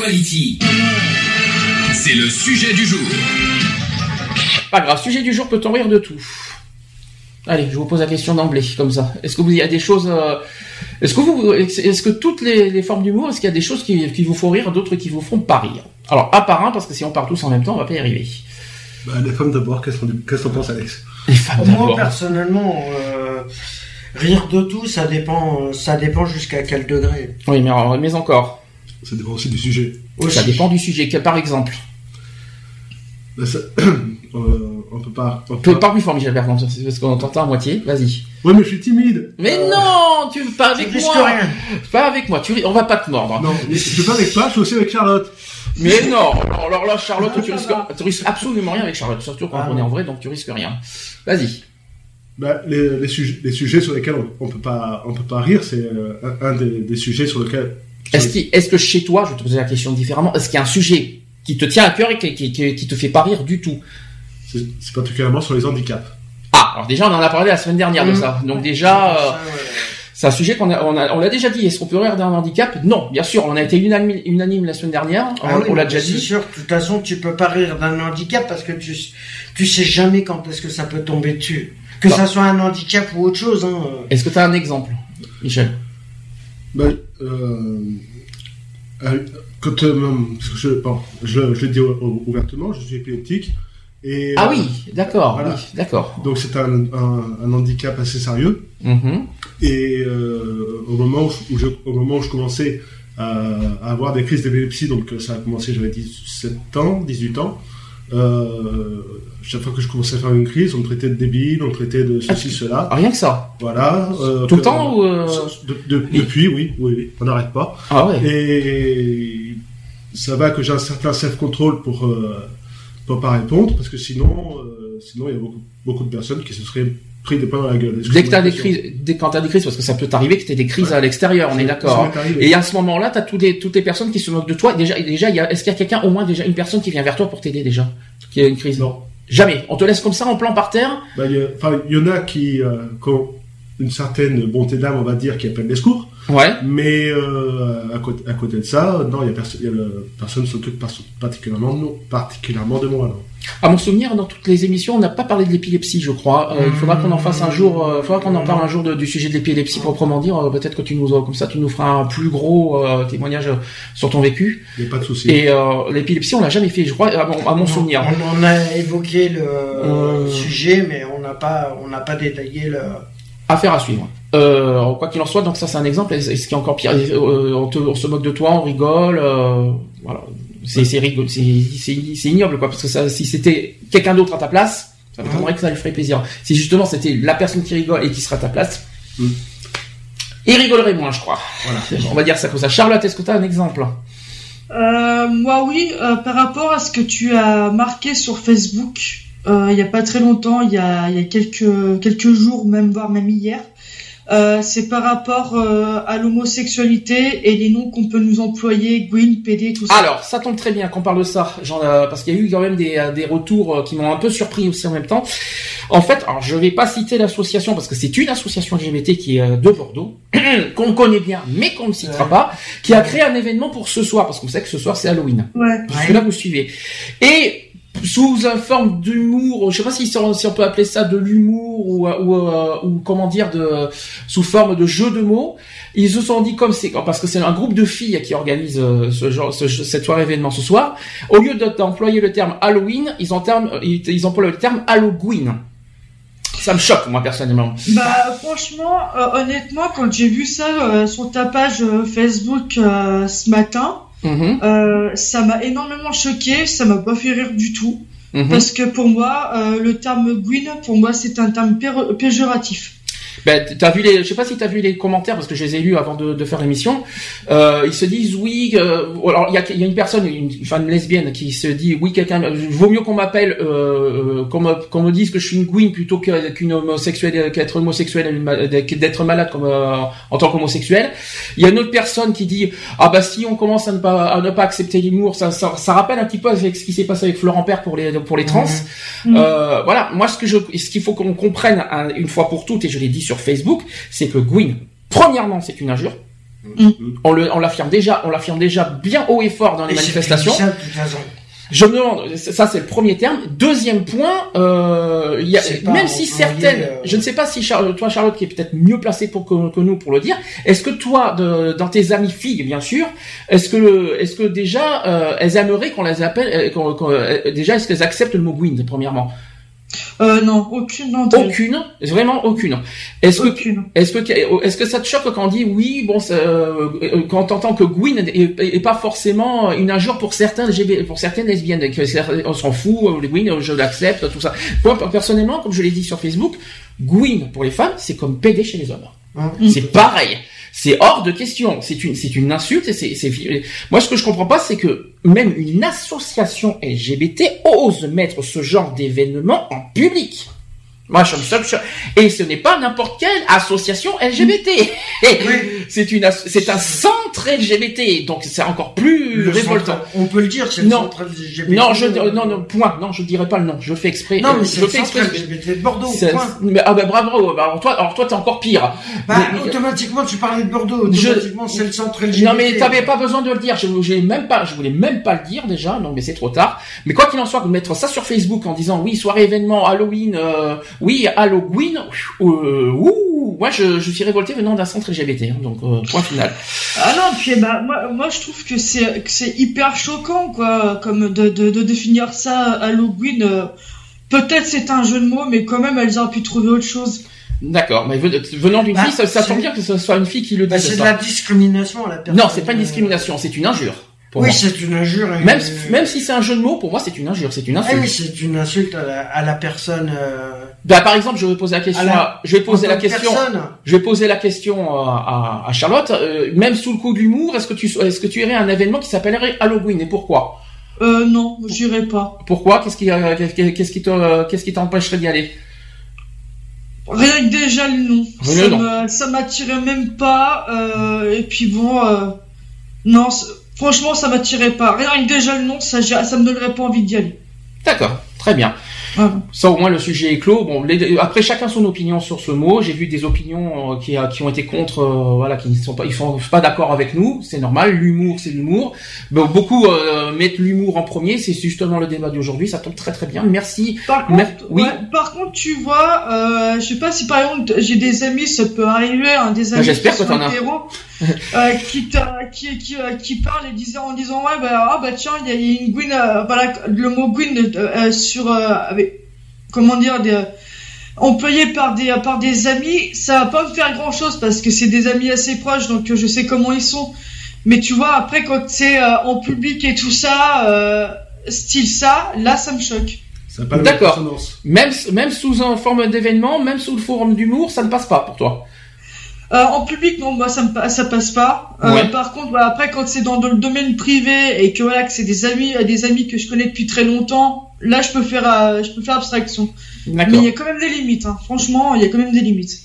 Equality. C'est le sujet du jour. Pas grave, sujet du jour, peut-on rire de tout Allez, je vous pose la question d'emblée, comme ça. Est-ce que vous y a des choses... euh, Est-ce que vous, est-ce que toutes les, les formes d'humour, est-ce qu'il y a des choses qui, qui vous font rire, d'autres qui vous font pas rire? Alors, un par un, parce que si on part tous en même temps, on va pas y arriver. Bah, les femmes d'abord, qu'est-ce qu'on pense, Alex? Les femmes Moi, d'abord. personnellement, euh, rire de tout, ça dépend, ça dépend jusqu'à quel degré. Oui, mais, alors, mais encore. Ça dépend aussi du sujet. Ça dépend du sujet. Que- Par exemple, Bah, ça- euh, on peut pas. On peut pas plus fort, Michel Bertrand, c'est parce qu'on t'entend à moitié. Vas-y. Ouais, mais je suis timide. Mais Euh, non, tu veux pas avec moi. rien. Pas avec moi. Tu, ris- on va pas te mordre. Non, mais je suis pas avec toi, je suis aussi avec Charlotte. Mais non, alors, là, Charlotte, tu risques, tu risques absolument rien avec Charlotte, surtout quand Ah on est en vrai, donc tu risques rien. Vas-y. Bah, les, les, sujets, les sujets sur lesquels on, on peut pas, on peut pas rire, c'est euh, un, un des, des sujets sur lesquels. Est-ce est-ce que chez toi, je vais te poser la question différemment, est-ce qu'il y a un sujet qui te tient à cœur et qui, qui, qui, qui te fait pas rire du tout C'est particulièrement sur les handicaps. Ah, alors déjà, on en a parlé la semaine dernière de Mmh. ça. Donc déjà, euh, c'est un sujet qu'on a, on a, on l'a déjà dit. Est-ce qu'on peut rire d'un handicap? Non, bien sûr, on a été unanime, unanime la semaine dernière. Ah on oui, on l'a déjà C'est dit. sûr, de toute façon, tu peux pas rire d'un handicap parce que tu, tu sais jamais quand est-ce que ça peut tomber dessus. Que Bah. ça soit un handicap ou autre chose, hein. Est-ce que tu as un exemple, Michel? Bah, euh, quand, euh, je, bon, je, je le dis ou- ou- ouvertement, je suis épileptique. Et, Ah euh, oui, d'accord, voilà. oui, d'accord. Donc c'est un, un, un handicap assez sérieux. Mhm. Et euh, au moment où je, au moment où je commençais à avoir des crises d'épilepsie, donc ça a commencé, j'avais 17 ans, 18 ans. Euh, chaque fois que je commençais à faire une crise, on me traitait de débile, on me traitait de ceci, cela. Rien que ça. Voilà. euh, Tout le temps ou euh, de- de- Depuis, oui, oui, oui, on n'arrête pas. Ah ouais. Et ça va que j'ai un certain self-control pour pour pas répondre, parce que sinon, sinon il y a beaucoup, beaucoup de personnes qui se seraient pris des points dans la gueule. Dès que t'as des crises, dès quand t'as des crises, parce que ça peut t'arriver que t'aies des crises Ouais. à l'extérieur, on est d'accord. hein. Et à ce moment-là, t'as toutes les toutes les personnes qui se moquent de toi. Déjà, déjà, est-ce qu'il y a quelqu'un, au moins déjà une personne qui vient vers toi pour t'aider déjà, qui a une crise? Non. Jamais. On te laisse comme ça en plan par terre? Bah, il y en a qui, euh, qui ont une certaine bonté d'âme, on va dire, qui appellent les secours. Ouais. Mais euh, à, côté, à côté de ça, non, il y a, perso- il y a le- personne ne s'occupe particulièrement, de nous- particulièrement de moi. non. À mon souvenir, dans toutes les émissions, on n'a pas parlé de l'épilepsie, je crois. Euh, il faudra qu'on en fasse un jour. euh, Il faudra qu'on en parle un jour de- du sujet de l'épilepsie proprement dire. Euh, Peut-être que tu nous comme ça, tu nous feras un plus gros euh, témoignage euh, sur ton vécu. Il n'y a pas de souci. Et euh, l'épilepsie, on l'a jamais fait, je crois, à mon, à mon souvenir. On en a évoqué le Euh. sujet, mais on n'a pas, on n'a pas détaillé le. Affaire à suivre. Euh, quoi qu'il en soit, donc ça c'est un exemple. Et ce qui est encore pire, euh, on, te- on se moque de toi, on rigole. euh, voilà, c'est c'est rigolo, c'est c'est c'est ignoble quoi, parce que ça, si c'était quelqu'un d'autre à ta place, ça m'étonnerait que ça lui ferait plaisir. Si justement c'était la personne qui rigole et qui sera à ta place, Mm. il rigolerait moins, je crois. Voilà. On va dire ça comme ça. Charlotte, est-ce que tu as un exemple? Euh, moi oui, euh, par rapport à ce que tu as marqué sur Facebook, euh, il y a pas très longtemps, il y a, il y a quelques quelques jours, même voire même hier, euh, c'est par rapport euh, à l'homosexualité et les noms qu'on peut nous employer, Gwyn, PD, tout ça. Alors, ça tombe très bien qu'on parle de ça, genre, euh, parce qu'il y a eu quand même des, euh, des retours euh, qui m'ont un peu surpris aussi en même temps. En fait, alors je vais pas citer l'association parce que c'est une association LGBT qui est de Bordeaux, qu'on connaît bien, mais qu'on ne citera pas, qui a créé un événement pour ce soir, parce qu'on sait que ce soir c'est Halloween. Ouais. Jusque là, vous suivez. Et sous une forme d'humour, je sais pas si, on peut appeler ça de l'humour ou, euh, ou, comment dire, de, sous forme de jeu de mots, ils se sont dit comme c'est parce que c'est un groupe de filles qui organise euh, ce genre, ce- cette soirée événement ce soir. Au lieu de- d'employer le terme Halloween, ils, en terme, ils, ils emploient le terme Halloween. Ça me choque moi personnellement. Bah franchement, euh, honnêtement, quand j'ai vu ça euh, sur ta page Facebook euh, ce matin, Mhm, euh, ça m'a énormément choqué, ça m'a pas fait rire du tout. mhm. Parce que pour moi, euh, le terme Gwyn, pour moi, c'est un terme péjoratif. Ben, t'as vu les, je sais pas si t'as vu les commentaires parce que je les ai lus avant de, de faire l'émission. Euh, ils se disent oui. Euh, alors il y a, y a une personne, une femme lesbienne qui se dit oui, quelqu'un vaut mieux qu'on m'appelle, euh, qu'on me, qu'on me dise que je suis une queen plutôt qu'une homosexuelle, qu'être ma- d'être malade comme euh, en tant qu'homosexuel. Il y a une autre personne qui dit ah bah si on commence à ne pas à ne pas accepter l'humour, ça, ça ça rappelle un petit peu avec ce qui s'est passé avec Florent Père pour les pour les trans. Euh, voilà, moi ce que je ce qu'il faut qu'on comprenne hein, une fois pour toutes et je l'ai dit sur Facebook, c'est que Gwyn, premièrement, c'est une injure. Mhm. On le on l'affirme déjà, on l'affirme déjà bien haut et fort dans les Et manifestations. ça, de toute façon. Je me demande, ça c'est le premier terme. Deuxième point, euh, y a, même si certaines, euh, je ne sais pas si Charlotte, toi Charlotte qui est peut-être mieux placée pour que, que nous pour le dire, est-ce que toi, de- dans tes amies filles bien sûr, est-ce que est-ce que déjà euh, elles aimeraient qu'on les appelle, qu'on- qu'on- déjà est-ce qu'elles acceptent le mot Gwyn premièrement? Euh, non, aucune d'entre elles. Aucune, vraiment aucune. Est-ce que est-ce que est-ce que ça te choque quand on dit oui bon ça, euh, quand t'entends que Gwyn est, est pas forcément une injure pour certains pour certaines lesbiennes que on s'en fout euh, Gwyn je l'accepte tout ça. Moi personnellement comme je l'ai dit sur Facebook Gwyn pour les femmes c'est comme PD chez les hommes. Hein. C'est pareil. C'est hors de question. C'est une, c'est une insulte. et C'est, c'est, moi, ce que je comprends pas, c'est que même une association LGBT ose mettre ce genre d'événement en public. Moi, je me sens, je- et ce n'est pas n'importe quelle association LGBT. C'est une, c'est un centre LGBT, donc c'est encore plus Le révoltant. centre- on peut le dire, c'est le centre LGBT. Non, je, non, non, point. Non, je dirais pas le nom. Je fais exprès. Non, mais euh, c'est le fais centre exprès. LGBT de Bordeaux, point. mais- ah bah bravo. Alors toi, alors toi, t'es encore pire. Bah, Mais- automatiquement, tu parlais de Bordeaux. Je- Automatiquement, c'est le centre LGBT. Non mais t'avais pas besoin de le dire. Je, j'ai même pas, je voulais même pas le dire déjà. Non mais c'est trop tard. Mais quoi qu'il en soit, mettre ça sur Facebook en disant oui soirée événement Halloween, euh, oui Halloween, euh, ouh, moi je, je suis révolté venant d'un centre LGBT. hein, donc euh, point final. Ah non, puis bah, moi, moi je trouve que c'est que c'est hyper choquant, quoi, comme de, de, de définir ça Halloween. euh, Peut-être c'est un jeu de mots, mais quand même, elles auraient pu trouver autre chose. D'accord. Mais ven- venant d'une Bah, fille, ça, ça c'est- tombe bien que ce soit une fille qui le Bah, dise. c'est de la discrimination à la personne. Non, c'est pas une discrimination, c'est une injure. Pour Oui, c'est une injure. et- Même, même si c'est un jeu de mots, pour moi c'est une injure, c'est une Ah insulte. oui, c'est une insulte à la, à la personne. euh, Bah, par exemple, je vais poser la question. À la- à- je vais poser la question. personne. Je vais poser la question à, à Charlotte. Euh, même sous le coup de l'humour, est-ce que tu est-ce que tu irais à un événement qui s'appellerait Halloween et pourquoi? Euh, non, j'irai pas. Pourquoi? Qu'est-ce qui euh, qu'est-ce qui- qu'est-ce qui te qu'est-ce qui t'empêcherait d'y aller? Rien que déjà le nom. Rien ça le nom. me- ça m'attirait même pas. euh, et puis bon, euh, non, c'est- franchement, ça m'attirait pas. Rien que déjà le nom, ça, ça me donnerait pas envie d'y aller. D'accord, très bien. Voilà. Ça au moins le sujet est clos. Bon, les- après chacun son opinion sur ce mot. J'ai vu des opinions euh, qui, euh, qui ont été contre, euh, voilà, qui ne sont pas, ils sont pas d'accord avec nous. C'est normal. L'humour, c'est l'humour. Bon, beaucoup euh, mettent l'humour en premier. C'est justement le débat d'aujourd'hui. Ça tombe très très bien. Merci. Par contre, oui. ouais, par contre, tu vois, je sais pas si par exemple j'ai des amis, ça peut arriver, hein, des amis j'espère que t'en as. euh, qui, t'a- qui, qui, euh, qui parlent et en disant ouais bah ah bah tiens il y a, une Gwyn, euh, voilà le mot Gwyn euh, euh, sur euh, avec comment dire des employé par des par des amis, ça va pas me faire grand chose parce que c'est des amis assez proches donc euh, je sais comment ils sont. Mais tu vois après quand c'est euh, en public et tout ça, euh, style ça, là ça me choque. D'accord. même. Même sous une forme d'événement, même sous le forme d'humour, ça ne passe pas pour toi. Euh, en public, non, moi ça me ça passe pas. Euh, Ouais. Par contre, voilà, après quand c'est dans le domaine privé et que voilà que c'est des amis, euh, des amis que je connais depuis très longtemps, là je peux faire, euh, je peux faire abstraction. Mais il y a quand même des limites. Hein. Franchement, il y a quand même des limites.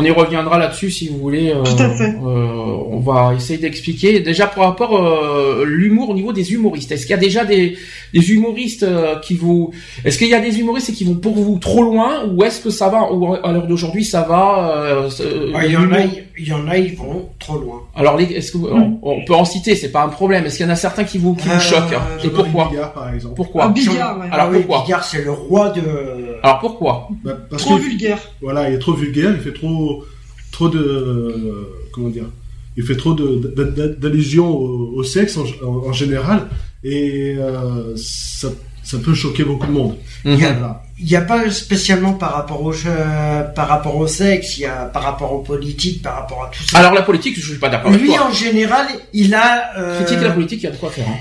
On y reviendra là-dessus si vous voulez. euh, Tout à fait. euh, on va essayer d'expliquer. Déjà par rapport euh, l'humour au niveau des humoristes. Est-ce qu'il y a déjà des, des humoristes euh, qui vous, est-ce qu'il y a des humoristes qui vont pour vous trop loin ou est-ce que ça va ou à l'heure d'aujourd'hui ça va euh, euh, Ouais, Il y en a, l'humour- il y en a, ils vont trop loin. Alors est-ce que on, on peut en citer, c'est pas un problème. Est-ce qu'il y en a certains qui vous qui vous Euh, choquent hein Et pourquoi Bigard, par exemple. Pourquoi Ah, Bigard, ouais. Alors Ah oui, pourquoi Bigard, c'est le roi de. Alors pourquoi Bah, parce Trop que vulgaire. voilà, il est trop vulgaire, il fait trop, trop de, euh, comment dire, il fait trop d'allusions au, au sexe en, en- en général, et euh, ça, ça peut choquer beaucoup de monde. Mhm. Il n'y a pas spécialement par rapport au euh, par rapport au sexe, il y a par rapport aux politiques, par rapport à tout ça. Alors la politique, je suis pas d'accord avec Lui, en général, il a. euh, Critiquer la politique, il y a de quoi faire. Hein.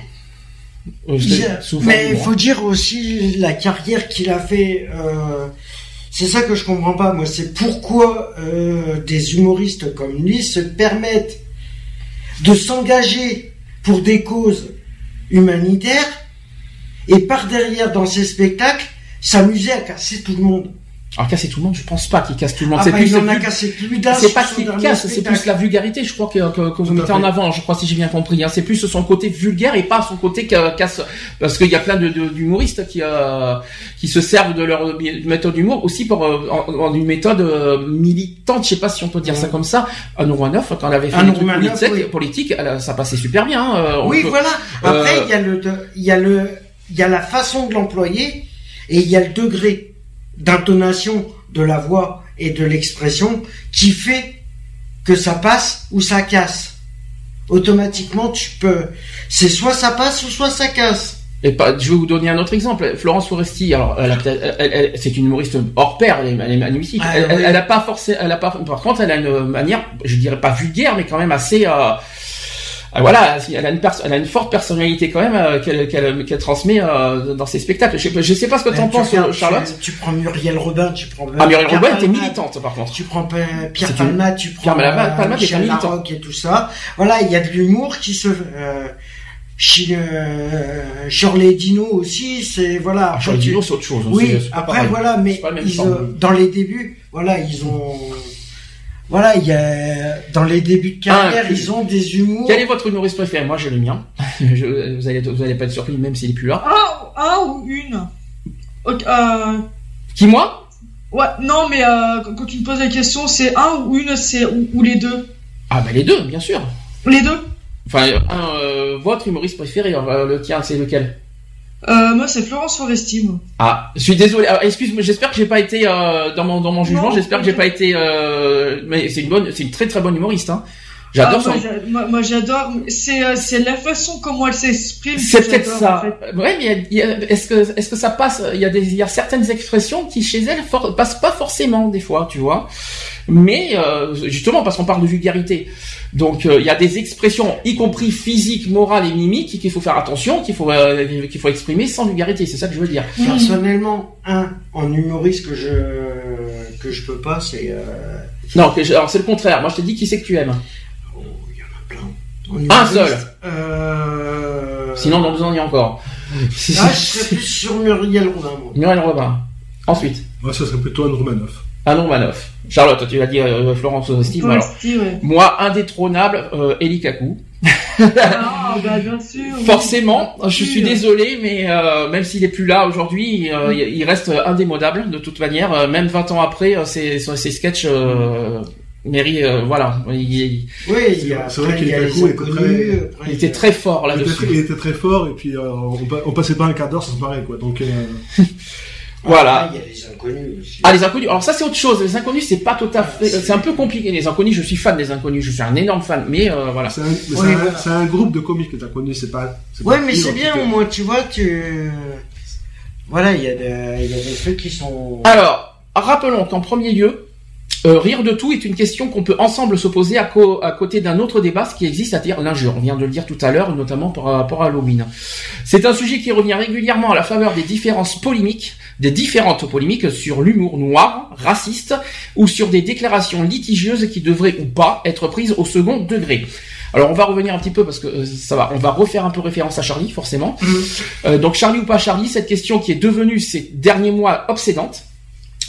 Euh, il a- mais il faut dire aussi la carrière qu'il a fait. Euh, c'est ça que je comprends pas. Moi, c'est pourquoi euh, des humoristes comme lui se permettent de s'engager pour des causes humanitaires et par derrière dans ces spectacles s'amuser à casser tout le monde. Alors casser tout le monde, je pense pas qu'il casse tout le monde. Ah c'est bah, plus, il en a cassé plus d'un. c'est pas qu'il casse, c'est plus la vulgarité, je crois que, que, que vous mettez en avant, je crois si j'ai bien compris. Hein. C'est plus son côté vulgaire et pas son côté ca- casse, parce qu'il y a plein de, d'humoristes qui euh, qui se servent de leur méthode d'humour aussi pour euh, en, en une méthode euh, militante, je sais pas si on peut dire ça Ouais. comme ça. Un Romanoff, quand elle avait fait Un Romanoff, politiques, oui. a- ça passait super bien. hein. Euh, on Oui, peut- voilà. Après, Euh, il y a le, il y a le, il y a la façon de l'employer et il y a le degré d'intonation de la voix et de l'expression qui fait que ça passe ou ça casse. Automatiquement, tu peux, c'est soit ça passe ou soit ça casse. Et pas, je vais vous donner un autre exemple. Florence Foresti, alors, elle a peut-être- elle- elle- c'est une humoriste hors pair, elle est, magnifique. Ah, elle, elle- oui. elle a pas forcé, elle a pas, par contre, elle a une manière, je dirais pas vulgaire, mais quand même assez, euh, voilà, elle a une perso- elle a une forte personnalité quand même euh, qu'elle transmet euh, dans ses spectacles. Je sais, je sais pas ce que Euh, t'en penses, Charlotte. Tu, tu prends Muriel Robin, tu prends. Ah, Muriel Robin était militante, par contre. Tu prends Pierre Palmade, tu prends Pierre euh, Palmade est Michel militant. Et tout ça. Voilà, il y a de l'humour qui se. Chez euh, Shirley Dino aussi, c'est voilà. Ah, Dino, c'est autre chose. Oui, après voilà, mais ils, euh, dans les débuts, voilà, ils ont, voilà, il y a dans les débuts de carrière, Ah, ils ont des humours. Quel est votre humoriste préféré? Moi, j'ai le mien. Je- vous allez, vous allez pas être surpris, même s'il est plus là. Un, un ou une euh, Qui moi? Ouais, non, mais euh, quand quand tu me poses la question, c'est un ou une, c'est ou, ou les deux? Ah bah les deux, bien sûr. Les deux? Enfin, un, euh, votre humoriste préféré, euh, le tien, c'est lequel? Euh, Moi, c'est Florence Foresti, moi. Ah, je suis désolé. Alors, excuse-moi, j'espère que j'ai pas été euh, dans mon dans mon jugement. J'espère que j'ai pas été. Euh, mais c'est une bonne, c'est une très très bonne humoriste. Hein. J'adore Ah, son. moi, j'a- moi, moi, j'adore. C'est euh, c'est la façon comment elle s'exprime. C'est peut-être ça. en fait. Ouais, mais est-ce que est-ce que ça passe Il y a des il y a certaines expressions qui chez elle for- passent pas forcément des fois, tu vois. Mais euh, justement parce qu'on parle de vulgarité. Donc euh, il y a des expressions, y compris physiques, morales et mimiques, qu'il faut faire attention, qu'il faut euh, qu'il faut exprimer sans vulgarité. C'est ça que je veux dire. Personnellement, un en humoriste que je que je peux pas, c'est euh, Non, que je- alors c'est le contraire. Moi je te dis qui c'est que tu aimes. Un seul. Euh... Sinon on en y a encore. ah, je serais plus sur Muriel Robin. moi. Muriel Robin. Ensuite, Moi, ça serait plutôt un Romanoff. Anon Manoff. Charlotte, tu vas dire euh, Florence Steve. Alors, Foresti, ouais. moi indétrônable, euh, Eli Kaku. Ah, bah, bien sûr. oui. Forcément, je suis euh, désolé, mais euh, même s'il est plus là aujourd'hui, euh, il il reste indémodable de toute manière. Euh, même 20 ans après, euh, ses, ses sketchs euh, méritent, euh, voilà, il, il- Oui, il y a, C'est vrai qu'il les était inconnus. il était très fort là-dessus. il était très fort et puis euh, on, pa- on passait pas un quart d'heure sans se marrer quoi. Donc euh, Voilà. Après, il y a les inconnus aussi. Ah les inconnus. Alors ça c'est autre chose. Les inconnus c'est pas tout à fait. C'est un peu compliqué. Les inconnus, je suis fan des inconnus. Je suis un énorme fan. Mais euh, voilà. c'est un, Oui, voilà. groupe de comiques que t'as connu, c'est pas. Ouais, pas mais c'est en bien au moins, tu vois, tu. Voilà, il y, a des- il y a des trucs qui sont. Alors, rappelons qu'en premier lieu, euh, rire de tout est une question qu'on peut ensemble s'opposer à, co- à côté d'un autre débat, ce qui existe, c'est-à-dire l'injure. On vient de le dire tout à l'heure, notamment par rapport à Halloween. C'est un sujet qui revient régulièrement à la faveur des différences polémiques, des différentes polémiques sur l'humour noir, raciste, ou sur des déclarations litigieuses qui devraient ou pas être prises au second degré. Alors on va revenir un petit peu parce que euh, ça va, on va refaire un peu référence à Charlie forcément. Euh, donc Charlie ou pas Charlie, cette question qui est devenue ces derniers mois obsédante.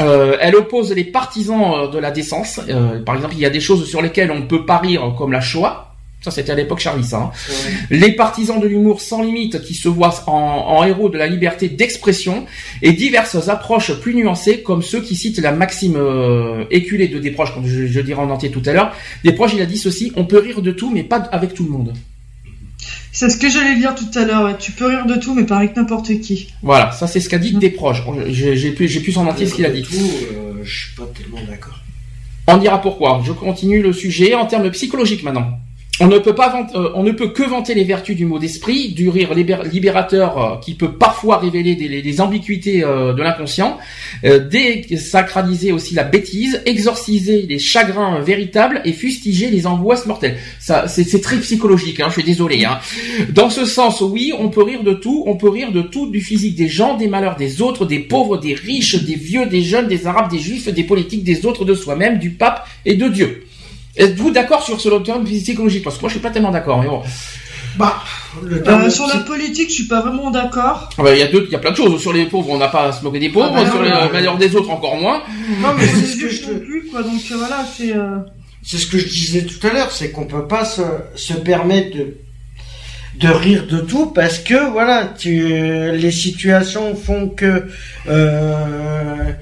Euh, elle oppose les partisans euh, de la décence. Euh, par exemple, il y a des choses sur lesquelles on ne peut pas rire, comme la Shoah. Ça, c'était à l'époque Charlie, ça. hein. Les partisans de l'humour sans limite qui se voient en, en héros de la liberté d'expression et diverses approches plus nuancées, comme ceux qui citent la maxime euh, éculée de Desproges, comme je, je dirai en entier tout à l'heure. Desproges, il a dit ceci on peut rire de tout, mais pas avec tout le monde. C'est ce que j'allais dire tout à l'heure. Tu peux rire de tout, mais pas avec n'importe qui. Voilà, ça c'est ce qu'a dit Desproges. J'ai j'ai plus, j'ai plus en entier ce qu'il a dit. Tout, euh, je suis pas tellement d'accord. On dira pourquoi. Je continue le sujet en termes psychologiques maintenant. On ne peut pas euh, on ne peut que vanter les vertus du mot d'esprit, du rire libér- libérateur euh, qui peut parfois révéler des, les- ambiguïtés euh, de l'inconscient, désacraliser aussi la bêtise, exorciser les chagrins véritables et fustiger les angoisses mortelles. Ça, c'est c'est très psychologique. Hein, je suis désolé. Hein. Dans ce sens, oui, on peut rire de tout. On peut rire de tout, du physique des gens, des malheurs des autres, des pauvres, des riches, des vieux, des jeunes, des arabes, des juifs, des politiques, des autres, de soi-même, du pape et de Dieu. Êtes-vous d'accord sur ce terme psychologique? Parce que moi, je suis pas tellement d'accord. Mais bon, Bah, le Euh, sur la politique, je suis pas vraiment d'accord. Ah bah, il y a deux, il y a plein de choses. Sur les pauvres, on n'a pas à se moquer des pauvres. Ah bah sur non, les non, malheurs des autres, encore moins. Non, mais c'est ce que je te- plus, quoi. Donc euh, voilà, c'est. euh, c'est ce que je disais tout à l'heure, c'est qu'on peut pas se, se permettre de, de rire de tout parce que voilà, tu, les situations font que euh,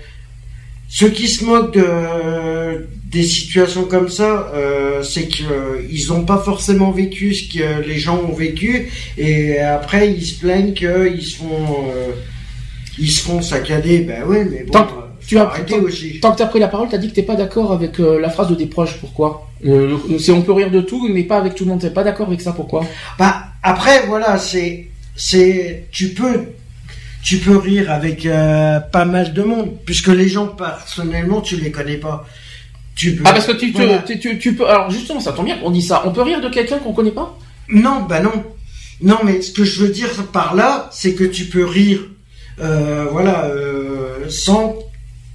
ceux qui se moquent de, des situations comme ça, euh, c'est que euh, ils ont pas forcément vécu ce que les gens ont vécu et après ils se plaignent qu'ils se font euh, ils se font saccader. Ben ouais, mais bon, Tant- euh, tu as- tant- aussi. Tant que t'as pris la parole, t'as dit que t'es pas d'accord avec euh, la phrase de des proches. Pourquoi? Euh, C'est on peut rire de tout, mais pas avec tout le monde. T'es pas d'accord avec ça Pourquoi? Bah après voilà c'est c'est tu peux tu peux rire avec euh, pas mal de monde puisque les gens personnellement tu les connais pas. Tu peux Ah parce que tu, te- Voilà. tu, tu, tu peux. Alors justement, ça tombe bien qu'on dit ça. On peut rire de quelqu'un qu'on connaît pas? Non bah non non mais ce que je veux dire par là c'est que tu peux rire euh, voilà euh, sans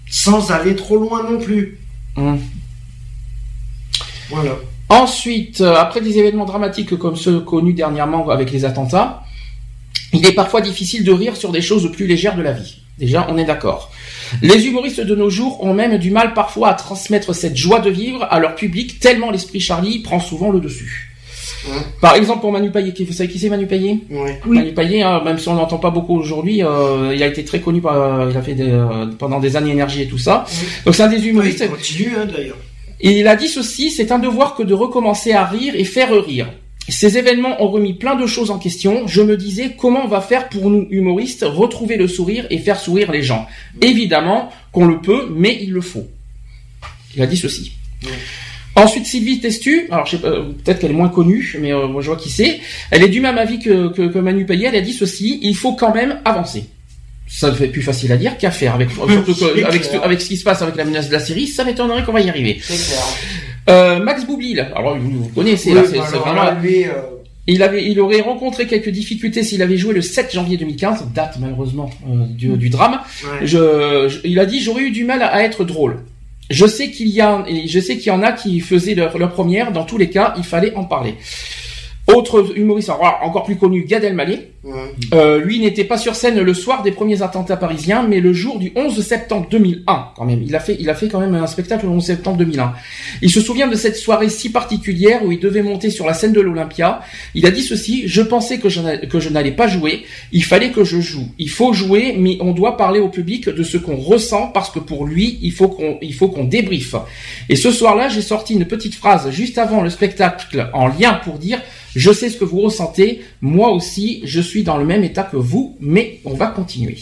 sans aller trop loin non plus. Hum. Voilà. Ensuite, euh, après des événements dramatiques comme ceux connus dernièrement avec les attentats, il est parfois difficile de rire sur des choses plus légères de la vie. Déjà, on est d'accord. Les humoristes de nos jours ont même du mal parfois à transmettre cette joie de vivre à leur public, tellement l'esprit Charlie prend souvent le dessus. Ouais. Par exemple, pour Manu Payet, qui- vous savez qui c'est Manu Payet? Ouais. Oui. Manu Payet, hein, même si on n'entend pas beaucoup aujourd'hui, euh, il a été très connu, par, il a fait des, euh, pendant des années énergie et tout ça. Donc c'est un des Ouais, humoristes. il continue hein, d'ailleurs. Et il a dit ceci, c'est un devoir que de recommencer à rire et faire rire. Ces événements ont remis plein de choses en question. Je me disais comment on va faire pour nous humoristes retrouver le sourire et faire sourire les gens? Évidemment qu'on le peut, mais il le faut. Il a dit ceci. Ensuite, Sylvie Testu, alors je sais pas, euh, peut-être qu'elle est moins connue, mais euh, moi je vois qui c'est. Elle est du même avis que, que, que Manu Payet. Elle a dit ceci il faut quand même avancer. Ça fait plus facile à dire qu'à faire. Avec, surtout avec, avec ce qui se passe avec la menace de la Syrie, ça m'étonnerait qu'on va y arriver. C'est clair. Euh, Max Boublil, alors vous, vous connaissez, Oui, c'est vraiment. lui, euh, Il avait, il aurait rencontré quelques difficultés s'il avait joué le 7 janvier 2015, date malheureusement euh, du, du drame. ouais. Je, je- il a dit j'aurais eu du mal à, à être drôle. Je sais qu'il y a, je sais qu'il y en a qui faisaient leur, leur première. Dans tous les cas, il fallait en parler. Autre humoriste, encore plus connu, Gad Elmaleh. Ouais. Euh, lui n'était pas sur scène le soir des premiers attentats parisiens, mais le jour du 11 septembre 2001, quand même. Il a fait, il a fait quand même un spectacle le 11 septembre 2001. Il se souvient de cette soirée si particulière où il devait monter sur la scène de l'Olympia. Il a dit ceci, je pensais que je, que je n'allais pas jouer, il fallait que je joue. Il faut jouer, mais on doit parler au public de ce qu'on ressent parce que pour lui, il faut qu'on, il faut qu'on débriefe. Et ce soir-là, j'ai sorti une petite phrase juste avant le spectacle en lien pour dire je sais ce que vous ressentez, moi aussi, je suis dans le même état que vous, mais on va continuer.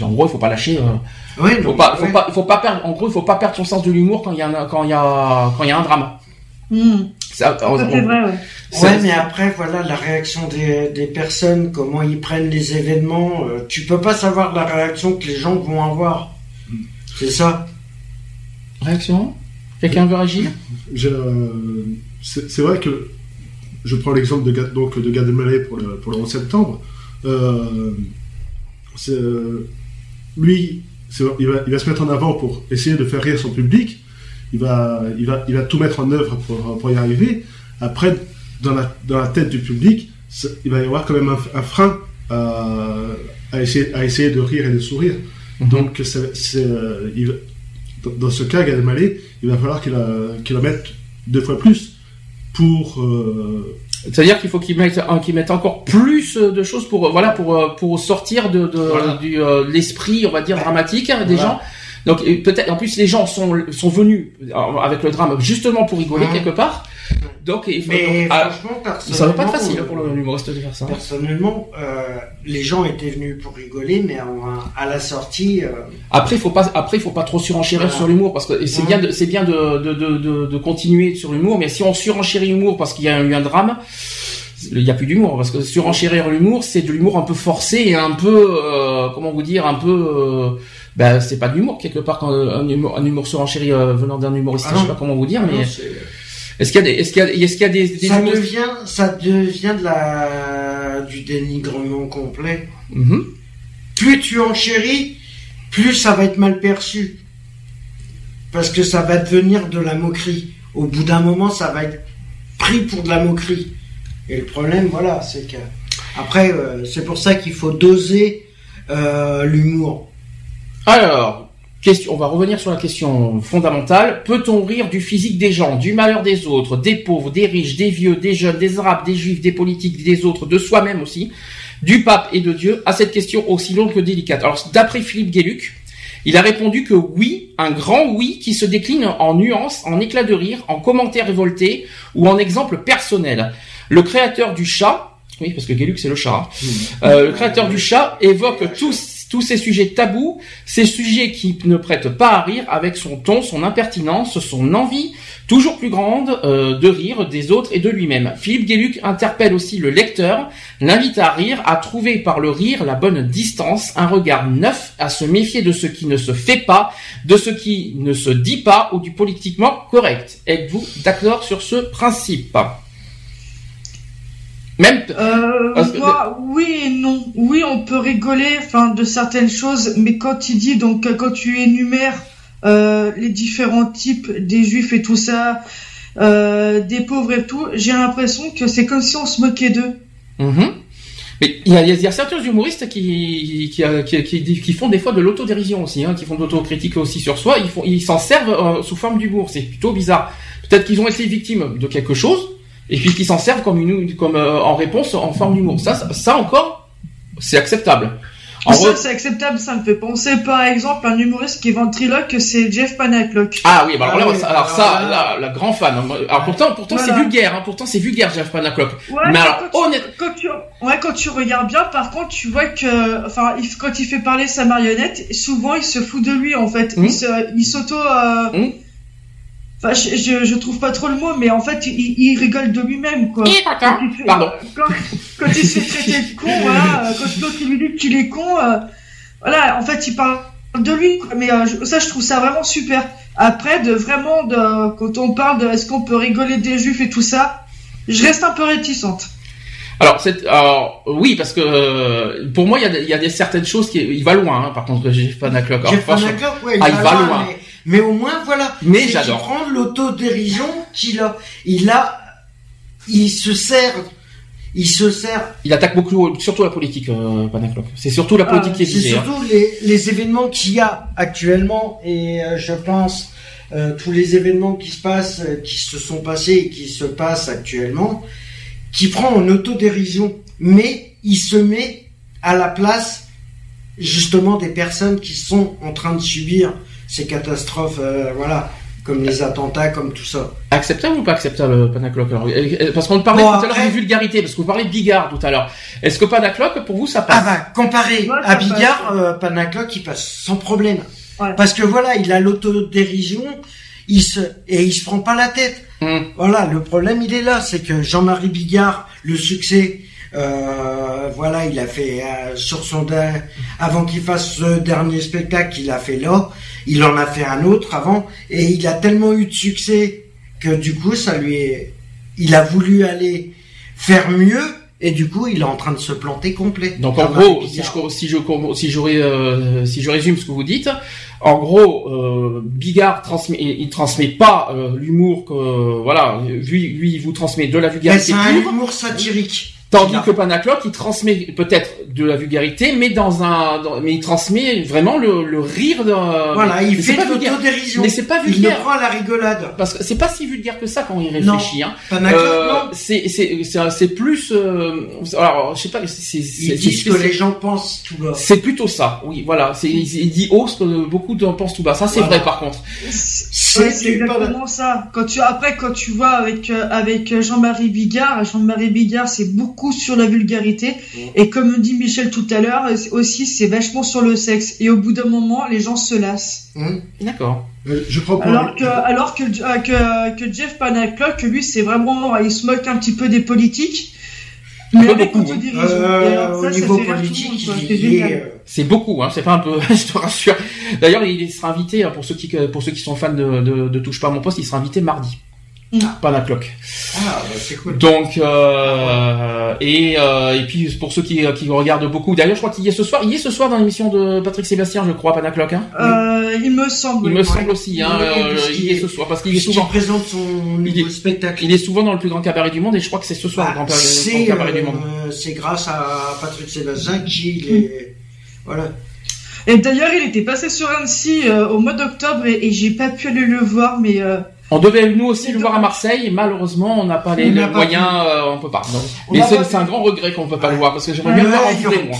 En gros, il faut pas lâcher. Euh, Ouais, faut non, pas, faut ouais. pas, faut pas perdre. En gros, il faut pas perdre son sens de l'humour quand il y a, un- quand il y a, quand il y a un drame. hmm, Ça, on- c'est on- vrai, ouais. Ouais, mais après, voilà, la réaction des, des personnes, comment ils prennent les événements, euh, tu peux pas savoir la réaction que les gens vont avoir. C'est ça. Réaction? Quelqu'un veut réagir? Je- c'est c'est vrai que je prends l'exemple de, donc, de Gad Elmaleh pour le, pour le 11 septembre. Euh, euh, lui, il va, il va se mettre en avant pour essayer de faire rire son public. Il va, il va, il va tout mettre en œuvre pour, pour y arriver. Après, dans la, dans la tête du public, il va y avoir quand même un, un frein à, à essayer, à essayer de rire et de sourire. Mhm. Donc, euh, il- dans- ce cas, Gad Elmaleh, il va falloir qu'il, qu'il en mette deux fois plus pour euh, C'est-à-dire qu'il faut qu'ils mettent, qu'ils mettent encore plus de choses pour, euh, voilà, pour, euh, pour sortir de, de, Voilà. du, euh, de l'esprit, on va dire, dramatique hein, des Voilà. gens. Donc peut-être, en plus, les gens sont, sont venus avec le drame justement pour rigoler Mhm. quelque part. Donc, il faut, Mais donc, ah, franchement, ça va pas être personnellement, facile hein, euh, pour l'humoriste de faire ça. Personnellement, euh, les gens étaient venus pour rigoler, mais à, à la sortie, euh, Après, il faut pas, après, il faut pas trop surenchérir Voilà. sur l'humour parce que c'est Mhm. bien, de, c'est bien de, de, de, de, de continuer sur l'humour, mais si on surenchérit l'humour parce qu'il y a eu un drame, il y a plus d'humour parce que surenchérir l'humour, c'est de l'humour un peu forcé et un peu, euh, comment vous dire, un peu, euh, ben, c'est pas de l'humour quelque part quand euh, un humour, un humour surenchéri euh, venant d'un humoriste, Ah je sais pas comment vous dire, mais non, c'est- est-ce qu'il y a des, est-ce qu'il y a, est-ce qu'il y a des, des ça devient, ça devient de la, du dénigrement complet. Mhm. Plus tu enchéris, plus ça va être mal perçu. Parce que ça va devenir de la moquerie. Au bout d'un moment, ça va être pris pour de la moquerie. Et le problème, voilà, c'est que après, euh, c'est pour ça qu'il faut doser euh, l'humour. Alors, question, on va revenir sur la question fondamentale. Peut-on rire du physique des gens, du malheur des autres, des pauvres, des riches, des vieux, des jeunes, des arabes, des juifs, des politiques, des autres, de soi-même aussi, du pape et de Dieu à cette question aussi longue que délicate? Alors, d'après Philippe Guéluc, il a répondu que oui, un grand oui qui se décline en nuances, en éclats de rire, en commentaires révoltés ou en exemples personnels. Le créateur du chat, oui, parce que Guéluc c'est le chat, hein. Euh, le créateur du chat évoque tous tous ces sujets tabous, ces sujets qui ne prêtent pas à rire avec son ton, son impertinence, son envie toujours plus grande euh, de rire des autres et de lui-même. Philippe Guéluc interpelle aussi le lecteur, l'invite à rire, à trouver par le rire la bonne distance, un regard neuf, à se méfier de ce qui ne se fait pas, de ce qui ne se dit pas ou du politiquement correct. Êtes-vous d'accord sur ce principe? Même Euh, que- moi, oui et non. Oui, on peut rigoler, enfin, de certaines choses, mais quand tu dis, donc, euh, quand tu énumères euh, les différents types des juifs et tout ça, euh, des pauvres et tout, j'ai l'impression que c'est comme si on se moquait d'eux. Mhm. Mais il y a, il y a- il certains humoristes qui, qui, euh, qui, qui- qui font des fois de l'autodérision aussi, hein, qui font de l'autocritique aussi sur soi. Ils font, ils s'en servent euh, sous forme d'humour. C'est plutôt bizarre. Peut-être qu'ils ont été victimes de quelque chose et puis qu'ils s'en servent comme une, comme euh, en réponse en forme d'humour. Ça, ça, ça encore, c'est acceptable. En ça, re- c'est acceptable. Ça me fait penser, par exemple, à un humoriste qui ventriloque, c'est Jeff Panaclock. Ah oui, bah alors, Ah là, oui, ça- alors alors ça, là- là, la grand fan. Alors pourtant, pourtant Voilà. c'est vulgaire. Hein, pourtant c'est vulgaire, Jeff Panaclock. Ouais, Mais alors, quand, tu, honnête- quand tu, ouais, quand tu regardes bien, par contre, tu vois que, enfin, il- quand il fait parler sa marionnette, souvent il se fout de lui en fait. Il il s'auto. Enfin, je, je, je trouve pas trop le mot, mais en fait, il, il rigole de lui-même, quoi. Quand il fait- Pardon. Quand, quand il se fait traiter de con, voilà, quand l'autre il lui dit qu'il est con, euh, voilà, en fait, il parle de lui, quoi. Mais euh, ça, je trouve ça vraiment super. Après, de vraiment, de, quand on parle de est-ce qu'on peut rigoler des juifs et tout ça, je reste un peu réticente. Alors, c'est, alors oui, parce que euh, pour moi, il y a, y a des certaines choses qui, il va loin. Hein, par contre, Jeff franchement- Panaclock, ouais, Ah, il va loin. Mais, mais au moins, voilà. Mais C'est j'adore. qu'il prend l'autodérision qu'il a. Il a, il se sert, il se sert. Il attaque beaucoup, surtout la politique, euh. C'est surtout la politique Ah, qui est C'est visée. hein. surtout les, les événements qu'il y a actuellement et euh, je pense euh, tous les événements qui se passent, euh, qui se sont passés et qui se passent actuellement, qui prend en autodérision, mais il se met à la place justement des personnes qui sont en train de subir ces catastrophes, euh, voilà, comme les attentats, comme tout ça. Acceptable ou pas acceptable, Panaclock alors, euh, euh, Parce qu'on parlait Bon, tout à l'heure après- de vulgarité, parce que vous parlez de Bigard tout à l'heure. Est-ce que Panaclock, pour vous, ça passe? Ah bah, comparé Ouais, à. Bigard, euh, Panacloc, il passe sans problème. Ouais. Parce que voilà, il a l'autodérision, il se, et il se prend pas la tête. Hum. Voilà, le problème, il est là, c'est que Jean-Marie Bigard, le succès, euh, voilà, il a fait euh, sur son avant qu'il fasse ce dernier spectacle qu'il a fait là, il en a fait un autre avant, et il a tellement eu de succès que du coup, ça lui est, il a voulu aller faire mieux, et du coup, il est en train de se planter complet. Donc en gros, si je, si je, euh, si je résume ce que vous dites, en gros, euh, Bigard transmet, il, transmet pas euh, l'humour que, voilà, lui, lui, il vous transmet de la vulgarité c'est un humour satirique. Tandis Il que Panacloc, il transmet peut-être de la vulgarité, mais dans un, dans- mais il transmet vraiment le, le rire de. Voilà, mais il c'est fait pas de vulgaire. l'autodérision. Mais c'est pas Il le vulgaire. prend à la rigolade. Parce que c'est pas si vulgaire que ça quand il réfléchit. Hein. Panacloc, Euh, non. c'est c'est plus. euh, alors je sais pas. C'est Ils c'est- disent que les gens pensent tout bas. c'est plutôt ça. Oui, voilà. C'est il, il dit haut ce que beaucoup en pensent tout bas. Ça c'est Voilà. vrai par contre. C'est exactement ça. Quand tu après quand tu vois avec euh, avec Jean-Marie Bigard, Jean-Marie Bigard c'est beaucoup sur la vulgarité et comme dit Michel tout à l'heure aussi c'est vachement sur le sexe et au bout d'un moment les gens se lassent. Hum. D'accord. Euh, je pour Alors que alors que euh, que, que Jeff Panaclock lui c'est vraiment il se moque un petit peu des politiques. Un Mais avec beaucoup. Euh, au ça, niveau politique, C'est beaucoup, hein. C'est pas un peu. je te rassure. D'ailleurs, il sera invité hein, pour ceux qui pour ceux qui sont fans de, de, de touche pas à mon poste. Il sera invité mardi. Mm. Panacloc. Ah, bah, c'est cool. Donc euh, et euh, et puis pour ceux qui, qui regardent beaucoup. D'ailleurs, je crois qu'il y est ce soir. Il y est ce soir dans l'émission de Patrick Sébastien, je crois, Panacloc. Hein. Euh, il me semble. Il me semble aussi. Hein, euh, il y est ce soir parce qu'il est souvent. présente son Il nouveau est- spectacle. Il est souvent dans le plus grand cabaret du monde et je crois que c'est ce soir le Bah, grand cabaret, le grand cabaret du monde. euh, c'est grâce à Patrick Sébastien qu'il est. Voilà. Et d'ailleurs, il était passé sur Annecy euh, au mois d'octobre et, et j'ai pas pu aller le voir, mais euh, On devait nous aussi le voir à Marseille, et malheureusement on n'a pas les, On les n'a pas moyens, euh, on peut pas. Donc, On mais c'est pas un grand regret qu'on peut pas le voir parce que j'aimerais bien le voir en vrai, aura- moi.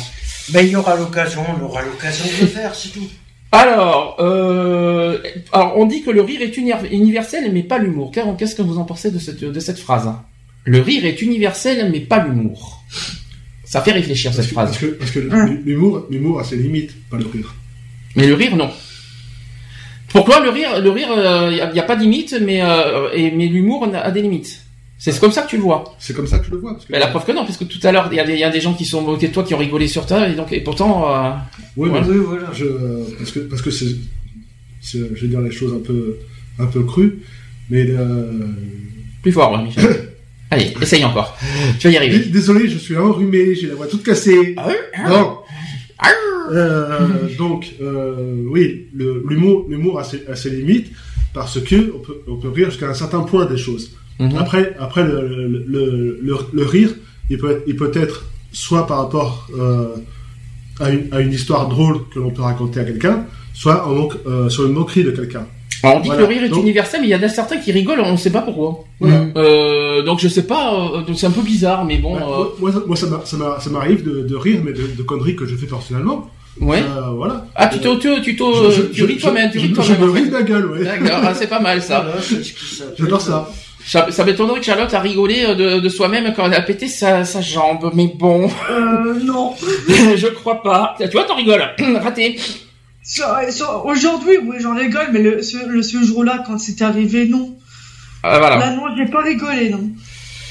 Ben, il y aura l'occasion, on aura l'occasion de le faire, c'est tout. Alors, euh, alors on dit que le rire est uni- universel mais pas l'humour. Car- Qu'est-ce que vous en pensez de cette de cette phrase Le rire est universel mais pas l'humour. Ça fait réfléchir Parce cette que, phrase. parce que, parce que Hum. l'humour, l'humour a ses limites, pas le rire. Mais le rire non. Pourquoi le rire Le rire, il n'y a, pas de limite, mais euh, et, mais l'humour a des limites. C'est comme ça que tu le vois. C'est comme ça que je le vois. Parce que, la preuve que non, parce que tout à l'heure, il y, a des- il y a des gens qui sont moqués de toi, qui ont rigolé sur toi, et donc et pourtant, euh, Oui, mais Oui, voilà. je, parce que, parce que c'est, c'est- je vais dire les choses un peu, un peu crues, mais euh, plus fort, ouais, Michel. Allez, essaye encore. Tu vas y arriver. désolé, je suis enrhumé, j'ai la voix toute cassée. Ah Non. Euh, donc, euh, oui, l'humour, l'humour a ses, a ses limites parce que on peut, on peut rire jusqu'à un certain point des choses. Mhm. Après, après le, le, le, le, le rire, il peut être, il peut être soit par rapport euh, à, une, à une histoire drôle que l'on peut raconter à quelqu'un, soit en sur une moquerie de quelqu'un. Alors, on dit Voilà. que le rire est Donc- universel, mais il y en a certains qui rigolent, on ne sait pas pourquoi. Voilà. Euh, donc je sais pas, euh, donc c'est un peu bizarre, mais bon, Ouais, euh, moi, ça- moi, m'arrive de, de rire, mais de, de conneries que je fais personnellement. ouais. Euh, voilà. Ah, tu t'au- tu, je- tu ris toi-même, tu je- ris je- toi-même. Je me ris de ma gueule, ouais. D'accord, ah, c'est pas mal ça. Voilà, J'adore ça. Ça, ça m'étonnerait que Charlotte a rigolé euh, de, de soi-même quand elle a pété sa, sa jambe, mais bon, euh, non. je crois pas. Tu vois, t'en rigoles. Raté. Aujourd'hui, oui, j'en rigole, mais le, ce, le, ce jour-là, quand c'est arrivé, non. Ah, voilà. Là, non, j'ai pas rigolé, non.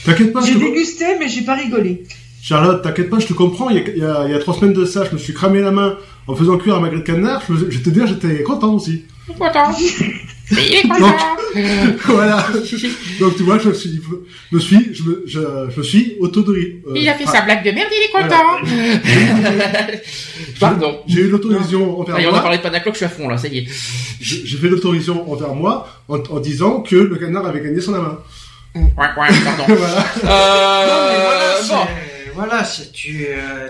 T'inquiète pas, je J'ai te- dégusté, mais j'ai pas rigolé. Charlotte, t'inquiète pas, je te comprends. Il y, a, il, y a, il y a trois semaines de ça, je me suis cramé la main en faisant cuire un magret de canard. Je, te dire, j'étais content aussi. Content. Il est content. voilà. Donc tu vois, je me suis, je me suis, je me, je, je me suis autorisé. euh, Il a fait ah, sa blague de merde, il est content. Pardon. J'ai eu l'autorisation envers Allez, on a moi. parlé de Panacloc, je suis à fond là, ça y est. J'ai fait l'autorisation envers moi en, en disant que le canard avait gagné son main. Ouais, ouais, pardon. voilà. Non, mais voilà, Euh, c'est- bon. voilà, c'est tu. euh,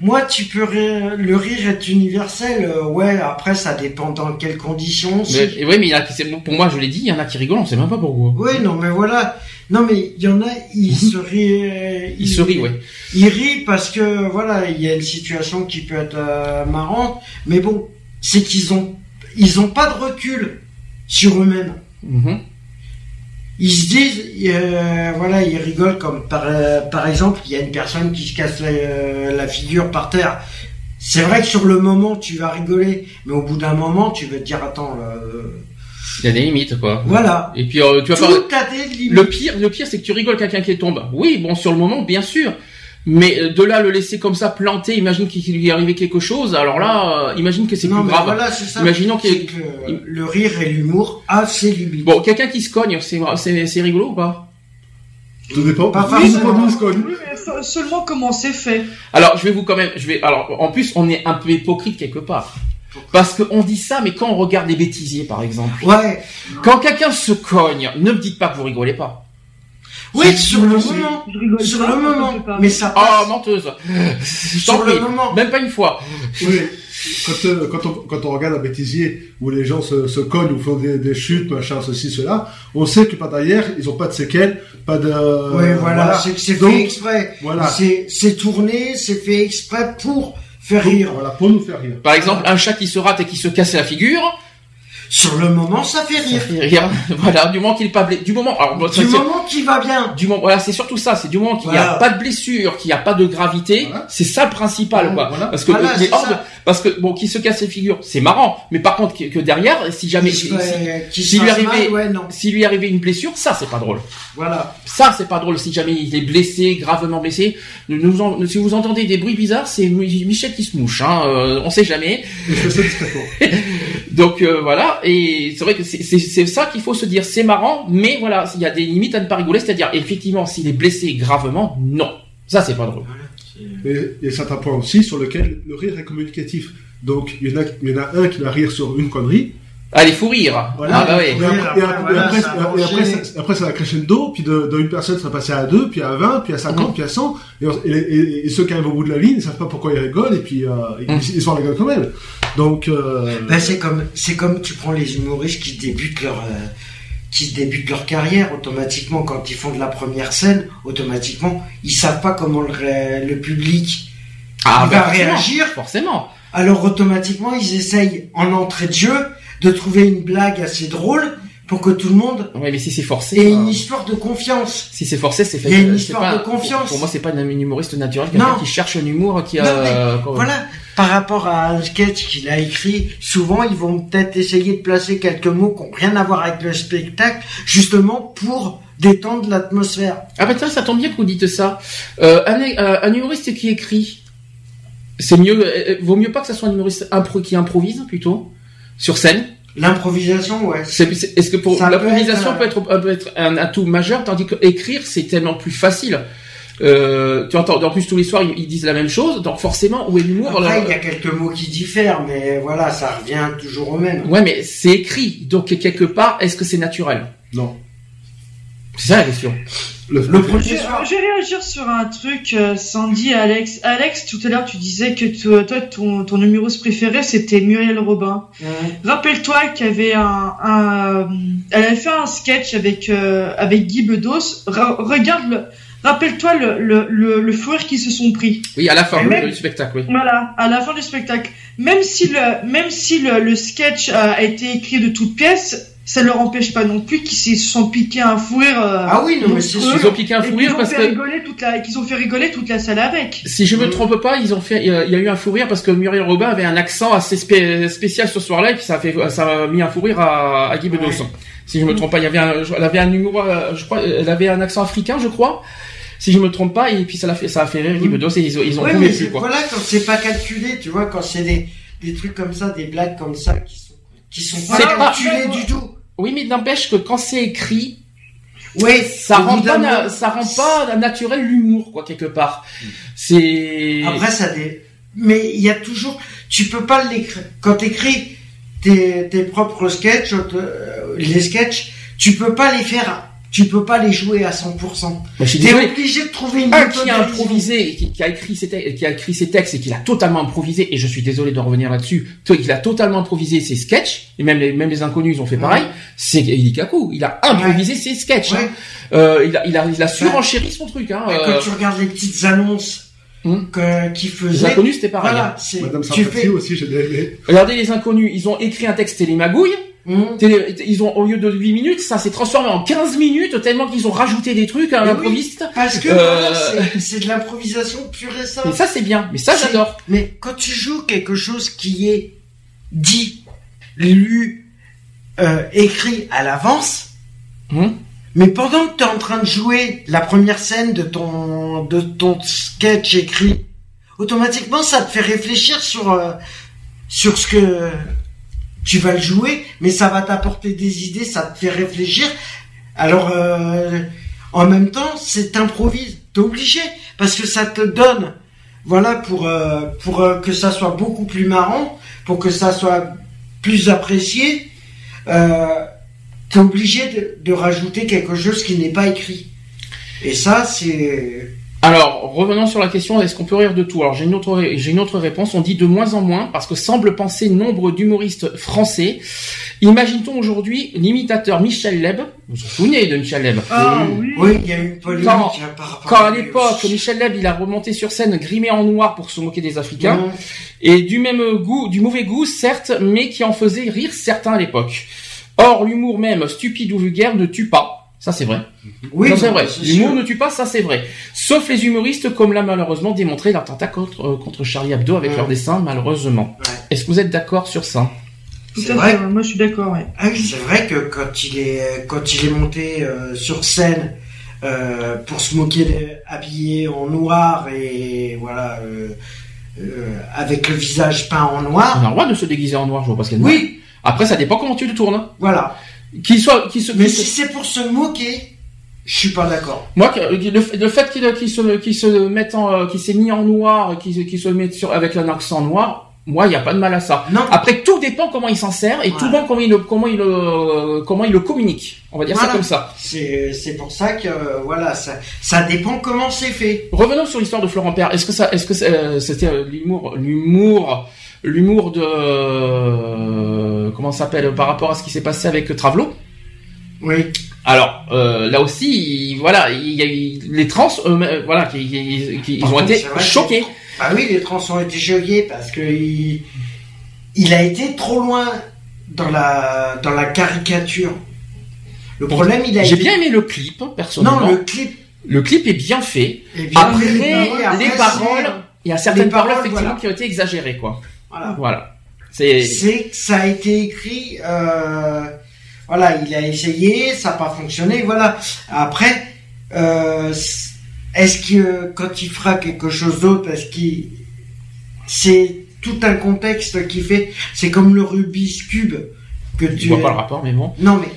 Moi, tu peux rire, le rire est universel. euh, ouais, après, ça dépend dans quelles conditions. Mais, ouais, mais il y en a pour moi, je l'ai dit, il y en a qui rigolent, on sait même pas pourquoi. Oui, non, mais voilà. Non, mais il y en a, ils se rient. Il se rit, ouais. Ils rient parce que voilà, il y a une situation qui peut être euh, marrante, mais bon, c'est qu'ils ont, ils ont pas de recul sur eux-mêmes. Mhm. Ils se disent, euh, voilà, ils rigolent comme par, euh, par exemple, il y a une personne qui se casse la, euh, la figure par terre. C'est vrai que sur le moment, tu vas rigoler, mais au bout d'un moment, tu vas te dire, attends, Il y a des limites, quoi. voilà. Et puis, euh, tu vas Tout pas... a des limites. Le pire, le pire, c'est que tu rigoles quelqu'un qui tombe. Oui, bon, sur le moment, bien sûr. Mais euh, de là, le laisser comme ça planter, imagine qu'il lui est arrivé quelque chose, alors là, euh, imagine que c'est plus mais grave. voilà, c'est ça. Imaginons qu'il y que le rire et l'humour a ses limites. Bon, quelqu'un qui se cogne, c'est, c'est, c'est rigolo ou pas? Tout dépend. Pas forcément. se cogne. Oui, mais se- seulement comment c'est fait. Alors, je vais vous quand même, je vais, alors, en plus, on est un peu hypocrite quelque part. Parce qu'on dit ça, mais quand on regarde des bêtisiers, par exemple, Ouais, quand quelqu'un se cogne, ne me dites pas que vous rigolez pas. Oui, sur le moment. Je rigole Sur pas, le moment. Mais ça Oh, passe. menteuse. Je Sur le moment. Même pas une fois. Oui, quand, euh, quand, on, quand on regarde un bêtisier où les gens se, se cognent ou font des, des chutes, machin, ceci, cela, on sait que par derrière, ils ont pas de séquelles, pas de... Oui, voilà, c'est fait exprès. Voilà. C'est, tourné, c'est fait exprès pour faire rire. Voilà, pour nous faire rire. Par exemple, un chat qui se rate et qui se casse la figure. Sur le moment, ça fait Ça rire. fait rire. Voilà, du moment qu'il pas blessé. Du moment, alors, ça, Du moment qui va bien. du moment, voilà, c'est surtout ça, c'est du moment qu'il n'y a pas de blessure, qu'il n'y a pas de gravité, Voilà. c'est ça le principal, quoi. Voilà. Parce que, ça. de- parce que, bon, qu'il se casse les figures, c'est marrant, mais par contre, que, que derrière, si jamais, si, fait- lui arrivait- ouais, si lui arrivait une blessure, ça, c'est pas drôle. Voilà. Ça, c'est pas drôle si jamais il est blessé, gravement blessé. Nous, nous en- si vous entendez des bruits bizarres, c'est Mi- Michel qui se mouche, hein, euh, on sait jamais. Et. Donc euh, voilà, et c'est vrai que c'est- ça qu'il faut se dire, c'est marrant, mais voilà, il y a des limites à ne pas rigoler, c'est-à-dire effectivement s'il est blessé gravement, non, ça c'est pas drôle. Mais il y a certains points aussi sur lesquels le rire est communicatif. Donc, il y en a, il y en a un qui va rire sur une connerie. Allez, faut rire. Voilà. Ah bah oui. Et après, et après, ça après, ça, après, ça va crescendo, puis de, de une personne, ça va passer à deux, puis à 20, puis à 50, Mhm. puis à 100, et, et, et- et ceux qui arrivent au bout de la ligne, ils savent pas pourquoi ils rigolent, et puis euh, ils, Mhm. ils sont la gueule quand même. Donc, euh, Ben, c'est comme, c'est comme tu prends les humoristes qui débutent leur, euh, qui débutent leur carrière automatiquement quand ils font de la première scène, automatiquement, ils savent pas comment le, ré- le public Ah il bah va forcément, réagir. Forcément. Alors automatiquement, ils essayent en entrée de jeu de trouver une blague assez drôle pour que tout le monde Ouais, mais si c'est forcé. ait euh, une histoire de confiance. Si c'est forcé, c'est fait. Il y a une c'est histoire pas- de confiance. Pour, pour moi, c'est pas une humoriste quelqu'un Non. qui cherche un humour qui a. Non, mais euh, Voilà, par rapport à un sketch qu'il a écrit, souvent ils vont peut-être essayer de placer quelques mots qui n'ont rien à voir avec le spectacle, justement pour détendre l'atmosphère. Ah bah tiens, ça tombe bien que vous dites ça. Euh, un, euh, un humoriste qui écrit, c'est mieux, euh, vaut mieux pas que ça soit un humoriste impro qui improvise plutôt sur scène. L'improvisation, ouais. C'est- c'est- Est-ce que pour Ça peut l'improvisation être, peut être, peut être un atout majeur, tandis que écrire c'est tellement plus facile. Euh, tu entends, en plus tous les soirs ils, disent la même chose, donc forcément où est l'humour Après, il y a quelques mots qui diffèrent, mais voilà, ça revient toujours au même. Ouais, mais c'est écrit, donc quelque part, est-ce que c'est naturel? Non. C'est ça la question. Le, Le Je, soir, je vais réagir sur un truc, euh, Sandy et Alex. Alex, tout à l'heure, tu disais que toi, toi, ton, ton humoriste préféré, c'était Muriel Robin. Mmh. Rappelle-toi qu'il y avait un, un, elle avait fait un sketch avec euh, avec Guy Bedos. Re- regarde le, rappelle-toi le le le, le fou rire qu'ils se sont pris. Oui, à la fin même- du spectacle, oui. Voilà, à la fin du spectacle. Même si le même si le, le sketch a été écrit de toutes pièces, ça leur empêche pas non plus qu'ils se sont piqués un fou rire. euh, Ah oui, non, mais c'est monstrueux. Ils ont piqué un fou qu'ils rire ont parce fait que rigoler toute la, qu'ils ont fait rigoler toute la salle avec. Si je me trompe pas, ils ont fait, il y a y a eu un fou rire parce que Muriel Robin avait un accent assez spé- spécial ce soir-là et puis ça a fait, ça a mis un fou rire à, à Guy Bedos. Ouais. Si je me trompe pas, il y avait un, elle avait un humour, euh, je crois, elle avait un accent africain, je crois. Si je me trompe pas, et puis ça l'a fait, ça a fait rire Guy Mm. Bedos et ils ont, ils ont Ouais, mais plus c'est- quoi. voilà, quand c'est pas calculé, tu vois, quand c'est des, des trucs comme ça, des blagues comme ça qui sont, qui sont pas du tout. Oui, mais n'empêche que quand c'est écrit, ça rend pas, moment- ça rend pas naturel l'humour quoi quelque part. C'est Après, ça dé... Mais il y a toujours, tu peux pas l'écrire. Quand t'écris tes, tes propres sketchs, euh, les sketchs, tu peux pas les faire, tu peux pas les jouer à 100%. Mais je suis T'es obligé de trouver une un qui a improvisé, et qui, qui a écrit ses te- qui a écrit ses textes et qui l'a totalement improvisé, et je suis désolé de revenir là-dessus, il a totalement improvisé ses sketchs, et même les, même les inconnus ils ont fait pareil, c'est Eddie Kaku, il a improvisé ses sketchs, Ouais. hein. Euh, il a, il a, il a surenchéri son truc, hein. Ouais, euh, Quand tu regardes les petites annonces Hum. que, qui les faisaient, inconnus c'était pareil. hein. voilà, c'est, Madame tu Sarkozy fais, aussi, j'ai bien aimé. Regardez les inconnus, ils ont écrit un texte télémagouille, Hum. Télé- ils ont, au lieu de 8 minutes, ça s'est transformé en 15 minutes, tellement qu'ils ont rajouté des trucs à Mais oui. l'improviste. parce que Euh, c'est- de l'improvisation pure et simple. Et ça c'est bien, mais ça j'adore. Mais quand tu joues quelque chose qui est dit, lu, euh, écrit à l'avance, Hum. mais pendant que tu es en train de jouer la première scène de ton, de ton sketch écrit, automatiquement ça te fait réfléchir sur, euh, sur ce que tu vas le jouer, mais ça va t'apporter des idées, ça te fait réfléchir. Alors, euh, en même temps, c'est t'improvises, t'es obligé, parce que ça te donne, voilà, pour euh, euh, que ça soit beaucoup plus marrant, pour que ça soit plus apprécié, t'es obligé de rajouter quelque chose qui n'est pas écrit. Et ça, c'est Alors, revenons sur la question, est-ce qu'on peut rire de tout? Alors, j'ai une autre, j'ai une autre réponse. On dit de moins en moins, parce que semble penser nombre d'humoristes français. Imagine-t-on aujourd'hui l'imitateur Michel Leb. Vous vous souvenez de Michel Leb? Ah oui. oui, il y a eu une polémique Quand- par rapport Quand à l'époque. Michel Leb, il a remonté sur scène grimé en noir pour se moquer des Africains. Et du même goût, du mauvais goût, certes, mais qui en faisait rire certains à l'époque. Or, l'humour même stupide ou vulgaire ne tue pas. Ça, c'est vrai. Oui, ça, c'est vrai. L'humour ne tue pas, ça, c'est vrai. Sauf les humoristes, comme l'a malheureusement démontré l'attentat contre, euh, contre Charlie Hebdo avec Ouais. leur dessin, malheureusement. Ouais. Est-ce que vous êtes d'accord sur ça? Tout C'est à vrai. fait. Moi, je suis d'accord. Ouais. Ah oui, c'est vrai que quand il est quand il est monté euh, sur scène euh, pour se moquer des- habillé en noir et voilà euh, euh, avec le visage peint en On noir. a le droit de se déguiser en noir, je vois pas ce qu'il y a de. Oui, Après, ça dépend comment tu le tournes. voilà. Soit, se, Mais si se- c'est pour se moquer, je suis pas d'accord. Moi, le, fait- le fait qu'il se, se mette en, euh, qu'il s'est mis en noir, qu'il se- mette sur, avec un accent noir, moi, il n'y a pas de mal à ça. Non. Après, tout dépend comment il s'en sert et tout dépend comment il le, comment il le, comment il le communique. On va dire ça comme ça. C'est c'est pour ça que euh, voilà ça ça dépend comment c'est fait. Revenons sur l'histoire de Florent Père. Est-ce que ça, est-ce que euh, c'était euh, l'humour, l'humour, l'humour de, euh, comment ça s'appelle, par rapport à ce qui s'est passé avec Travelo? Oui. Alors euh, là aussi, il- voilà, il y a les trans, eux-mêmes, voilà, qui, qui- qui- ils ont contre, été que- choqués. Ah oui, les trans ont été choqués parce que il, il a été trop loin dans la dans la caricature. Le problème, il a J'ai été... bien aimé le clip, personnellement. Non, le... le clip clip est bien fait. bien Après, fait, après, les paroles, il y a certaines les paroles, paroles, effectivement voilà. qui ont été exagérées, quoi. Voilà. Voilà. C'est, que ça a été écrit. euh, voilà, il a essayé, ça n'a pas fonctionné. Voilà. Après, euh, est-ce que quand il fera quelque chose d'autre, est-ce qu'il c'est tout un contexte qui fait. C'est comme le Rubik's cube que je tu. vois pas le rapport, mais bon. Non mais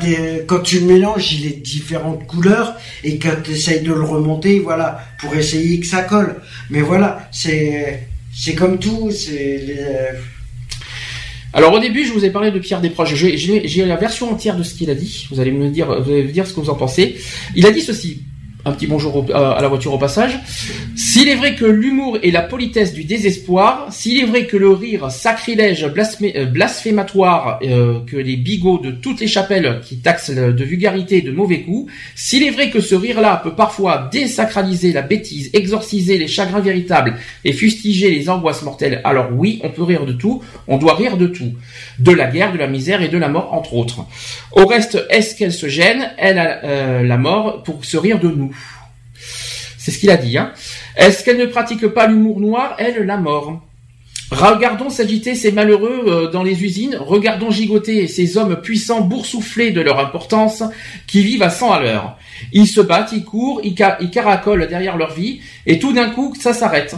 des quand tu le mélanges, il est différentes couleurs et quand tu essayes de le remonter, voilà, pour essayer que ça colle. Mais voilà, c'est c'est comme tout, les- Alors au début, je vous ai parlé de Pierre Desproges. J'ai la version entière de ce qu'il a dit. Vous allez me dire, vous allez me dire ce que vous en pensez. Il a dit ceci. Un petit bonjour à la voiture au passage. S'il est vrai que l'humour est la politesse du désespoir, s'il est vrai que le rire sacrilège euh, blasphématoire euh, que les bigots de toutes les chapelles qui taxent de vulgarité et de mauvais goût, s'il est vrai que ce rire-là peut parfois désacraliser la bêtise, exorciser les chagrins véritables et fustiger les angoisses mortelles, alors oui, on peut rire de tout, on doit rire de tout. De la guerre, de la misère et de la mort, entre autres. Au reste, est-ce qu'elle se gêne, elle a euh, la mort, pour se rire de nous C'est ce qu'il a dit. Hein. Est-ce qu'elle ne pratique pas l'humour noir, elle, la mort? Regardons s'agiter ces malheureux euh, dans les usines, regardons gigoter ces hommes puissants boursouflés de leur importance, qui vivent à 100 à l'heure. Ils se battent, ils courent, ils, ca- ils caracolent derrière leur vie, et tout d'un coup, ça s'arrête.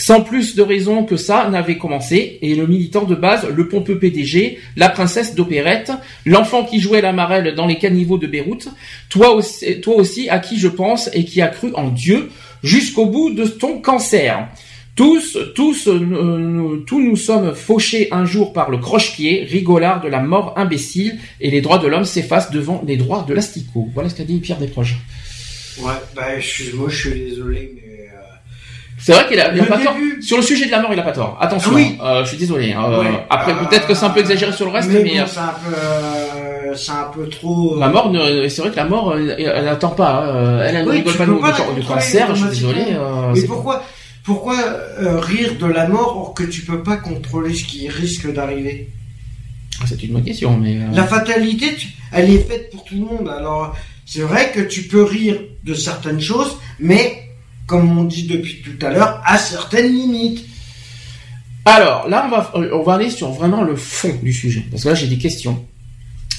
Sans plus de raison que ça n'avait commencé, et le militant de base, le pompeux PDG, la princesse d'opérette, l'enfant qui jouait la marelle dans les caniveaux de Beyrouth, toi aussi, toi aussi à qui je pense et qui a cru en Dieu jusqu'au bout de ton cancer. Tous, tous, euh, tous nous sommes fauchés un jour par le croche-pied, rigolard de la mort imbécile, et les droits de l'homme s'effacent devant les droits de l'asticot. Voilà ce qu'a dit Pierre Desproges. Ouais, bah excuse-moi, je suis désolé, mais C'est vrai qu'il a, il a Le pas tort. Sur le sujet de la mort, il a pas tort. Attention, Ah oui. hein, euh, je suis désolé. hein, euh, ouais, après, euh, peut-être que c'est un peu exagéré sur le reste, mais, bon, euh, c'est un peu, euh, c'est un peu trop. euh, la mort, c'est vrai que la mort, euh, elle n'attend pas. hein, euh, Elle, elle ne Oui, rigole pas pas de- cancer. Je suis désolé. euh, Mais pourquoi, pourquoi euh, rire de la mort or que tu peux pas contrôler ce qui risque d'arriver? C'est une bonne question, mais. euh, La fatalité, elle est faite pour tout le monde. Alors, c'est vrai que tu peux rire de certaines choses, mais comme on dit depuis tout à l'heure, à certaines limites. Alors là, on va, on va aller sur vraiment le fond du sujet, parce que là, j'ai des questions.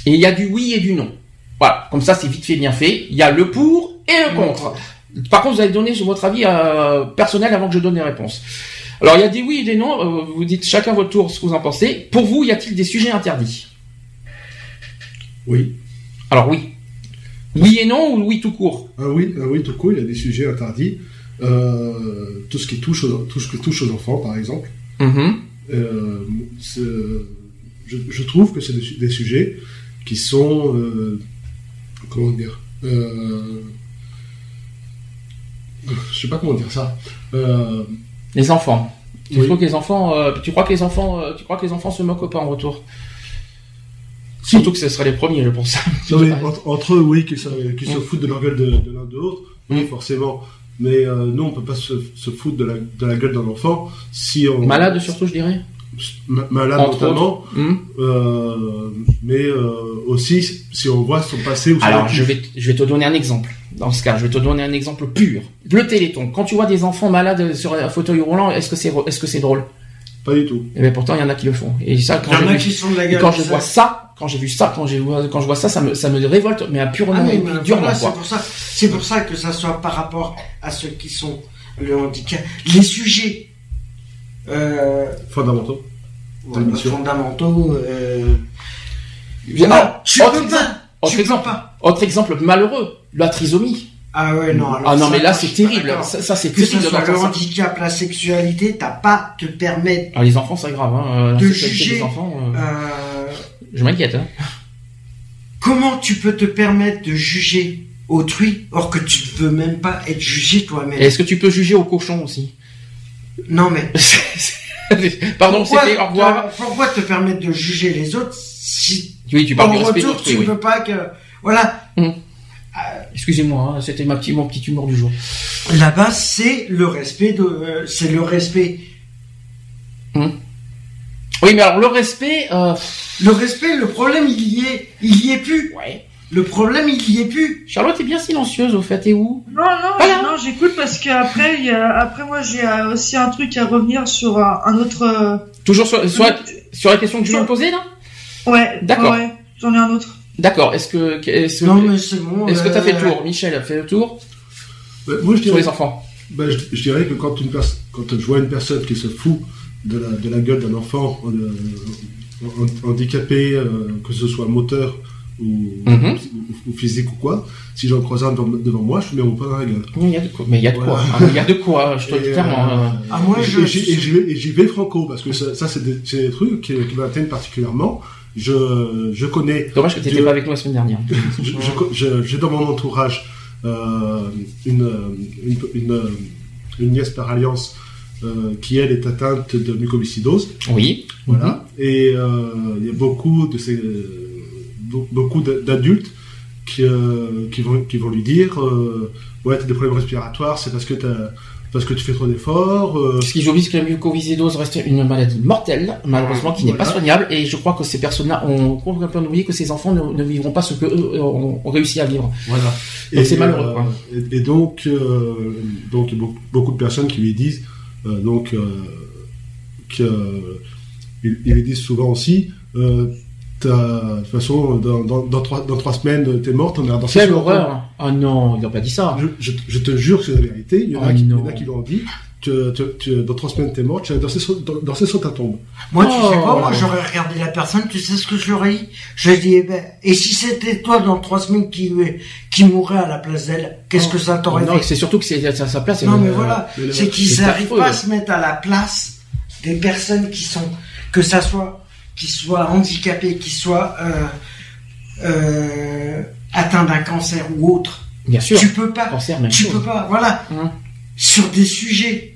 Et il y a du oui et du non. Voilà, comme ça, c'est vite fait, bien fait. Il y a le pour et le contre. Par contre, vous allez donner votre avis euh, personnel avant que je donne les réponses. Alors, il y a des oui et des non. euh, vous dites chacun votre tour ce que vous en pensez. Pour vous, y a-t-il des sujets interdits? Oui. Alors oui. Oui et non ou oui tout court? Ah oui, ah oui, tout court, il y a des sujets interdits. Euh, tout ce qui touche aux, tout ce qui touche aux enfants, par exemple. Mhm. Euh, je, je trouve que c'est des, su- des sujets qui sont, euh, comment dire, je sais pas comment dire ça. Euh, Les enfants. Tu Oui. crois que les enfants, euh, tu crois que les enfants, euh, tu crois que les enfants se moquent pas en retour? Si. Surtout que ce seraient les premiers, je pense. non, mais entre, entre eux, oui, qu'ils se, Mm. foutent de leur gueule de, de l'un de l'autre, oui, Mm. forcément. Mais euh, nous, on peut pas se, se foutre de la, de la gueule d'un enfant si on Malade surtout, je dirais. Ma- malade Entre notamment, Hmm. euh, mais euh, aussi si on voit son passé ou son Alors, je vais, je vais te donner un exemple. Dans ce cas, je vais te donner un exemple pur. Le Téléthon. Quand tu vois des enfants malades sur un fauteuil roulant, est-ce que c'est, est-ce que c'est drôle? Pas du tout. Et bien pourtant, il y en a qui le font. Et ça, Il quand y en a j'ai qui sont de la gueule. quand je ça. vois ça, quand j'ai vu ça, quand j'ai vois- quand je vois ça, ça me, ça me révolte, mais à purement Ah, mais voilà, c'est pour ça, c'est pour ça que ça soit par rapport à ceux qui sont le handicap, les sujets euh, Fondamentaux. fondamentaux. Euh, voilà, tu autre peux exemple. pas, Autre tu peux exemple. pas. Autre exemple malheureux, la trisomie. Ah ouais non. alors Ah non, ça, mais là, c'est terrible. Ça, ça, c'est terrible. soit le handicap, la sexualité, t'as pas te permettre Ah, les enfants, c'est grave. Hein. La De sexualité juger, des enfants, euh, euh, je m'inquiète. Hein. Comment tu peux te permettre de juger autrui or que tu ne veux même pas être jugé toi-même? Est-ce que tu peux juger au cochon aussi? Non mais Pardon, pourquoi, c'était au revoir. te, pourquoi te permettre de juger les autres si Oui, tu en parles du respect de retour tu oui. ne veux pas que voilà Excusez-moi, hein, c'était ma petit, mon petit humour du jour. là-bas c'est le respect de euh, c'est le respect Oui, mais alors le respect, euh, le respect le problème il y est il y est plus ouais. le problème il y est plus Charlotte est bien silencieuse au fait, et où? Non, non, Voilà. non, j'écoute parce qu'après, après moi, j'ai euh, aussi un truc à revenir sur un, un autre. euh, Toujours sur, sur, la, sur la question que je viens de poser là? Ouais, D'accord. ouais, j'en ai un autre. D'accord. Est-ce que, est-ce non que, mais c'est bon est-ce que t'as euh, fait le tour Michel a fait le tour Bah, moi, je sur dirais, les enfants. bah, je, je dirais que quand, une quand je vois une personne qui se fout de la, de la gueule d'un enfant euh, han- handicapé, euh, que ce soit moteur ou, Mhm. ou, ou physique ou quoi, si j'en croise un devant, devant moi, je lui mets mon poing dans la gueule. Oui, il y a de quoi. Mais il y a de quoi. Voilà. hein, Il y a de quoi. Je te le dis clairement. euh, euh, Ah, moi, et je- j'y- et j'y vais, vais franco parce que ça, ça, c'est des, des trucs qui, qui m'atteignent particulièrement. Je, je connais, Dommage que t'étais Dieu. pas avec nous la semaine dernière. je- je- je- j'ai dans mon entourage euh, une, une, une, une nièce par alliance euh, qui elle est atteinte de mucoviscidose. Oui. Voilà. Et euh, il y a beaucoup de ces be- beaucoup d'a- d'adultes qui, euh, qui vont qui vont lui dire ouais t'as des problèmes respiratoires c'est parce que t'as parce que tu fais trop d'efforts euh, Parce qu'ils oublient que la mucoviscidose reste une maladie mortelle, malheureusement, qui n'est pas soignable, et je crois que ces personnes-là ont complètement oublié que ces enfants ne, ne vivront pas ce que eux ont, réussi à vivre. voilà Donc c'est malheureux, et, et donc euh, donc il y a beaucoup, beaucoup de personnes qui lui disent donc euh, que ils, ils disent souvent aussi euh, de toute façon dans, dans, dans trois dans trois semaines t'es morte on est dans Quelle horreur Ah non, il n'a pas dit ça. Je, je, je te jure que c'est la vérité. Il y en a, Oh qui, il y en non. a qui l'ont dit. Tu, tu, tu- dans trois semaines, t'es mort. Tu vas danser sur, dans- danser sur ta tombe. Moi, tu Oh. sais quoi, moi, j'aurais regardé la personne, tu sais ce que j'aurais dit J'aurais dit, eh ben, et si c'était toi dans trois semaines qui, qui mourrait à la place d'elle, qu'est-ce que ça t'aurait Non, fait? c'est surtout que c'est à sa place. Non, euh, mais voilà, c'est qu'ils n'arrivent pas à se mettre à la place des personnes qui sont, que ça soit, qui soient handicapées, qui soient euh, euh, atteints d'un cancer ou autre. Bien sûr. Tu peux pas. Cancer, même tu chose. peux pas, voilà, Hum. sur des sujets.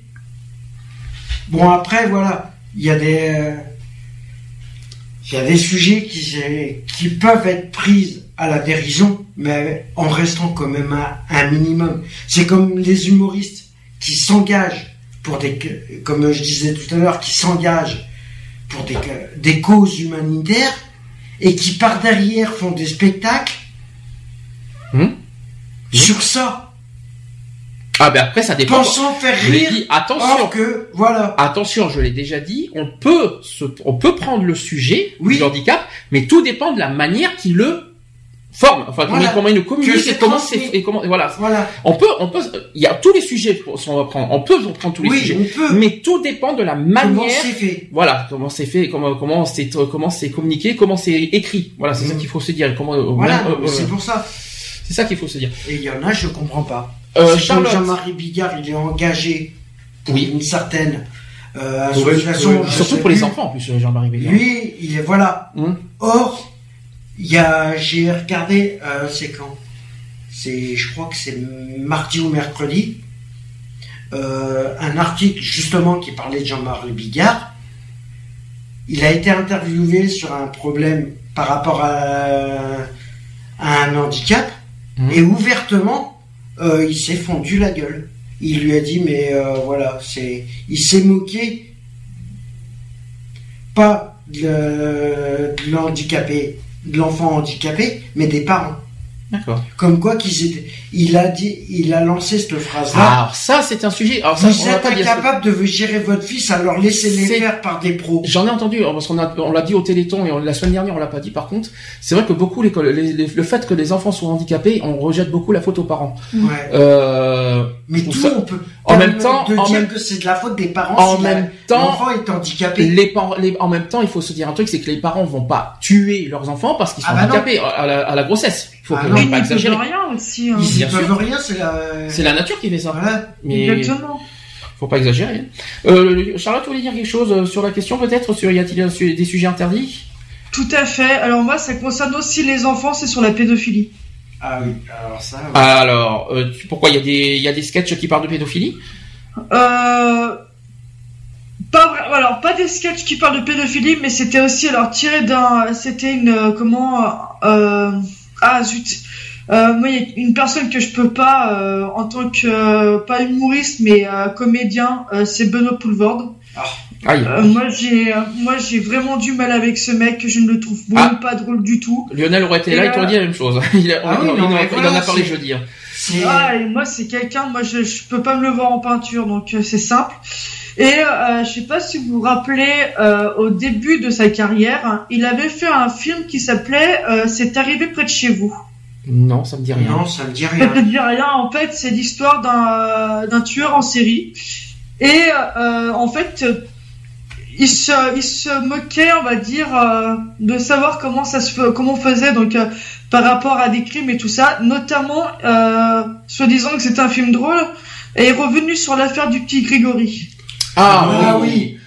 Bon après voilà, il y a des euh, il y a des sujets qui qui peuvent être prises à la dérision, mais en restant quand même à un minimum. C'est comme les humoristes qui s'engagent pour des comme je disais tout à l'heure, qui s'engagent pour des des causes humanitaires et qui par derrière font des spectacles Hum. sur ça. Ah ben après ça dépend. pensant faire rire. dit. Attention. Que, voilà. Attention, je l'ai déjà dit, on peut se, on peut prendre le sujet Oui. du handicap, mais tout dépend de la manière qu'il le forme, enfin Voilà. comment il nous communique Que et comment c'est et comment voilà. Voilà. On peut, on peut, il y a tous les sujets pour- on va prendre, on peut prendre tous les Oui, sujets, on peut. mais tout dépend de la Comment manière. c'est fait Voilà, comment c'est fait, comment comment c'est comment c'est communiqué, comment c'est écrit. Voilà, c'est ça Mhm. qu'il faut se dire. Comment, euh, Voilà, euh, euh, c'est pour ça. c'est ça qu'il faut se dire. Et il y en a, je comprends pas. Euh. Jean-Marie Bigard, il est engagé pour Oui. une certaine euh, association. Surtout pour les enfants en plus, Jean-Marie Bégard. Lui, il est voilà. Hum. Or, il y a, j'ai regardé, euh, c'est quand? C'est, je crois que c'est mardi ou mercredi. euh, un article justement qui parlait de Jean-Marie Bigard. Il a été interviewé sur un problème par rapport à, à un handicap Mhm. et ouvertement, euh, il s'est fondu la gueule. Il lui a dit mais euh, voilà, c'est, il s'est moqué pas de l'handicapé, de l'enfant handicapé, mais des parents. D'accord. Comme quoi qu'ils étaient. Il a dit, il a lancé cette phrase-là. Alors ça, c'est un sujet. Alors ça, Vous on êtes pas incapable de gérer votre fils, alors laissez-les faire par des pros. J'en ai entendu, alors, parce qu'on on l'a dit au Téléthon et on- la semaine dernière on l'a pas dit. Par contre, c'est vrai que beaucoup les, les- les- le fait que les enfants soient handicapés, on rejette beaucoup la faute aux parents. Ouais. Euh, Mais tout, ça- on peut. en même temps- de en dire même- que c'est de la faute des parents. en si la- même temps, l'enfant est handicapé. les parents, les- en même temps, il faut se dire un truc, c'est que les parents vont pas tuer leurs enfants parce qu'ils sont Ah bah non. handicapés à la, à la grossesse. Il faut Ah non. pas ils peuvent exagérer. rien aussi. hein. Ils bien peuvent rien, c'est la. C'est la nature qui fait ça. Voilà. Mais Exactement. faut pas exagérer. Euh, Charlotte, tu voulais dire quelque chose euh, sur la question peut-être sur y a-t-il des sujets interdits? Tout à fait. Alors moi, ça concerne aussi les enfants, c'est sur la pédophilie. Ah oui, alors ça. ouais. Alors, euh, tu- pourquoi il y a des y a des sketchs qui parlent de pédophilie? Euh, pas alors pas des sketchs qui parlent de pédophilie, mais c'était aussi alors tiré d'un, c'était une euh, comment euh, ah zut. Euh, moi, il y a une personne que je peux pas euh, en tant que euh, pas humoriste mais euh, comédien, euh, c'est Benoît Poulvord. Aïe. Euh, moi j'ai euh, moi j'ai vraiment du mal avec ce mec, je ne le trouve Ah. même pas drôle du tout. Lionel aurait été Et là, il t'aurait dit la même chose. Il, a- Ah oui, il non, en a- mais il en voilà, a parlé jeudi. hein. Ah, et moi, c'est quelqu'un, moi, je, je peux pas me le voir en peinture, donc euh, c'est simple. Et euh, je sais pas si vous vous rappelez, euh, au début de sa carrière, hein, il avait fait un film qui s'appelait euh, C'est arrivé près de chez vous. Non, ça me dit rien. Non, ça me dit Ça rien. te dit rien, en fait, c'est l'histoire d'un euh, d'un tueur en série. Et euh, en fait, il se, il se moquait, on va dire, euh, de savoir comment ça se comment on faisait donc euh, par rapport à des crimes et tout ça, notamment euh, soi-disant que c'était un film drôle, et est revenu sur l'affaire du petit Grégory. Ah, Ah oui. oui.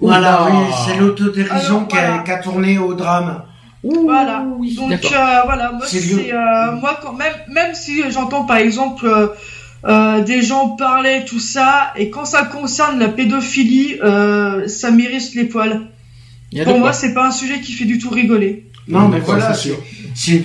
Voilà, oui, c'est l'autodérision qui, a, voilà. qui a tourné au drame. Voilà. oui, Donc euh, voilà, moi le- euh, moi quand même même si j'entends par exemple euh, des gens parler tout ça et quand ça concerne la pédophilie, euh, ça mérite les poils. Pour moi, c'est pas un sujet qui fait du tout rigoler. Non, mais voilà, c'est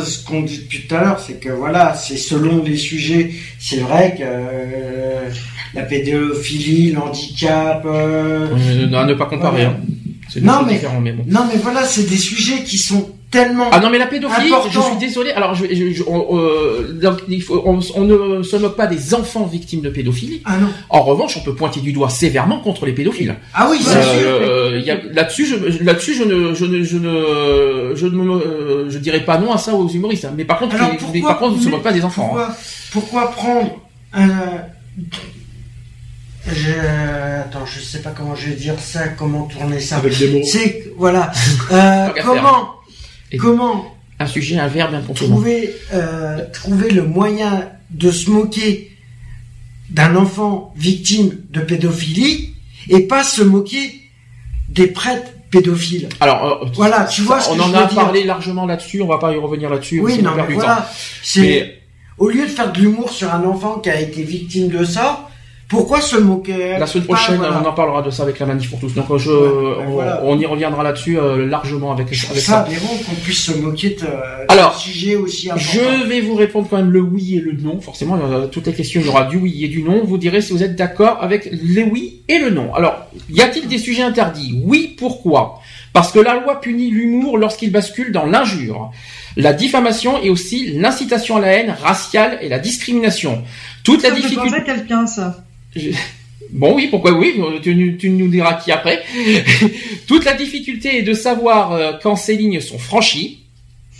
ce qu'on dit depuis tout à l'heure, c'est que voilà, c'est selon les sujets. C'est vrai que euh, la pédophilie, l'handicap. à ne pas comparer. Voilà. hein. Non, mais- mais bon. Non, mais voilà, c'est des sujets qui sont tellement. Ah non mais la pédophilie, Important. je suis désolé. Alors je, je- je- on, euh, donc, il faut- on, on ne se moque pas des enfants victimes de pédophilie. Ah non. En revanche, on peut pointer du doigt sévèrement contre les pédophiles. Ah oui, c'est sûr. Euh, a- Là-dessus, je, là-dessus, je ne, je ne, je ne, je ne, me- euh, je dirais pas non à ça aux humoristes. hein. Mais par contre, Alors, les- pourquoi- mais par contre, on ne se moque pas des enfants. hein. Pourquoi, pourquoi prendre un. Je... Attends, je sais pas comment je vais dire ça, comment tourner ça. Avec des mots. C'est voilà. Euh, comment Et- comment Un sujet, un verbe, un trouver euh, trouver le moyen de se moquer d'un enfant victime de pédophilie et pas se moquer des prêtres pédophiles? Alors, euh, Voilà, tu vois ce on que en je a veux dire. parlé largement là-dessus. On va pas y revenir là-dessus. Oui, non, mais voilà. C'est Mais au lieu de faire de l'humour sur un enfant qui a été victime de ça, pourquoi se moquer La semaine pas, prochaine, voilà. on en parlera de ça avec la manif pour tous. Donc, je, Ouais, on, voilà. on y reviendra là-dessus euh, largement avec, Je avec ça qu'on puisse se moquer de, Alors, d'un sujet aussi important. Je vais vous répondre quand même le oui et le non. Forcément, euh, toutes les questions, il y aura du oui et du non. Vous direz si vous êtes d'accord avec les oui et le non. Alors, y a-t-il des sujets interdits? Oui, pourquoi? Parce que la loi punit l'humour lorsqu'il bascule dans l'injure, la diffamation et aussi l'incitation à la haine raciale et la discrimination. Toute la Ça fait difficulté... quelqu'un, ça. Bon oui, pourquoi oui tu, nous diras qui après. Toute la difficulté est de savoir euh, quand ces lignes sont franchies.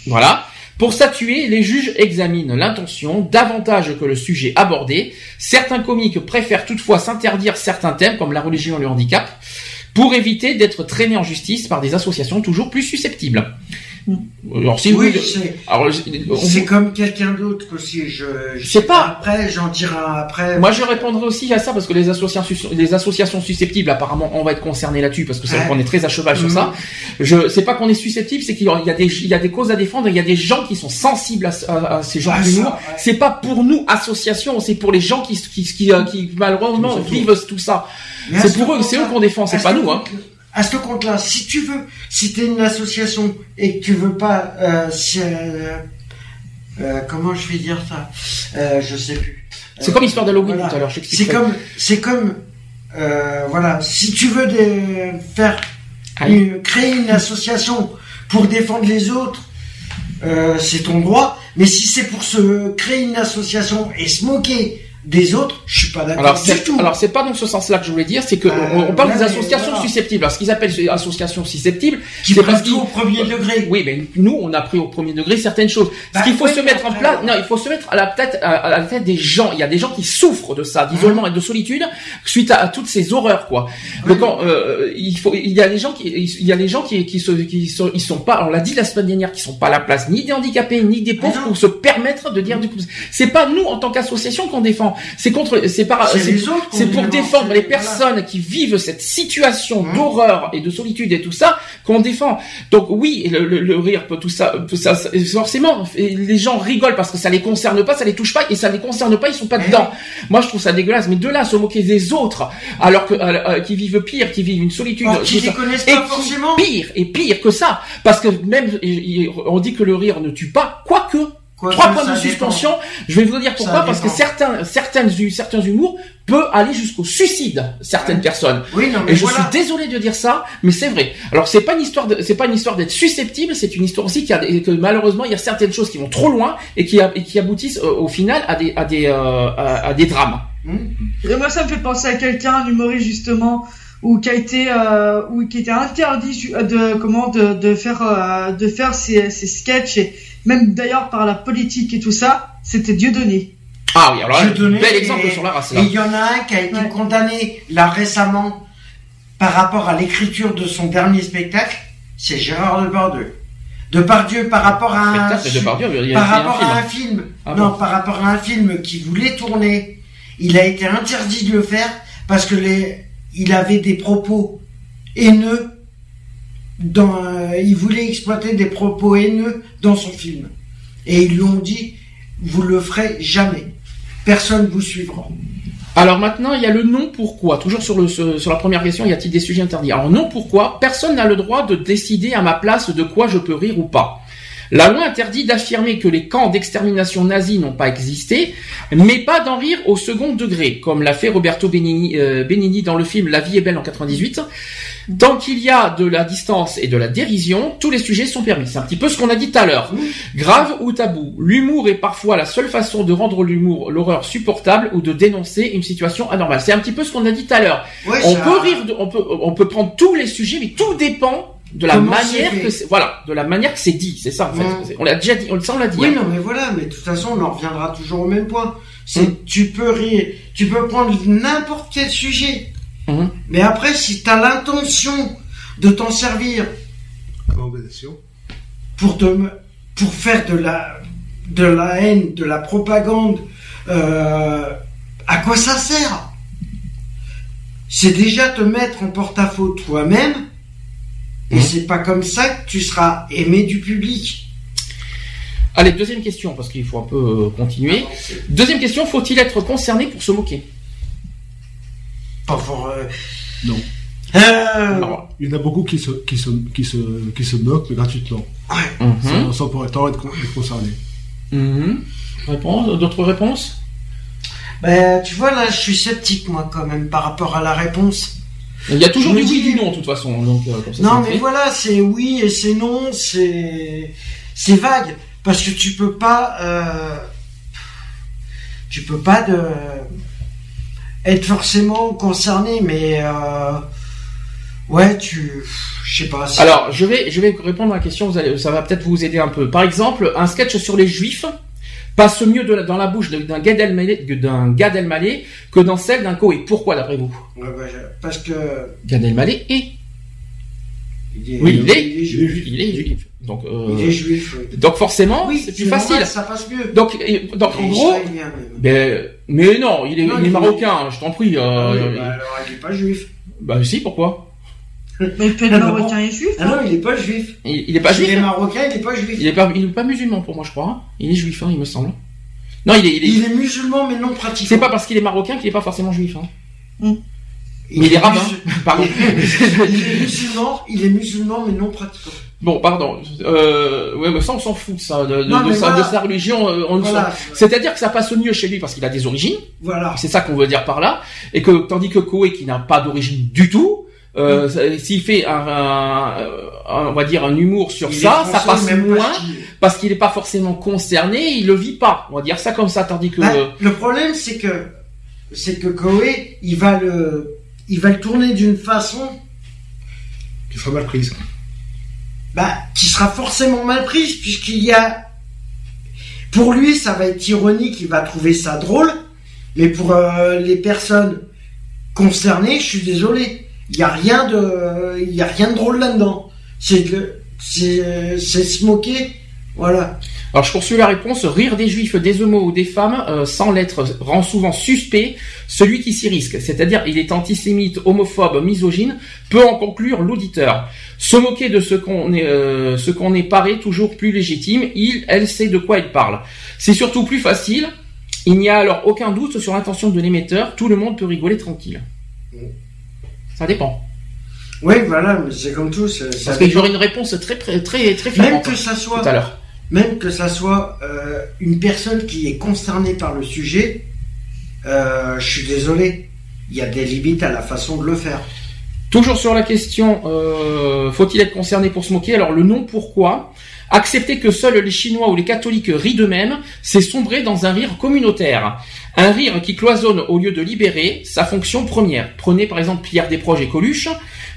Voilà. Pour statuer, les juges examinent l'intention davantage que le sujet abordé. Certains comiques préfèrent toutefois s'interdire certains thèmes comme la religion et le handicap pour éviter d'être traînés en justice par des associations toujours plus susceptibles. Alors si oui, vous, c'est comme quelqu'un d'autre aussi. Je, je C'est pas- Après, j'en dirai après. moi je répondrai aussi à ça parce que les associations, les associations susceptibles, apparemment, on va être concerné là-dessus parce que c'est Ouais. qu'on est très à cheval sur Mhm. ça. Je, c'est pas qu'on est susceptible, c'est qu'il y a des, il y a des causes à défendre, il y a des gens qui sont sensibles à, ce- à- à ces genres Ah, d'humour. ouais. C'est pas pour nous associations, c'est pour les gens qui, qui, qui, euh, qui malheureusement vivent tout ça. C'est ce pour eux, c'est eux qu'on défend, c'est pas nous, hein. À ce compte-là, si tu veux, si t'es une association et que tu veux pas, euh, si, euh, euh, comment je vais dire ça, je sais plus. C'est comme l'histoire d'Halloween voilà. tout à l'heure, je C'est comme, c'est comme, voilà, si tu veux des- faire, une- créer une association pour défendre les autres, c'est ton droit. Mais si c'est pour se créer une association et se moquer des autres, je suis pas d'accord Alors du c'est, tout. alors c'est pas dans ce sens-là que je voulais dire, c'est que Euh, on, on parle ouais, des associations voilà. susceptibles. Alors ce qu'ils appellent associations susceptibles, qui c'est parce qu'ils- au premier degré. Oui, mais nous, on a pris au premier degré certaines choses. Bah, Ce qu'il faut se mettre en place, non, il faut se mettre à la tête, à, à la tête des gens. Il y a des gens qui souffrent de ça, d'isolement et de solitude, suite à, à toutes ces horreurs, quoi. Oui. Donc, euh, il faut, il y a des gens qui, il y a des gens qui, qui se, qui sont, ils sont pas, on l'a dit la semaine dernière, qui sont pas à la place ni des handicapés ni des pauvres Ah non. pour se permettre de dire du coup. C'est pas nous en tant qu'association qu'on défend. C'est contre, c'est pas, C'est pour défend, défendre les voilà. personnes qui vivent cette situation Mmh. d'horreur et de solitude et tout ça qu'on défend. Donc oui, le, le- le rire, tout ça, tout ça, ça- forcément, les gens rigolent parce que ça les concerne pas, ça les touche pas et ça les concerne pas, ils sont pas Eh dedans. Moi, je trouve ça dégueulasse. Mais de là, à se moquer des autres, alors que euh, euh, qui vivent pire, qui vivent une solitude, qui ça. connaissent et pas forcément. pire et pire que ça, parce que même on dit que le rire ne tue pas, quoique. Quoique, Trois points de dépend. suspension. Je vais vous dire pourquoi, parce que certains, certains, certains humours peut aller jusqu'au suicide, certaines Ouais. personnes. Oui, non, mais Et je voilà. suis désolé de dire ça, mais c'est vrai. Alors c'est pas une histoire, de- c'est pas une histoire d'être susceptible, c'est une histoire aussi qui a, des- que malheureusement il y a certaines choses qui vont trop loin et qui, a- et qui aboutissent euh, au final à des, à des, euh, à, à des drames. Hum. Et moi, ça me fait penser à quelqu'un, un humoriste justement, ou qui a été, euh, ou qui était interdit su- de comment de, de faire, euh, de faire ses, ses sketchs et même d'ailleurs par la politique et tout ça. C'était Dieudonné. Ah oui, alors là, bel exemple et- sur la race Et il y en a un qui a été Ouais. condamné là récemment par rapport à l'écriture de son dernier spectacle, c'est Gérard Depardieu. Depardieu par rapport à un Spectacle de Depardieu, il y a par un rapport film. à un film, Ah non, bon par rapport à un film qui voulait tourner, il a été interdit de le faire parce que les, il avait des propos haineux euh, il voulait exploiter des propos haineux dans son film. Et ils lui ont dit, vous le ferez jamais. Personne vous suivra. Alors maintenant, il y a le non pourquoi. Toujours sur la première question, y a-t-il des sujets interdits? Alors non pourquoi, personne n'a le droit de décider à ma place de quoi je peux rire ou pas. La loi interdit d'affirmer que les camps d'extermination nazis n'ont pas existé, mais pas d'en rire au second degré, comme l'a fait Roberto Benigni, euh, Benigni dans le film La vie est belle en 98. Tant qu'il y a de la distance et de la dérision, tous les sujets sont permis. C'est un petit peu ce qu'on a dit tout à l'heure. Grave ou tabou, l'humour est parfois la seule façon de rendre l'humour, l'horreur supportable ou de dénoncer une situation anormale. C'est un petit peu ce qu'on a dit tout à l'heure. Ouais, On ça- peut rire, de- on peut, on peut prendre tous les sujets, mais tout dépend de la Comment manière que c'est, voilà, de la manière que c'est dit. C'est ça, en fait. On l'a déjà dit, on, ça, on l'a dit. Oui, hein. non, mais voilà, mais de toute façon, on en reviendra toujours au même point. C'est, Mm. tu peux rire, tu peux prendre n'importe quel sujet. Mhm. Mais après, si tu as l'intention de t'en servir pour te, pour faire de la, de la haine, de la propagande, euh, à quoi ça sert? C'est déjà te mettre en porte-à-faux toi-même, et Mhm. c'est pas comme ça que tu seras aimé du public. Allez, deuxième question, parce qu'il faut un peu euh, continuer. Deuxième question, faut-il être concerné pour se moquer? Pas pour, euh, Non. euh, Alors, Il y en a beaucoup qui se, qui se, qui se, qui se moquent, mais gratuitement. mhm. Sans, sans pour autant être, con- être concerné. Mhm. Réponse, d'autres réponses? Ben, tu vois, là, je suis sceptique, moi, quand même, par rapport à la réponse. Il y a toujours Je du oui, dis- du non, de toute façon. Donc, euh, comme ça, non, mais fait. voilà, c'est oui et c'est non, c'est, c'est vague. Parce que tu peux pas, euh, tu peux pas de, être forcément concerné, mais, euh, ouais, tu, je sais pas. Alors, je vais, je vais répondre à la question, vous allez, ça va peut-être vous aider un peu. Par exemple, un sketch sur les juifs passe mieux de la- dans la bouche d'un Gad Elmaleh, que d'un Gad Elmaleh que dans celle d'un Coé. Pourquoi, d'après vous? Ouais, je- parce que, Gad Elmaleh Il est, Oui, il est, il est juif. il est juif. Donc, euh, Il est juif. oui. donc forcément, Oui, c'est plus normal, facile. Ça passe mieux. Donc, et- donc en gros, ben, mais non, il est, Non, il est il est- marocain, je t'en prie. euh, Ah oui, il- bah alors, il est pas juif. bah si, pourquoi? Mais il bon. marocain et juif. Ah non, il est pas juif. il, il est pas juif. est hein marocain, il est pas juif. Il est pas, il est pas musulman pour moi, je crois. hein. Il est juif, hein, il me semble. Non, il est, il est- Il est musulman, mais non pratiquant. c'est pas parce qu'il est marocain qu'il est pas forcément juif. Hein. Il est rabbin. musul- Pardon. Il est musulman, il est musulman, mais non pratiquant. bon, pardon. Euh, ouais, mais ça, on s'en fout de ça, de, Non, sa, voilà. de sa religion. euh, on s'en- Voilà. C'est-à-dire que ça passe mieux chez lui parce qu'il a des origines. Voilà. C'est ça qu'on veut dire par là. Et que tandis que Koé, qui n'a pas d'origine du tout, euh, Mm. s'il fait un, un- un- on va dire un humour sur Il ça, ça passe moins parce qu'il n'est pas forcément concerné, il le vit pas. On va dire ça comme ça, tandis que Bah, le problème, c'est que, c'est que Koé, il va le, il va le tourner d'une façon, Qui sera mal prise. bah, qui sera forcément mal prise, puisqu'il y a, pour lui, ça va être ironique, il va trouver ça drôle, mais pour euh, les personnes concernées, je suis désolé, il y a rien de, rien de drôle là-dedans. C'est le, c'est, c'est se moquer, voilà. Alors je poursuis la réponse. Rire des juifs, des homos ou des femmes euh, sans l'être rend souvent suspect celui qui s'y risque. C'est-à-dire il est antisémite, homophobe, misogyne, peut en conclure l'auditeur. Se moquer de ce qu'on est, euh, ce qu'on est paraît toujours plus légitime. Il, elle sait de quoi elle parle. C'est surtout plus facile. Il n'y a alors aucun doute sur l'intention de l'émetteur. Tout le monde peut rigoler tranquille. Ça dépend. Oui, voilà, mais c'est comme tout, c'est- ça Parce que j'aurais une réponse très très très très Même que ça tout soit, à l'heure. Même que ça soit euh, une personne qui est concernée par le sujet, euh, je suis désolé, il y a des limites à la façon de le faire. Toujours sur la question, euh, faut-il être concerné pour se moquer? Alors le non, pourquoi? Accepter que seuls les Chinois ou les catholiques rient d'eux-mêmes, c'est sombrer dans un rire communautaire. Un rire qui cloisonne au lieu de libérer sa fonction première. Prenez par exemple Pierre Desproges et Coluche.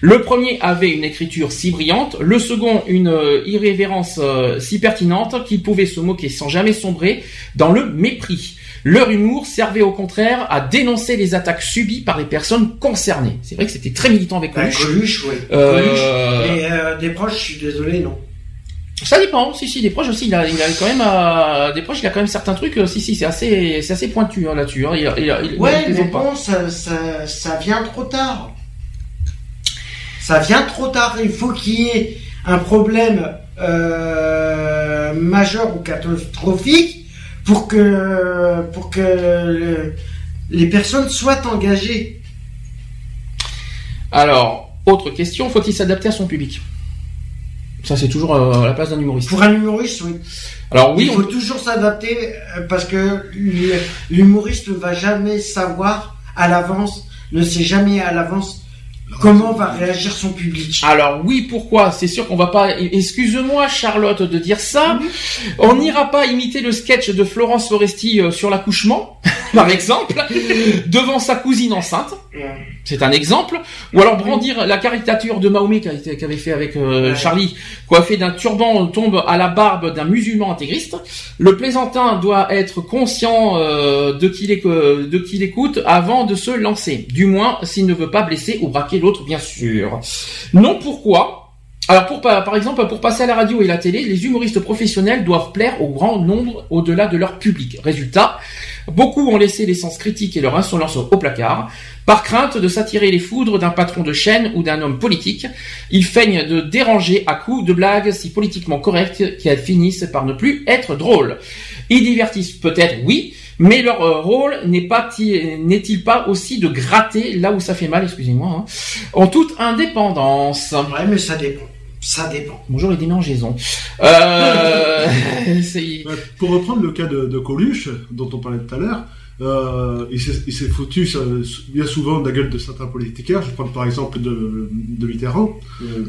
Le premier avait une écriture si brillante, le second une euh, irrévérence euh, si pertinente qu'il pouvait se moquer sans jamais sombrer dans le mépris. Leur humour servait au contraire à dénoncer les attaques subies par les personnes concernées. C'est vrai que c'était très militant avec Bah, Coluche. Coluche, oui. Euh, Coluche. Mais euh, des proches, je suis désolé, non. Ça dépend. Si si, des proches aussi. Il a, il a quand même euh, des proches. Il a quand même certains trucs. euh, si si, c'est assez, c'est assez pointu hein, là-dessus. Hein. Il, il, Ouais, mais pas. bon, ça, ça, ça vient trop tard. Ça vient trop tard. Il faut qu'il y ait un problème euh, majeur ou catastrophique pour que pour que le- les personnes soient engagées. Alors, autre question. Faut-il s'adapter à son public? Ça, c'est toujours euh, à la place d'un humoriste. Pour un humoriste, oui. Alors oui, il faut on- toujours s'adapter euh, parce que l'humoriste ne va jamais savoir à l'avance, ne sait jamais à l'avance comment va réagir son public. Alors oui, pourquoi? C'est sûr qu'on va pas. Excuse-moi, Charlotte, de dire ça. On n'ira pas imiter le sketch de Florence Foresti euh, sur l'accouchement, par exemple, devant sa cousine enceinte. C'est un exemple. Ou alors brandir la caricature de Mahomet qu'avait fait avec euh. Charlie, coiffé d'un turban tombe à la barbe d'un musulman intégriste. Le plaisantin doit être conscient euh, de qui euh, l'écoute avant de se lancer. Du moins, s'il ne veut pas blesser ou braquer l'autre, bien sûr. Non, pourquoi? Alors pour pa- par exemple pour passer à la radio et la télé, les humoristes professionnels doivent plaire au grand nombre au-delà de leur public. Résultat, beaucoup ont laissé l'essence critique et leur insolence au placard. Par crainte de s'attirer les foudres d'un patron de chaîne ou d'un homme politique, ils feignent de déranger à coups de blagues si politiquement correctes qu'elles finissent par ne plus être drôles. Ils divertissent peut-être, oui, mais leur euh, rôle n'est pas n'est-il pas aussi de gratter là où ça fait mal, excusez-moi, hein, en toute indépendance. Ouais, mais ça dépend. Ça dépend. Bonjour les démangeaisons. Euh, Ouais, Pour reprendre le cas de, de Coluche, dont on parlait tout à l'heure, euh, il s'est foutu ça, bien souvent de la gueule de certains politiciens. Je prends par exemple de, de Mitterrand.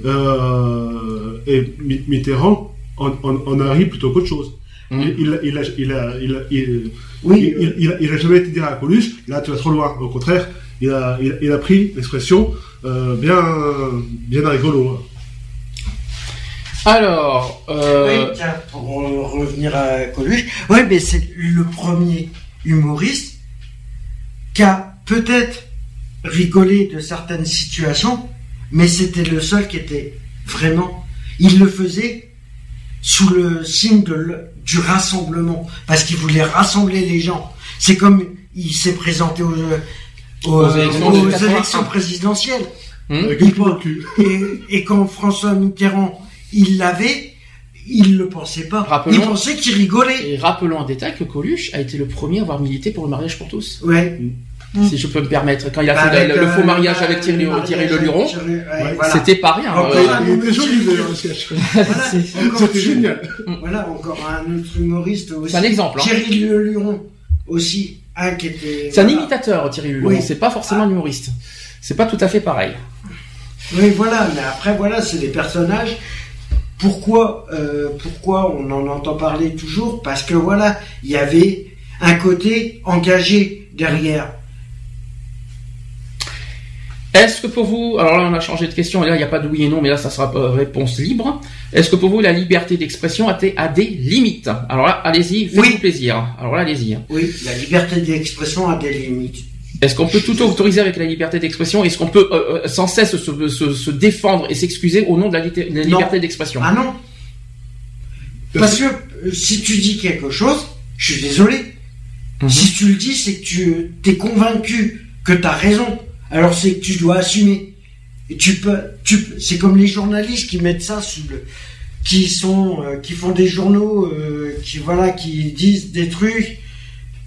Euh, et Mi- Mitterrand en, en, en a ri plutôt qu'autre chose. Mm. Il, il, a- il, a, il, a, il, a, il, Oui, il, il a, il a jamais été dire à Coluche, là tu vas trop loin. Au contraire, il a, il, a- il a pris l'expression euh, bien, bien rigolo. Alors, euh, Oui, tiens, pour euh, revenir à Coluche, ouais, mais c'est le premier humoriste qui a peut-être rigolé de certaines situations, mais c'était le seul qui était Vraiment. Il le faisait sous le signe de le- du rassemblement, parce qu'il voulait rassembler les gens. C'est comme il s'est présenté aux, aux, Aux élections de aux 81. élections présidentielles. Cul. Et, et quand François Mitterrand, il l'avait, il le pensait pas. Rappelons- Il pensait qu'il rigolait. Et rappelons en détail que Coluche a été le premier à avoir milité pour le mariage pour tous. Ouais. Si je peux me permettre. Quand il a Bah, fait le, le faux euh, mariage le avec Thierry, mariage Thierry ouais, Ouais. voilà. c'était pas rien. Encore euh, un Il était autre le. Voilà, encore C'était Thierry- génial. Voilà, encore un autre humoriste aussi. C'est un exemple, hein. Thierry Leluron aussi, un qui était. C'est un imitateur, Thierry Leluron. Oui. C'est pas forcément un humoriste. C'est pas tout à fait pareil. Oui, voilà, mais après, voilà, c'est des personnages. Pourquoi, euh, pourquoi on en entend parler toujours? Parce que voilà, il y avait un côté engagé derrière. Est-ce que pour vous, alors là on a changé de question, et là il n'y a pas de oui et non, mais là ça sera euh, réponse libre. Est-ce que pour vous la liberté d'expression a, des- a des limites? Alors là, allez-y, faites-vous Oui. plaisir. Alors là, allez-y. Oui, la liberté d'expression a des limites. Est-ce qu'on peut tout autoriser avec la liberté d'expression? Est-ce qu'on peut euh, euh, sans cesse se, se- se défendre et s'excuser au nom de la, de liberté d'expression? Ah non Parce que euh, si tu dis quelque chose, je suis désolé. Mhm. Si tu le dis, c'est que tu es convaincu que tu as raison. Alors c'est que tu dois assumer. Et tu peux, tu, c'est comme les journalistes qui mettent ça sous le, qui sont, euh, qui font des journaux, euh, qui voilà, qui disent des trucs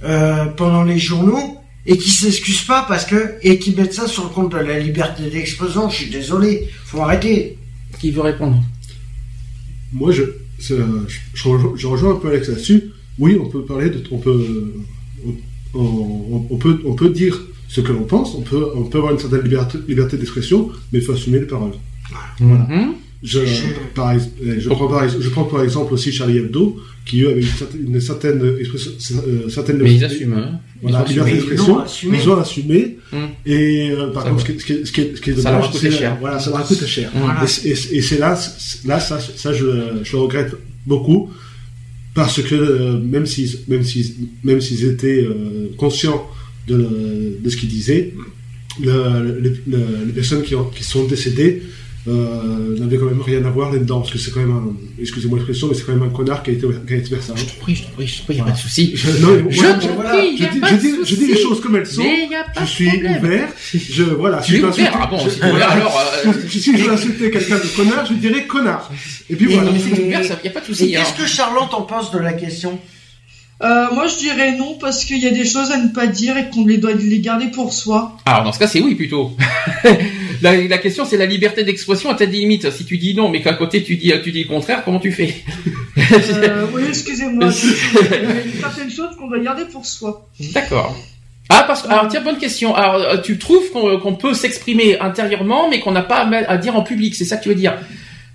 euh, pendant les journaux et qui s'excusent pas parce que et qui mettent ça sur le compte de la liberté d'expression. Je suis désolé, faut arrêter. Qui veut répondre? Moi, je, je, je rejoins, je rejoins un peu Alex là-dessus. Oui, on peut parler de, on peut, on, on- on peut, on peut dire ce que l'on pense. On peut, on peut avoir une certaine liberté, liberté d'expression, mais il faut assumer les paroles. Mhm. Je, Je- par euh, je, prends par, je prends par exemple aussi Charlie Hebdo, qui eux avaient une certaine, une certaine expression, euh, certaine Mais ils assument. Hein. Voilà, Ils ont liberté assumé. d'expression, Ils l'ont assumé. ils ont assumé. Hum. Et euh, par Ça contre, va. ce qui, ce qui, ce qui est, ce qui est Ça leur cher. Voilà, ça leur a coûté cher. Voilà. Et, c'est- et c'est- et c'est là, là, ça, ça je, je le regrette beaucoup parce que euh, même s'ils, même s'ils, même s'ils étaient euh, conscients de, de ce qu'ils disaient, le- le- le- les personnes qui, ont- qui sont décédées euh, n'avaient quand même rien à voir là-dedans parce que c'est quand même un, excusez-moi l'expression, mais c'est quand même un connard qui a été, qui a été vers ça. Je t'en prie, je t'en prie, je t'en prie, y a pas de souci. Je, non, mais Je voilà, t'en voilà. prie, je y a dis, pas je de dis- je dis les choses comme elles sont. Mais y a pas Je suis problème. ouvert. Je, voilà, je ouvert Ah bon, je- si tu es ouvert, alors... euh, si je veux insulter quelqu'un de connard, je dirais connard. Et puis Et- voilà. Mais c'est ouvert, ça y a pas de souci. hein. qu'est-ce que Charlotte en pense de la question? Euh, moi, je dirais non parce qu'il y a des choses à ne pas dire et qu'on les doit les garder pour soi. Alors dans ce cas, c'est oui plutôt. la, la question, c'est la liberté d'expression à telle limite. Si tu dis non, mais qu'à côté tu dis tu dis le contraire, comment tu fais Euh, oui, excusez-moi. Il y a certaines choses qu'on doit garder pour soi. D'accord. Ah parce que alors tiens bonne question. Alors euh, tu trouves qu'on qu'on peut s'exprimer intérieurement, mais qu'on n'a pas à, dire en public, c'est ça que tu veux dire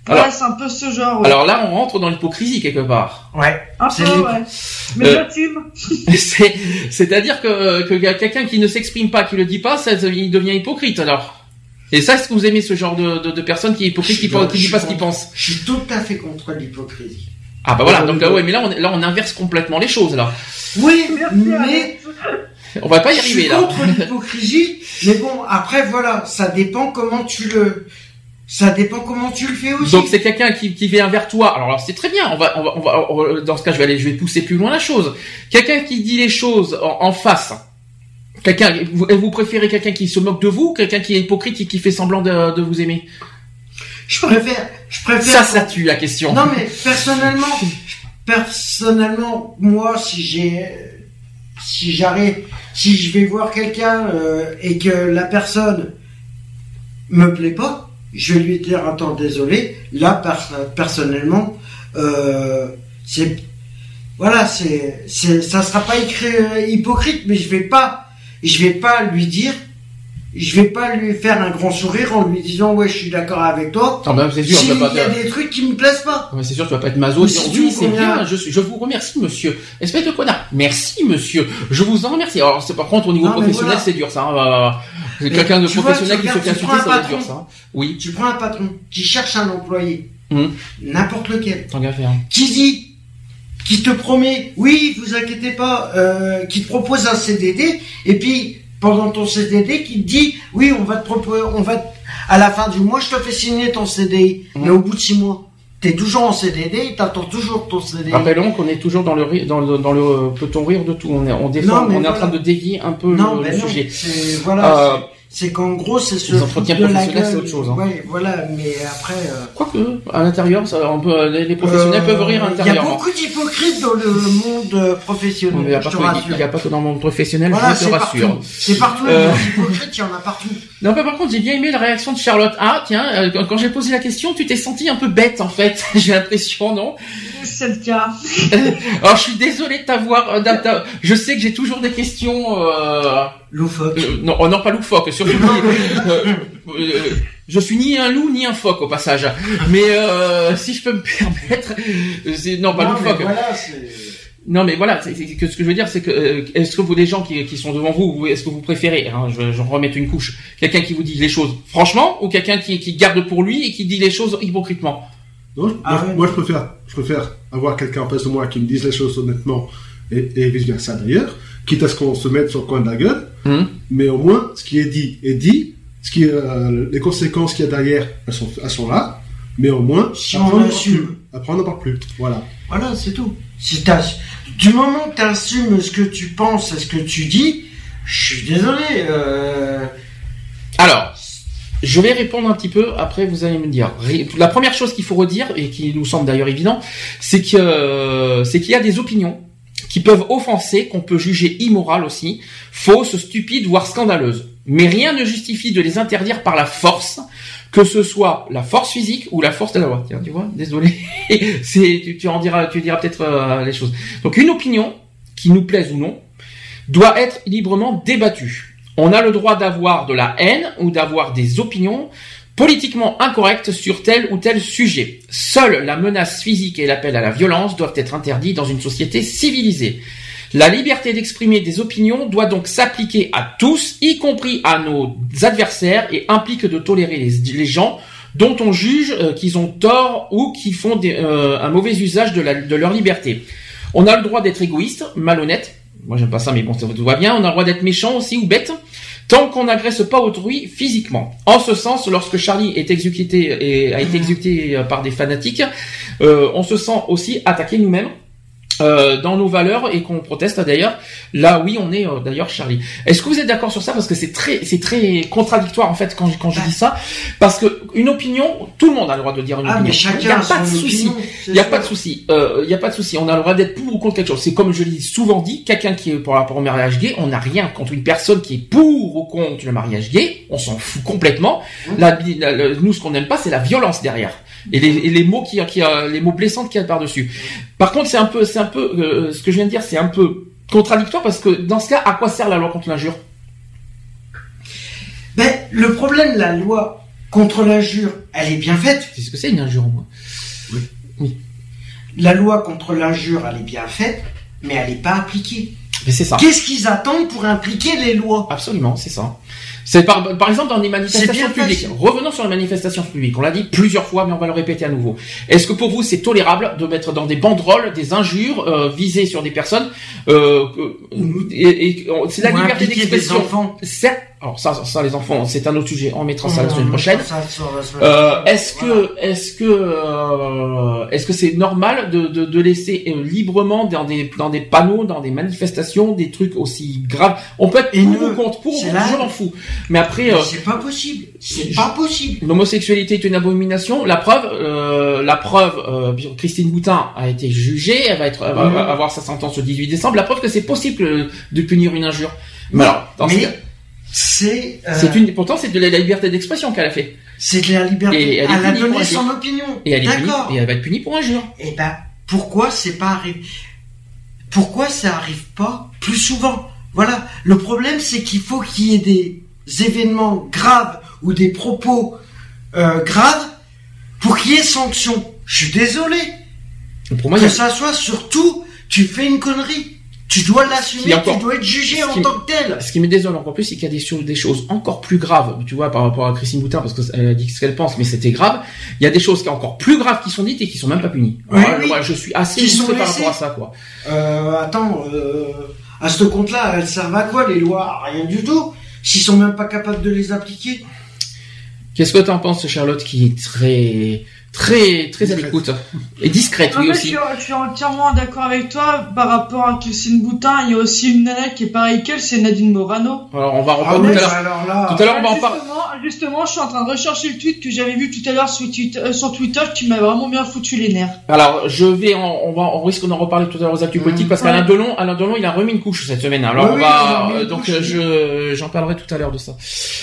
Alors- ouais, c'est un peu ce genre. Ouais. Alors là, on rentre dans l'hypocrisie quelque part. Ouais. un c'est peu, ouais. Mais Euh, j'assume. C'est- C'est-à-dire que, que quelqu'un qui ne s'exprime pas, qui le dit pas, ça, il devient hypocrite alors. Et ça, est-ce que vous aimez ce genre de, de, de personnes qui est hypocrite, qui, Je- qui dit je pas ce pense- qu'il pense Je suis tout à fait contre l'hypocrisie. Ah bah voilà, donc là, ouais, mais là, on, là, on inverse complètement les choses là. Oui, Merci, mais. On va pas y je arriver suis là. contre l'hypocrisie. Mais bon, après voilà, ça dépend comment tu le, ça dépend comment tu le fais aussi. Donc c'est quelqu'un qui, qui vient vers toi. Alors, alors, c'est très bien. On va, on va, on va, on va- dans ce cas, je vais aller, je vais pousser plus loin la chose. Quelqu'un qui dit les choses en, en face. Quelqu'un, vous, préférez quelqu'un qui se moque de vous, ou quelqu'un qui est hypocrite et qui fait semblant de, de vous aimer? je préfère, je préfère. Ça, ça tue la question. Non mais personnellement, personnellement, moi si j'ai, si j'arrête, si je vais voir quelqu'un euh, et que la personne me plaît pas, je vais lui dire attends désolé. Là pers- personnellement, euh, c'est voilà c'est c'est ça sera pas écrit euh, hypocrite, mais je vais pas je vais pas lui dire. Je vais pas lui faire un grand sourire en lui disant ouais je suis d'accord avec toi. Non, bah, c'est sûr, tu vas y a des trucs qui me plaisent pas. Ouais, c'est sûr, tu vas pas être maso. Si oui, c'est bien. Je, vous remercie, monsieur. Espèce de connard. Merci, monsieur. Je vous en remercie. Alors, c'est par contre au niveau Non, professionnel, voilà. c'est dur, ça. hein, bah, Quelqu'un de vois, professionnel qui se fait insulter, ça va être dur, ça. hein. Oui. Tu prends un patron qui cherche un employé, Hum. n'importe lequel, Tant qu'à faire. qui dit, qui te promet, oui, vous inquiétez pas, euh, qui te propose un CDD, et puis pendant ton CDD, qui te dit, oui, on va te proposer, on va, te- À la fin du mois, je te fais signer ton CDI. Mhm. Mais au bout de six mois, t'es toujours en CDD, t'attends toujours ton CDI. Rappelons qu'on est toujours dans le ri- dans le, dans le euh, peut-on rire de tout. On est on défend, Non, est en train de dévier un peu Non, le, le non. sujet. Voilà. Euh, c'est- qu'en gros, c'est ce les entretiens professionnels, c'est autre chose, hein. Ouais, voilà. Mais après, euh, Quoique, à l'intérieur, ça, on peut, les, les professionnels euh, peuvent rire à Il y a l'intérieur. beaucoup d'hypocrites dans le monde euh, professionnel. Il n'y a, pas te que- rassure. il y a pas que dans le monde professionnel, Voilà, je te c'est rassure. partout. C'est partout. Euh. Les hypocrites, il y en a partout. Non, mais par contre, j'ai bien aimé la réaction de Charlotte. Ah, tiens, euh, quand- j'ai posé la question, tu t'es senti un peu bête, en fait. j'ai l'impression, non? C'est le cas. Alors, je suis désolé de t'avoir... je sais que j'ai toujours des questions... Euh... Loufoque. euh, non, oh, non, pas loufoque, surtout. euh, euh, je suis ni un loup, ni un phoque, au passage. Mais euh, si je peux me permettre... c'est- Non, pas Non, mais loufoque. voilà. Non, mais voilà, c'est- c'est que ce que je veux dire, c'est que euh, est-ce que vous, les gens qui, qui sont devant vous, vous- est-ce que vous préférez, hein, je, je remettre une couche, quelqu'un qui vous dit les choses franchement ou quelqu'un qui, qui garde pour lui et qui dit les choses hypocritement? Non, je- Ah moi, ouais. moi, je préfère, je préfère avoir quelqu'un en face de moi qui me dise les choses honnêtement et, et vice versa d'ailleurs, quitte à ce qu'on se mette sur le coin de la gueule, Hum mais au moins ce qui est dit est dit, ce qui est, euh, les conséquences qu'il y a derrière, elles sont, elles sont là, mais au moins Si après, on n'en parle assume. plus. Après on n'en parle plus. Voilà. Voilà, c'est tout. Si t'as, du moment que tu assumes ce que tu penses et ce que tu dis, je suis désolé. Euh... Alors, je vais répondre un petit peu, après vous allez me dire. La première chose qu'il faut redire, et qui nous semble d'ailleurs évident, c'est que euh, c'est qu'il y a des opinions qui peuvent offenser, qu'on peut juger immorales aussi, fausses, stupides, voire scandaleuses. Mais rien ne justifie de les interdire par la force, que ce soit la force physique ou la force de la loi. Tiens, tu vois, désolé. tu en diras, tu diras peut-être euh, les choses. Donc une opinion, qui nous plaise ou non, doit être librement débattue. On a le droit d'avoir de la haine ou d'avoir des opinions politiquement incorrectes sur tel ou tel sujet. Seule la menace physique et l'appel à la violence doivent être interdits dans une société civilisée. La liberté d'exprimer des opinions doit donc s'appliquer à tous, y compris à nos adversaires, et implique de tolérer les, gens dont on juge euh, qu'ils ont tort ou qui font euh, un mauvais usage de, leur liberté. On a le droit d'être égoïste, malhonnête, moi j'aime pas ça mais bon ça tout va bien, on a le droit d'être méchant aussi ou bête, tant qu'on n'agresse pas autrui physiquement. En ce sens, lorsque Charlie est exécuté et a été exécuté euh, par des fanatiques, euh, on se sent aussi attaqué nous-mêmes. Euh, dans nos valeurs et qu'on proteste d'ailleurs là oui on est euh, d'ailleurs Charlie est-ce que vous êtes d'accord sur ça? Parce que c'est très c'est très contradictoire en fait quand je, quand je dis ça parce que une opinion tout le monde a le droit de dire une Ah, opinion mais chacun il n'y a a pas de souci c'est il n'y a pas de souci. Euh, Il n'y a pas de souci. On a le droit d'être pour ou contre quelque chose. C'est comme je l'ai souvent dit, quelqu'un qui est pour rapport au mariage gay, on n'a rien contre une personne qui est pour ou contre le mariage gay. On s'en fout complètement. La, la- la- nous, ce qu'on n'aime pas, c'est la violence derrière et les, et les mots qui, qui, euh, les mots blessants qu'il y a par dessus. Par contre, c'est un peu, c'est un peu euh, ce que je viens de dire, c'est un peu contradictoire parce que dans ce cas, à quoi sert la loi contre l'injure? Ben, le problème, la loi contre l'injure, elle est bien faite. C'est ce que c'est une injure. Moi. La loi contre l'injure, elle est bien faite, mais elle n'est pas appliquée. Mais c'est ça. Qu'est-ce qu'ils attendent pour impliquer les lois? Absolument, c'est ça. C'est par, par exemple dans des manifestations publiques. Revenons sur les manifestations publiques. On l'a dit plusieurs fois, mais on va le répéter à nouveau. Est-ce que pour vous c'est tolérable de mettre dans des banderoles des injures euh, visées sur des personnes euh, que- et, et- c'est la liberté d'expression. Alors ça, ça, les enfants, c'est un autre sujet. On mettra ça la semaine prochaine. Euh, est-ce que est-ce que euh, est-ce que c'est normal de, de, de laisser euh, librement dans des dans des panneaux, dans des manifestations, des trucs aussi graves? On peut être pour ou contre, pour je m'en fous. Mais après, euh, c'est pas possible. C'est pas possible. l'homosexualité est une abomination. La preuve, euh, la preuve, euh, Christine Boutin a été jugée, elle va être, elle va Mhm. avoir sa sentence le 18 décembre. La preuve que c'est possible de punir une injure. Mais alors, dans ce Mais cas, c'est euh, c'est une, pourtant c'est de la liberté d'expression qu'elle a fait. c'est de la liberté. Et elle elle a donné son opinion. Et elle est punie, et elle va être punie pour injure. Eh ben, pourquoi c'est pas arrivé Pourquoi ça arrive pas plus souvent? Voilà. Le problème, c'est qu'il faut qu'il y ait des événements graves ou des propos euh, graves pour qu'il y ait sanction. Je suis désolé. Pour moi, que a- ça soit surtout, tu fais une connerie. Tu dois l'assumer, tu dois être jugé en tant que tel. Ce qui me désole encore plus, c'est qu'il y a des, choses- des choses encore plus graves, tu vois, par rapport à Christine Boutin, parce qu'elle a dit ce qu'elle pense, mais c'était grave. Il y a des choses qui sont encore plus graves qui sont dites et qui sont même pas punies. Oui, Alors, oui. moi, je suis assez frustré par rapport à ça, quoi. Euh, attends, euh, à ce compte-là, elles servent à quoi les lois? Rien du tout. S'ils sont même pas capables de les appliquer. Qu'est-ce que tu en penses, Charlotte, qui est très, très, très à Discrète. l'écoute et discrète, En oui fait, je, aussi. suis, je suis entièrement d'accord avec toi par rapport à Christine Boutin. Il y a aussi une nana qui est pareille qu'elle, c'est Nadine Morano. Alors, on va Ah reprendre oui, tout à l'heure. Tout à l'heure, on va en parler. justement, justement, je suis en train de rechercher le tweet que j'avais vu tout à l'heure sur, Twitter- euh, sur Twitter qui m'a vraiment bien foutu les nerfs. Alors, je vais, en- on va, on risque d'en reparler tout à l'heure aux actus Mmh. politiques parce qu'Alain Delon, Alain Delon, il a remis une couche cette semaine. Alors, Oui, on va, euh, donc, couche, je, j'en parlerai tout à l'heure de ça.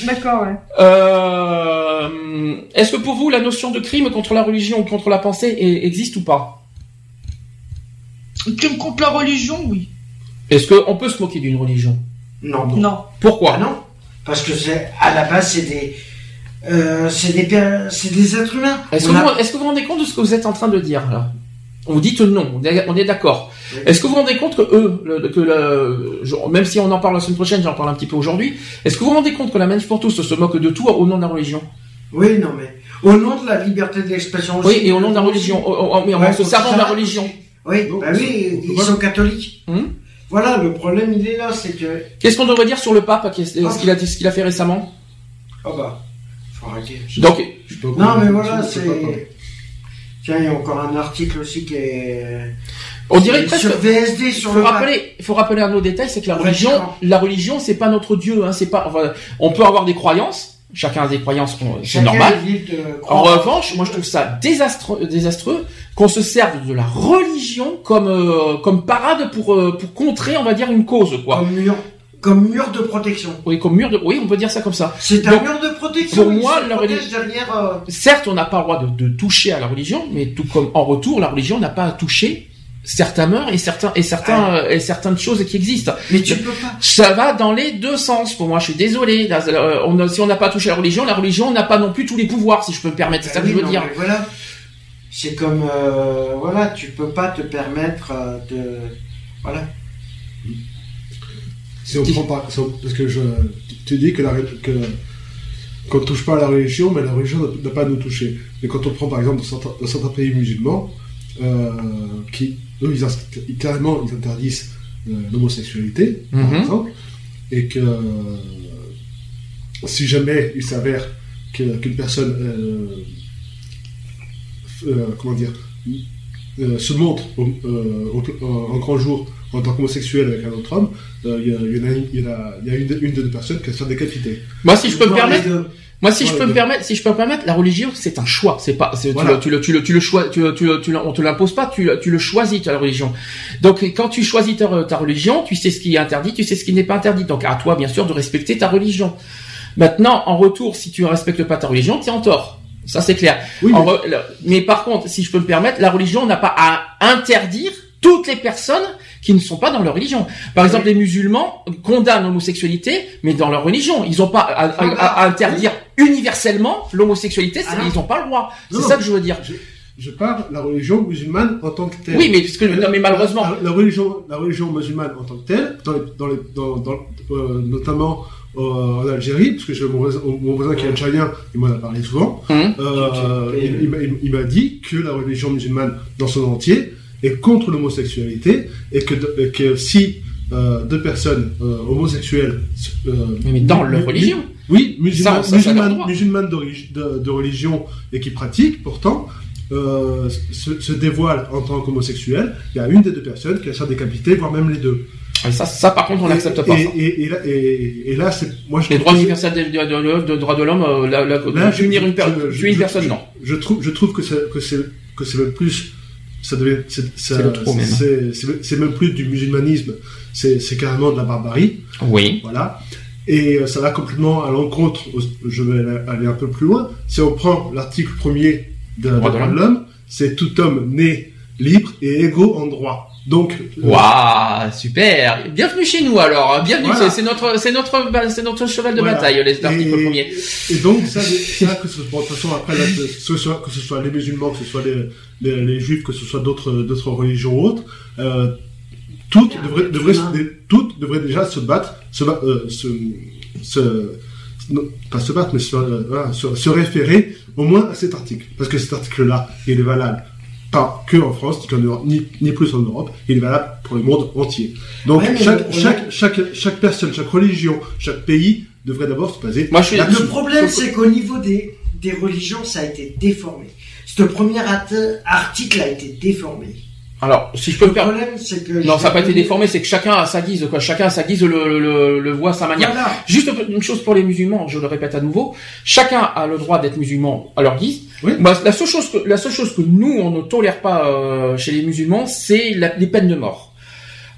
D'accord, ouais. Euh, est-ce que pour vous, la notion de crime contre la religion ou contre la pensée existe ou pas? Crime contre la religion, oui. Est-ce qu'on peut se moquer d'une religion? Non. Non. Pourquoi? Ah non? Parce que c'est, à la base, c'est des, euh, c'est des, per- c'est des êtres humains. Est-ce que, On a- vous, que vous vous rendez compte de ce que vous êtes en train de dire là? Vous dites non, on est, on est d'accord. Oui. Est-ce que vous vous rendez compte que eux, le- que le, je- même si on en parle la semaine prochaine, j'en parle un petit peu aujourd'hui, est-ce que vous vous rendez compte que la manif pour tous se moque de tout au nom de la religion? Oui, non, mais au nom de la liberté d'expression aussi. Oui, et au nom de la religion, mais en se servant de la religion. Oui, bah oui, ils sont catholiques. Hum Voilà, le problème, il est là, c'est que, Qu'est-ce qu'on devrait dire sur le pape, qu'est-ce ce qu'il a, ce qu'il a fait récemment? Oh bah, faut arrêter. Donc, Non, mais voilà, quoi. c'est, tiens, il y a encore un article aussi qui est, on dirait presque. sur VSD, Il sur faut le rappeler, il faut rappeler un autre détail, c'est que la religion, la religion, c'est pas notre Dieu, hein, c'est pas. enfin, on peut avoir des croyances, chacun a des croyances, c'est normal. En revanche, moi je trouve ça désastreux, désastreux qu'on se serve de la religion comme euh, comme parade pour euh, pour contrer, on va dire une cause quoi. Comme mur, comme mur de protection. Oui, comme mur de oui, on peut dire ça comme ça. C'est un Donc, mur de protection. pour moi, la religion- derrière, euh, Certes, on n'a pas le droit de, de toucher à la religion, mais tout comme en retour, la religion n'a pas à toucher certains mœurs et certains et certains euh, et certaines choses qui existent. mais tu peux pas. Ça va dans les deux sens. Pour moi, je suis désolé. Là, euh, on a- si on n'a pas touché à la religion, la religion n'a pas non plus tous les pouvoirs, si je peux me permettre. C'est ça Bah que je veux non, dire. Voilà. C'est comme, euh, voilà, tu peux pas te permettre euh, de, voilà. Si on prend par, parce que je, tu dis que la, que, qu'on ne touche pas à la religion, mais la religion n'a- n'a pas à nous toucher. Mais quand on prend par exemple dans certains, dans certains pays musulmans, euh, qui, eux, ils, carrément, ils interdisent euh, l'homosexualité, Mhm. par exemple, et que si jamais il s'avère qu'une personne, euh, euh, comment dire, euh, se montre au- euh, au- en grand jour en tant qu'homosexuel avec un autre homme, euh, il y, a- y y y une, de- deux personnes qui va se faire décapiter. Moi, si je peux me permettre. Moi, si je peux me permettre, si je peux me permettre, la religion, c'est un choix. C'est pas, tu le- tu, le, tu le, tu le tu, tu, tu on te l'impose pas, tu, le- tu le choisis ta religion. Donc, quand tu choisis ta, ta religion, tu sais ce qui est interdit, tu sais ce qui n'est pas interdit. Donc, à toi, bien sûr, de respecter ta religion. Maintenant, en retour, si tu ne respectes pas ta religion, tu es en tort. Ça, c'est clair. Oui, mais- re- le- mais par contre, si je peux me permettre, la religion n'a pas à interdire toutes les personnes qui ne sont pas dans leur religion. Par exemple, les musulmans condamnent l'homosexualité, mais dans leur religion. Ils n'ont pas à, à- à- à interdire universellement l'homosexualité, Ah ils n'ont pas le droit. C'est ça que je veux dire. Je parle de la religion musulmane en tant que telle. Oui, mais parce que non, mais malheureusement, La, la religion, la religion musulmane en tant que telle, dans les, dans les, dans, dans, euh, notamment euh, en Algérie, parce que j'ai mon voisin, mon voisin qui est algérien, il m'en a parlé souvent, Hum. euh, il, il m'a- il- il m'a dit que la religion musulmane dans son entier est contre l'homosexualité et que, que si euh, deux personnes euh, homosexuelles, mais dans leur religion. Oui, Ça, ça, musulmanes d'origi- de, de religion et qui pratiquent pourtant, euh, se, se dévoilent en tant qu'homosexuels, il y a une des deux personnes qui va se faire décapiter, voire même les deux. Et ça, ça, par contre, on n'accepte pas. Et, ça. et, et là, et, là, c'est moi je Les droits universels des de, de, de droits de l'homme, euh, la, la, Là, une, je- une personne, je- non. Je trouve, je trouve que c'est que c'est que c'est même plus, ça c'est même. même plus du musulmanisme, c'est carrément de la barbarie. Oui. Voilà. Et euh, ça va complètement à l'encontre, je vais aller- un peu plus loin. Si on prend l'article premier de la Droit de l'homme, c'est tout homme né libre et égaux en droit. Donc, euh, Waouh, super. Bienvenue chez nous alors. Bienvenue. Voilà. C'est- notre, c'est notre, c'est notre cheval de Voilà. bataille, les articles Et- premiers. et donc ça, ça que ce de toute façon après, là, que ce soit, que ce soit les musulmans, que ce soit les, les, les juifs, que ce soit d'autres d'autres religions ou autres, euh, toutes devraient, devraient, se- toutes devraient déjà se battre, se, ba- euh, se, se non, pas se battre, mais se, euh, voilà, se, se référer au moins à cet article. Parce que cet article-là, il est valable pas que en France, ni, qu'en Europe, ni, ni plus en Europe, il est valable pour le monde entier. Donc Ouais, chaque, chaque, chaque, chaque personne, chaque religion, chaque pays devrait d'abord se baser Moi, je suis-. Le problème, c'est qu'au niveau des, des religions, ça a été déformé. Ce premier article a été déformé. Alors, si je peux Le me permettre. problème, c'est que... Non, ça n'a pas été déformé, c'est que chacun a sa guise, quoi. Chacun a sa guise, le, le, le voit à sa manière. Voilà. Juste une chose pour les musulmans, je le répète à nouveau, chacun a le droit d'être musulman à leur guise. Oui. La seule chose que la seule chose que nous on ne tolère pas euh, chez les musulmans, c'est la- les peines de mort.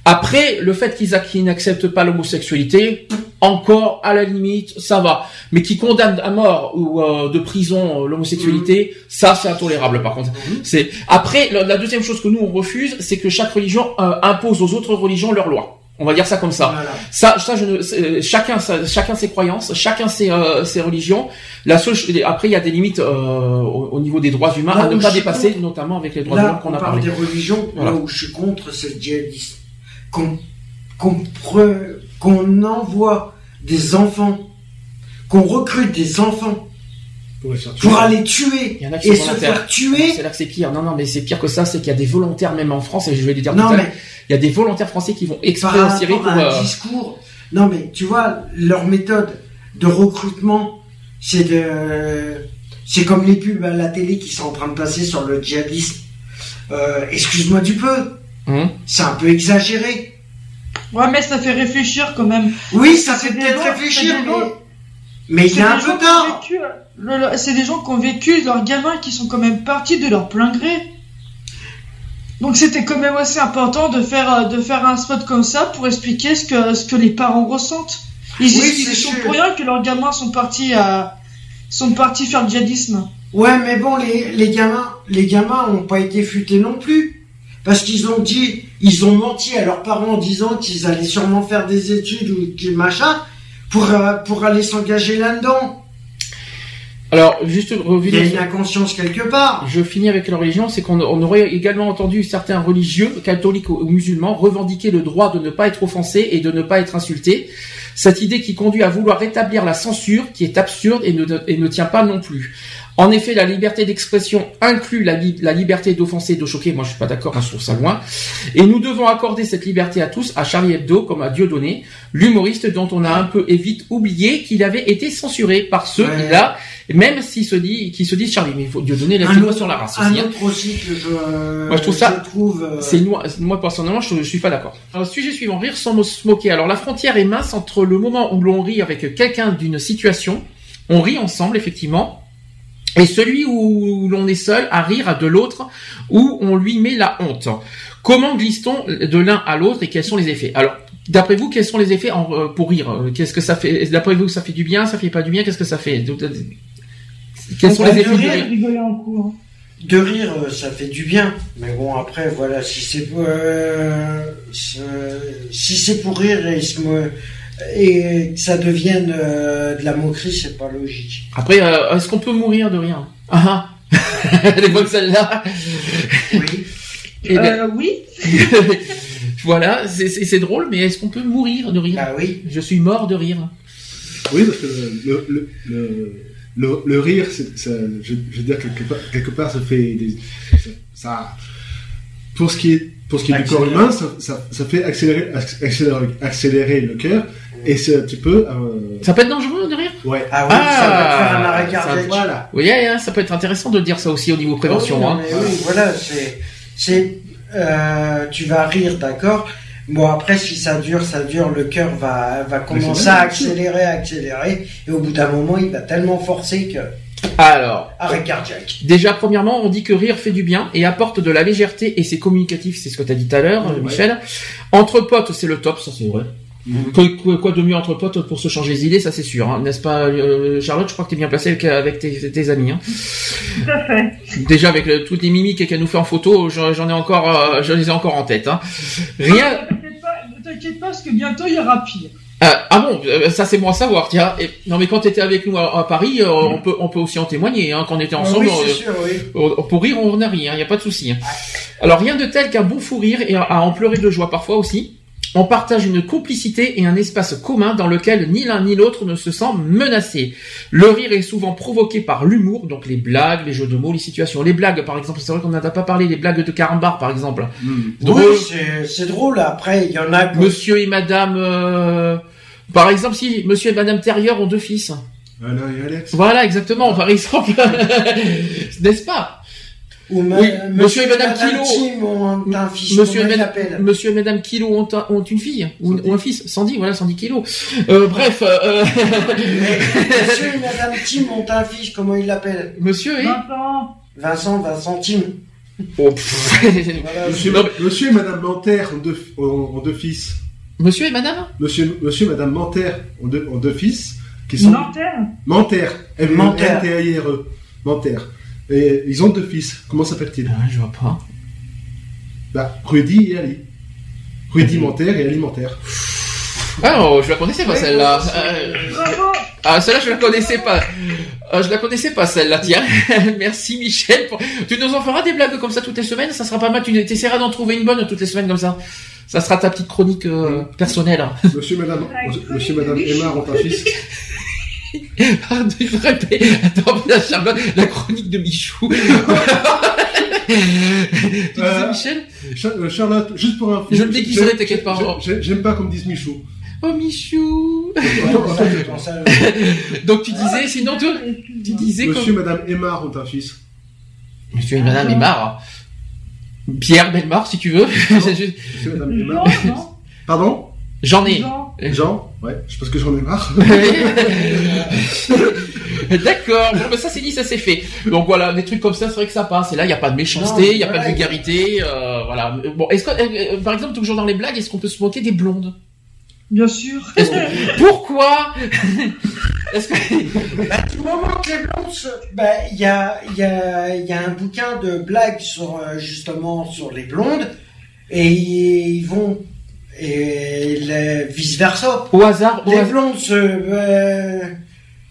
Après, le fait qu'ils qu'ils n'acceptent pas l'homosexualité, encore à la limite, ça va. Mais qui condamnent à mort ou euh, de prison euh, l'homosexualité, ça c'est intolérable par contre. C'est après la, la deuxième chose que nous on refuse, c'est que chaque religion euh, impose aux autres religions leurs lois. On va dire ça comme ça. Voilà. Ça, ça, je ne, c'est- chacun, sa- chacun ses croyances, chacun ses, euh, ses religions. La seule, après, il y a des limites euh, au, au niveau des droits humains Là à ne pas dépasser, contre- notamment avec les droits de l'homme qu'on on a parle parlé. des religions, Voilà. là où je suis contre, c'est le djihadisme. Qu'on qu'on pre- qu'on envoie des enfants, qu'on recrute des enfants Pour les faire tuer. pour aller tuer Il y en a qui et se faire tuer. C'est là que c'est pire. Non, non, mais c'est pire que ça. C'est qu'il y a des volontaires même en France, et je vais les dire Non tout à l'heure. mais Il y a des volontaires français qui vont exprès en Syrie pour. à euh, un discours, non mais tu vois, leur méthode de recrutement, c'est de, c'est comme les pubs à la télé qui sont en train de passer sur le djihadisme. Euh, excuse-moi du peu, hum. c'est un peu exagéré. Ouais, mais ça fait réfléchir quand même. Oui, ça fait peut-être réfléchir, des mais, il C'est y a un peu tard. euh, le- C'est des gens qui ont vécu leurs gamins qui sont quand même partis de leur plein gré. Donc c'était quand même assez important de faire euh, de faire un spot comme ça pour expliquer ce que ce que les parents ressentent. Ils Oui, disent qu'ils c'est sont sûr. pour rien que leurs gamins sont partis à sont partis faire le djihadisme. Ouais, mais bon, les, les gamins, les gamins ont pas été futés non plus. Parce qu'ils ont dit, ils ont menti à leurs parents en disant qu'ils allaient sûrement faire des études ou qu'ils machin pour, euh, pour aller s'engager là-dedans. Alors, juste Il y a revenir. une inconscience quelque part. Je finis avec la religion, c'est qu'on on aurait également entendu certains religieux, catholiques ou musulmans, revendiquer le droit de ne pas être offensé et de ne pas être insulté. Cette idée qui conduit à vouloir rétablir la censure, qui est absurde et ne, et ne tient pas non plus. En effet, la liberté d'expression inclut la, li- la liberté d'offenser de choquer. Moi, je suis pas d'accord, hein, je trouve ça loin. Et nous devons accorder cette liberté à tous, à Charlie Hebdo comme à Dieudonné, l'humoriste dont on a un peu et vite oublié qu'il avait été censuré par ceux Ouais. qui là, même s'il se dit, qui se disent Charlie. Mais il faut Dieudonné la moi sur la race Un aussi. hein. autre aussi que je, Moi, je trouve ça- je trouve, euh, C'est moi, moi personnellement, je, je suis pas d'accord. Alors, sujet suivant, rire sans se moquer. Alors la frontière est mince entre le moment où l'on rit avec quelqu'un d'une situation, on rit ensemble effectivement, et celui où l'on est seul à rire de l'autre, où on lui met la honte. Comment glisse-t-on de l'un à l'autre et quels sont les effets? Alors, d'après vous, quels sont les effets en- euh, pour rire? Qu'est-ce que ça fait? D'après vous, ça fait du bien, ça fait pas du bien? Qu'est-ce que ça fait? Quels sont On les effets du rire. rire? rigoler en cours. hein. de rire, euh, ça fait du bien. Mais bon, après, voilà, si c'est pour, euh, si c'est pour rire et, se mo- et que ça devienne euh, de la moquerie, c'est pas logique. Après, euh, est-ce qu'on peut mourir de rire Ah ah Elle est bonne celle-là Oui. Eh ben, Euh, oui. voilà, c'est- drôle, mais est-ce qu'on peut mourir de rire Bah oui. Je suis mort de rire. Oui, parce que le, le, le, le, le rire, ça, je, je veux dire, quelque part, quelque part ça fait des, ça, ça- pour ce qui est, pour ce qui est du corps humain, ça, ça, ça fait accélérer, accélérer, accélérer le cœur, et c'est un petit peu, euh, Ça peut être dangereux de rire ouais. Ah oui, ça va te faire un arrêt ça- cardiaque. Voilà. Oui, hein, ça peut être intéressant de dire ça aussi au niveau prévention. Oui, hein. mais oui, voilà, c'est, c'est, euh, tu vas rire, d'accord. Bon après, si ça dure, ça dure, le cœur va, va commencer à accélérer, accélérer, et au bout d'un moment, il va tellement forcer que Alors, arrêt cardiaque. déjà, premièrement, on dit que rire fait du bien et apporte de la légèreté et c'est communicatif, c'est ce que tu as dit tout à l'heure, Ouais. Michel. Entre potes, c'est le top, ça c'est vrai. Mhm. Quoi, quoi- quoi de mieux entre potes pour se changer les idées, ça c'est sûr, hein. n'est-ce pas, euh, Charlotte Je crois que tu es bien placée avec, avec tes, tes amis. Hein. Tout à fait. Déjà avec euh, toutes les mimiques qu'elle nous fait en photo, j'en ai encore, euh, je les ai encore en tête. Hein. Rien. Ne t'inquiète pas, parce que bientôt il y aura pire. Ah, ah bon, ça c'est bon à savoir, tiens. Et, non mais quand tu étais avec nous à, à Paris, euh, on peut on peut aussi en témoigner. Hein, quand on était ensemble, oui, c'est euh, sûr, oui. euh, pour rire on a ri, il n'y a pas de souci. hein. Alors rien de tel qu'un bon fou rire et à en pleurer de joie parfois aussi. On partage une complicité et un espace commun dans lequel ni l'un ni l'autre ne se sent menacé. Le rire est souvent provoqué par l'humour, donc les blagues, les jeux de mots, les situations. Les blagues, par exemple, c'est vrai qu'on n'a pas parlé, les blagues de carambar, par exemple. Drôle. Oui, c'est, c'est drôle. Après, il y en a que... Monsieur et Madame, euh, par exemple, si Monsieur et Madame Terrier ont deux fils. Alain et Alex. Voilà, exactement, par exemple. N'est-ce pas? Ou ma- Oui, monsieur et madame Madame Kilo. Ont un fils, Monsieur et, comment il madame, l'appelle monsieur et Madame Kilo ont, un- ont une fille ou, un fils, Sandy, voilà, Sandy Kilo. Euh, bref, euh, euh, Monsieur et Madame Tim ont un fils, comment il l'appelle Monsieur et Vincent, Vincent Tim. Oh. Voilà. Monsieur, et Madame Manter ont deux, ont, ont deux fils. Monsieur et Madame? Monsieur, monsieur et Madame Manter ont deux, ont deux fils qui sont Manter. Manter. N T A I R E. Manter. Et ils ont deux fils. Comment s'appellent-ils Ah, Je vois pas. Bah, Rudy et Ali. Rudy Manter et Ali Manter. Ah, oh, je la connaissais pas celle-là. Euh, Bravo Ah, celle-là, je la connaissais pas. Euh, je la connaissais pas, celle-là, tiens. Merci, Michel. pour- Tu nous en feras des blagues comme ça toutes les semaines, ça sera pas mal. Tu essaieras d'en trouver une bonne toutes les semaines comme ça. Ça sera ta petite chronique euh, personnelle. Monsieur et Madame, monsieur et Madame Emma ont un fils. Ah, tu te répètes. Attends, la Charlotte, la chronique de Michou. tu disais, Euh, Michel Cha- euh, Charlotte, juste pour un Je le déguiserai, t'inquiète pas. J'ai- j'ai- J'aime pas qu'on me dise Michou. Oh, Michou. Donc, tu disais, sinon, tu, tu disais Monsieur et. Madame Emma ont un fils. Monsieur et Madame Aymar. Pierre Belmar, si tu veux. Monsieur et Madame. Jean, non J'en ai. Jean, ouais, je pense que j'en ai marre. D'accord, bon, ben ça c'est dit, ça c'est fait. Donc voilà, des trucs comme ça, c'est vrai que ça passe. Et là, il n'y a pas de méchanceté, il n'y a pas de vulgarité. euh, voilà. Bon, est-ce que, euh, euh, par exemple, toujours dans les blagues, est-ce qu'on peut se moquer des blondes? Bien sûr. Que- Pourquoi? Est-ce que Bah, du moment que les blondes se... Bah, il y a, il y, a, il y a un bouquin de blagues sur, justement, sur les blondes, et ils vont... Et vice versa. au hasard, Les blondes se, euh,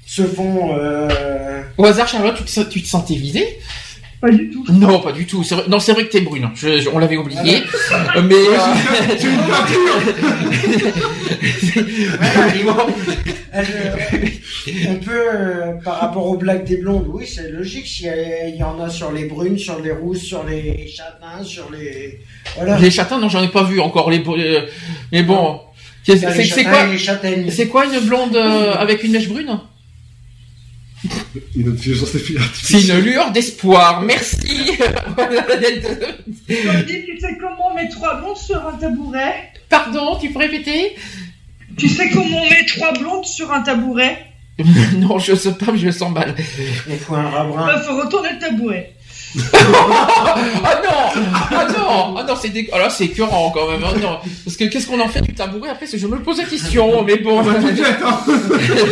se font... Euh, au hasard, Charlotte, tu te, tu te sentais visée? Pas du tout. Non, pas du tout. C'est vrai- Non, c'est vrai que t'es brune. Je- je- on l'avait oublié, Euh, mais. euh, voilà, ils vont- elles, euh, on peut, euh, par rapport aux blagues des blondes, oui, c'est logique. S'il y, y en a sur les brunes, sur les rousses, sur les châtains, sur les... Voilà. Les châtains, non, j'en ai pas vu encore. Les, br- mais bon, c'est c'est- c'est quoi. C'est quoi une blonde euh, avec une mèche brune? Une intelligence C'est une lueur d'espoir. Merci. Tu sais comment on met trois blondes sur un tabouret Pardon, tu peux répéter? Tu sais comment on met trois blondes sur un tabouret? Non, je sais pas, mais je s'emballe. Il faut un rabbin. Il faut retourner le tabouret. Ah non Ah non Ah non, c'est dé... ah là, c'est écœurant quand même. Ah non. Parce que qu'est-ce qu'on en fait du tabouret? Après, je me pose la question, mais bon.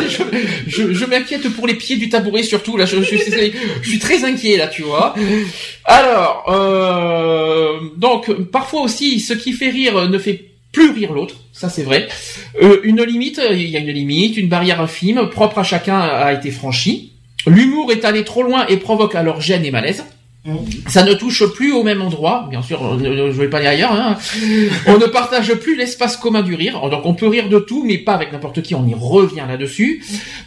je je, je m'inquiète pour les pieds du tabouret surtout. Là, je, je, suis- je suis très inquiet là, tu vois. Alors, euh, donc parfois aussi, ce qui fait rire ne fait plus rire l'autre. Ça, c'est vrai. Euh, une limite, il y a une limite, une barrière infime, propre à chacun, a été franchie. L'humour est allé trop loin et provoque alors gêne et malaise. Ça ne touche plus au même endroit, bien sûr, euh, je vais pas aller ailleurs. Hein. On ne partage plus l'espace commun du rire, donc on peut rire de tout, mais pas avec n'importe qui. On y revient là-dessus.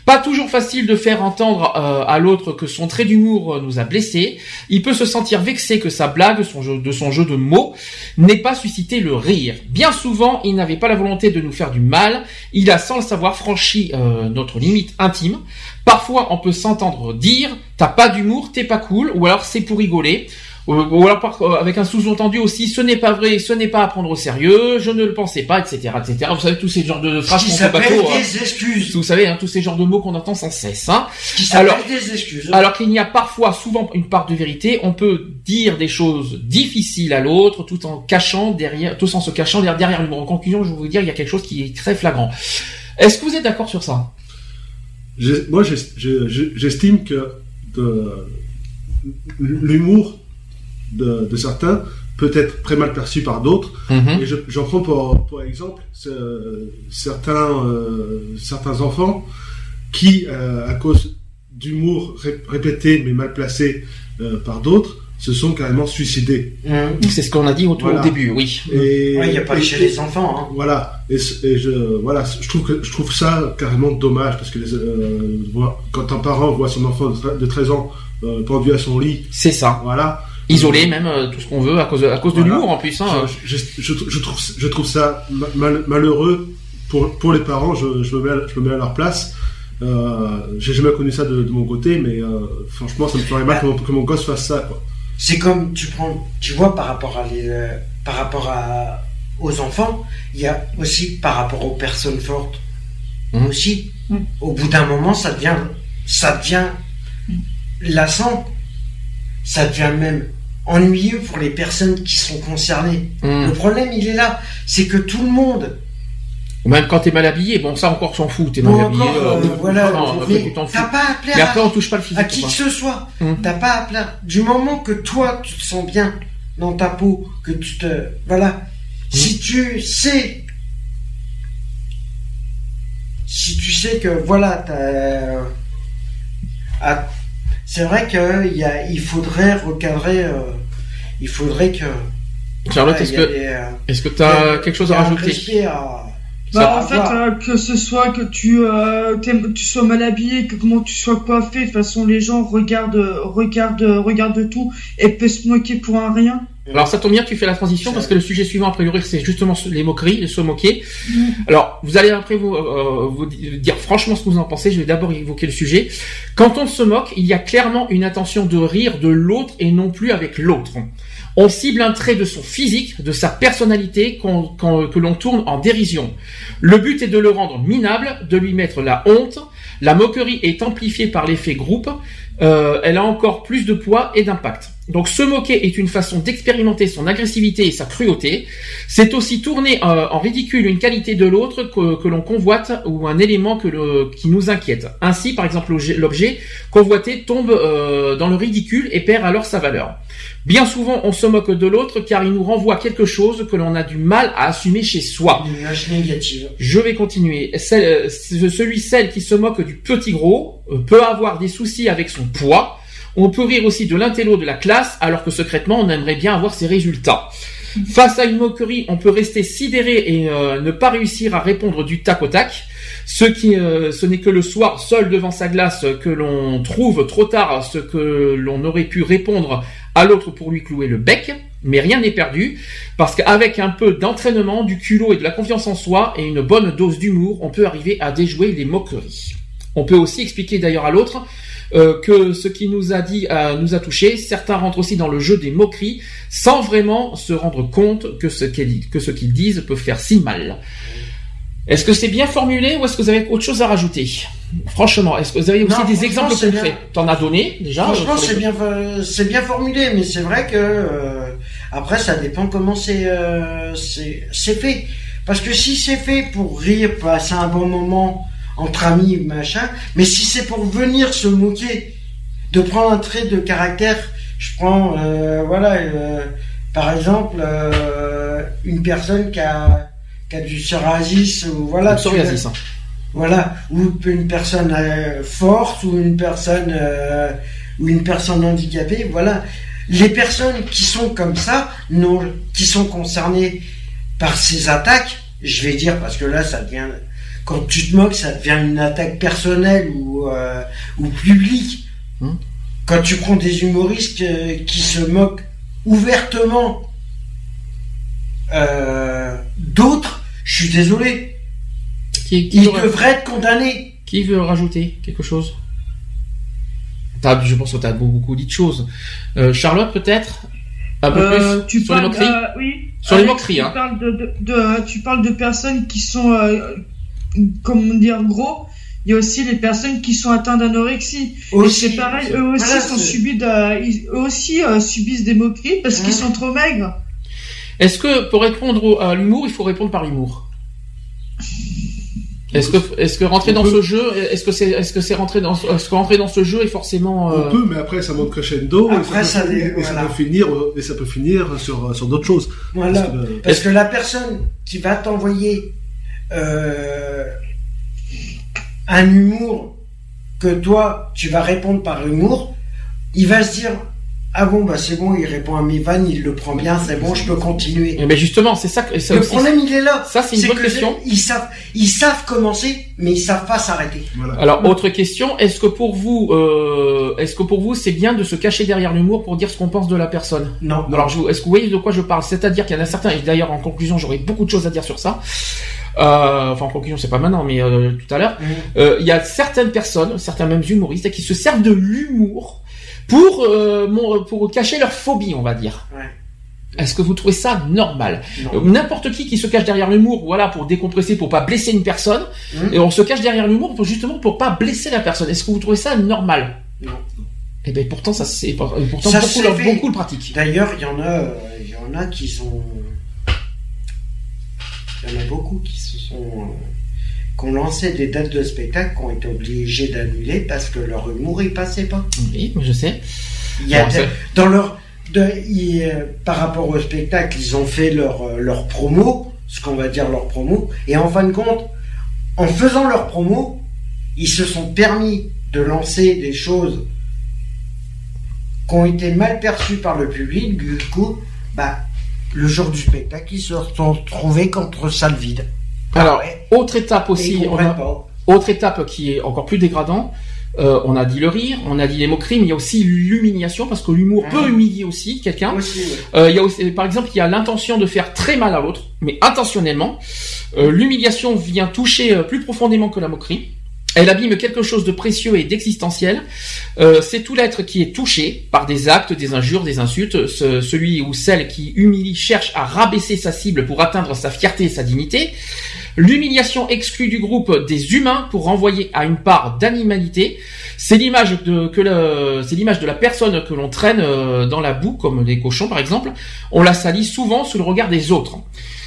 Pas toujours facile de faire entendre euh, à l'autre que son trait d'humour euh, nous a blessés. Il peut se sentir vexé que sa blague, de son jeu de mots, n'ait pas suscité le rire. Bien souvent, il n'avait pas la volonté de nous faire du mal. Il a, sans le savoir, franchi notre limite intime. Parfois, on peut s'entendre dire "T'as pas d'humour, t'es pas cool", ou alors "C'est pour rigoler". Ou alors euh, avec un sous-entendu aussi, ce n'est pas vrai, ce n'est pas à prendre au sérieux, je ne le pensais pas, etc., etc. Vous savez tous ces genres de phrases qui qu'on bateau, hein. des excuses. vous savez, hein, tous ces genres de mots qu'on entend sans cesse. Hein. Qui Alors- des excuses. Alors qu'il y a parfois, souvent, une part de vérité. On peut dire des choses difficiles à l'autre, tout en cachant derrière, tout en se cachant derrière, derrière l'humour. En conclusion, je vais vous dire, il y a quelque chose qui est très flagrant. Est-ce que vous êtes d'accord sur ça? Moi, j'estime que l'humour de, de certains peut être très mal perçu par d'autres. Mhm. Et je- j'en prends pour, pour exemple certains, euh, certains enfants qui, euh, à cause d'humour ré- répété mais mal placé euh, par d'autres, se sont carrément suicidés. Hum. C'est ce qu'on a dit au, tout Voilà. au début, oui. Et Ouais, il n'y a pas et- chez les enfants. Hein. Voilà, et, je, voilà, je trouve que je trouve ça carrément dommage parce que les, euh, quand un parent voit son enfant de, tre- de 13 ans euh, pendu à son lit, C'est ça. voilà, Isolé même, euh, tout ce qu'on veut, à cause de, à cause de l'humour en plus. Hein. je, je, je, je trouve je trouve ça ma- mal- malheureux pour pour les parents. Je, je me mets à, je me mets à leur place. Euh, j'ai jamais connu ça de, de mon côté, mais euh, franchement, ça me ferait mal que mon, que mon gosse fasse ça. Quoi. C'est comme tu prends, tu vois, par rapport à les, euh, par rapport à, aux enfants, il y a aussi par rapport aux personnes fortes. Mhm. Aussi, Mhm. au bout d'un moment, ça devient, ça devient lassant. Ça devient même ennuyeux pour les personnes qui sont concernées. Le problème, il est là, c'est que tout le monde, Même quand t'es mal habillé, bon ça encore s'en fout, t'es mal habillé. encore, euh, euh, voilà, non, mais t'as pas à plaire Mais après on touche pas le physique. à qui que ce soit. Hum. T'as pas à plaire. Du moment que toi, tu te sens bien dans ta peau, que tu te... Voilà. Si tu sais... Si tu sais que, voilà, t'as... Ah, c'est vrai y a, il faudrait recadrer... euh, il faudrait que... Charlotte, est-ce que euh, est-ce que t'as quelque chose à rajouter? à- Bah, en fait, euh, que ce soit que tu, euh, tu sois mal habillé, que comment tu sois coiffé, de toute façon, les gens regardent, regardent, regardent tout et peuvent se moquer pour un rien. Alors ça tombe bien tu fais la transition parce que le sujet suivant a priori c'est justement les moqueries, se moquer. Mm. Alors vous allez après vous, euh, vous di- dire franchement ce que vous en pensez. Je vais d'abord évoquer le sujet. Quand on se moque, il y a clairement une intention de rire de l'autre et non plus avec l'autre. On cible un trait de son physique, de sa personnalité que l'on tourne en dérision. Le but est de le rendre minable, de lui mettre la honte. La moquerie est amplifiée par l'effet groupe. Euh, elle a encore plus de poids et d'impact. Donc se moquer est une façon d'expérimenter son agressivité et sa cruauté. C'est aussi tourner euh, en ridicule une qualité de l'autre que, que l'on convoite ou un élément que le- qui nous inquiète. Ainsi, par exemple, l'objet- convoité tombe euh, dans le ridicule et perd alors sa valeur. Bien souvent, on se moque de l'autre car il nous renvoie quelque chose que l'on a du mal à assumer chez soi. Une image négative. Je vais continuer. Celle- euh, ce- celui, celle qui se moque du petit gros peut avoir des soucis avec son poids. On peut rire aussi de l'intello de la classe, alors que secrètement, on aimerait bien avoir ses résultats. Face à une moquerie, on peut rester sidéré et euh, ne pas réussir à répondre du tac au tac. Ce qui, euh, ce n'est que le soir, seul devant sa glace, que l'on trouve trop tard ce que l'on aurait pu répondre à l'autre pour lui clouer le bec. Mais rien n'est perdu, parce qu'avec un peu d'entraînement, du culot et de la confiance en soi et une bonne dose d'humour, on peut arriver à déjouer les moqueries. On peut aussi expliquer d'ailleurs à l'autre euh, que ce qui nous a dit euh, nous a touché. Certains rentrent aussi dans le jeu des moqueries sans vraiment se rendre compte que ce qu'ils que ce qu'ils disent peut faire si mal. Est-ce que c'est bien formulé ou est-ce que vous avez autre chose à rajouter? Franchement, est-ce que vous avez aussi Non, des franchement, exemples concrets. T'en as donné déjà Franchement, euh, sur c'est bien, c'est bien formulé, mais c'est vrai que euh, après, ça dépend comment c'est, euh, c'est, c'est fait. Parce que si c'est fait pour rire, passer un bon moment entre amis, machin, mais si c'est pour venir se moquer, de prendre un trait de caractère, je prends, euh, voilà, euh, par exemple, euh, une personne qui a, qui a du psoriasis ou voilà, psoriasis. hein. voilà, ou une personne forte, ou une personne, ou une personne handicapée, voilà. Les personnes qui sont comme ça, non, qui sont concernées par ces attaques, je vais dire parce que là, ça devient, quand tu te moques, ça devient une attaque personnelle ou euh, ou publique. Hmm. Quand tu prends des humoristes euh, qui se moquent ouvertement euh, d'autres, je suis désolé, Qui, qui ils veut- devraient être condamnés. Qui veut rajouter quelque chose? T'as- Je pense que tu as beaucoup dit de choses. Euh, Charlotte, peut-être? Un peu Euh, plus? tu sur les parles, moqueries? euh, oui. Sur les moqueries, tu hein. Parles de, de, de- tu parles de personnes qui sont, euh, comment dire, gros. Il y a aussi les personnes qui sont atteintes d'anorexie. Et Aussi, c'est pareil, eux aussi Voilà, sont subis de- ils- eux aussi euh, subissent des moqueries parce qu'ils Ouais. sont trop maigres. Est-ce que pour répondre au- à l'humour, il faut répondre par l'humour? Est-ce que, est-ce que rentrer On dans peut. ce jeu, est-ce que c'est, est-ce que c'est rentrer dans, ce- est-ce que rentrer dans ce jeu est forcément euh, On peut, mais après ça monte crescendo Après, et, ça ça peut, ça finir et ça peut finir sur sur d'autres choses. Voilà. Parce que, euh, Parce que la personne qui va t'envoyer euh, un humour que toi, tu vas répondre par humour, il va se dire Ah bon, bah c'est bon, il répond à mes vannes, il le prend bien, c'est bon, je peux continuer. ben justement, c'est ça, que- ça Le aussi, problème, il est là. ça c'est une bonne que question. Ils savent, ils savent commencer, mais ils savent pas s'arrêter. voilà. Alors, autre question, est-ce que pour vous, euh, est-ce que pour vous, c'est bien de se cacher derrière l'humour pour dire ce qu'on pense de la personne? Non. Alors, je, est-ce que vous voyez de quoi je parle? C'est-à-dire qu'il y en a certains, et d'ailleurs en conclusion, j'aurais beaucoup de choses à dire sur ça. Euh, enfin en conclusion c'est pas maintenant mais euh, tout à l'heure, Mhm. euh, il y a certaines personnes, certains même humoristes qui se servent de l'humour pour pour cacher leur phobie, on va dire. Ouais. Est-ce que vous trouvez ça normal? N'importe qui qui se cache derrière l'humour, voilà, pour décompresser, pour pas blesser une personne, Mhm. et on se cache derrière l'humour pour justement pour pas blesser la personne. Est-ce que vous trouvez ça normal? Non. Eh ben pourtant ça c'est pourtant Ça beaucoup, beaucoup le pratiquent. D'ailleurs, il y en a, il y en a qui sont, il y en a beaucoup qui se sont, euh, qui ont lancé des dates de spectacle, qui ont été obligés d'annuler parce que leur humour il passait pas. Oui, je sais. Il y a dans leur, de, ils, euh, par rapport au spectacle, ils ont fait leur euh, leur promo, ce qu'on va dire leur promo, et en fin de compte, en faisant leur promo, ils se sont permis de lancer des choses qui ont été mal perçues par le public. Du coup, bah, le jour du spectacle, ils se sont trouvés contre salle vide. Alors, ouais. autre étape aussi, on a- autre étape qui est encore plus dégradant. euh, on a dit le rire, on a dit les moqueries, mais il y a aussi l'humiliation parce que l'humour peut humilier aussi quelqu'un. Euh, il y a aussi, par exemple, il y a l'intention de faire très mal à l'autre, mais intentionnellement. Euh, L'humiliation vient toucher plus profondément que la moquerie. Elle abîme quelque chose de précieux et d'existentiel. Euh, c'est tout l'être qui est touché par des actes, des injures, des insultes. Ce- celui ou celle qui humilie cherche à rabaisser sa cible pour atteindre sa fierté et sa dignité. L'humiliation exclut du groupe des humains pour renvoyer à une part d'animalité. C'est l'image de que c'est l'image de la personne que l'on traîne euh, dans la boue, comme les cochons par exemple. On la salit souvent sous le regard des autres.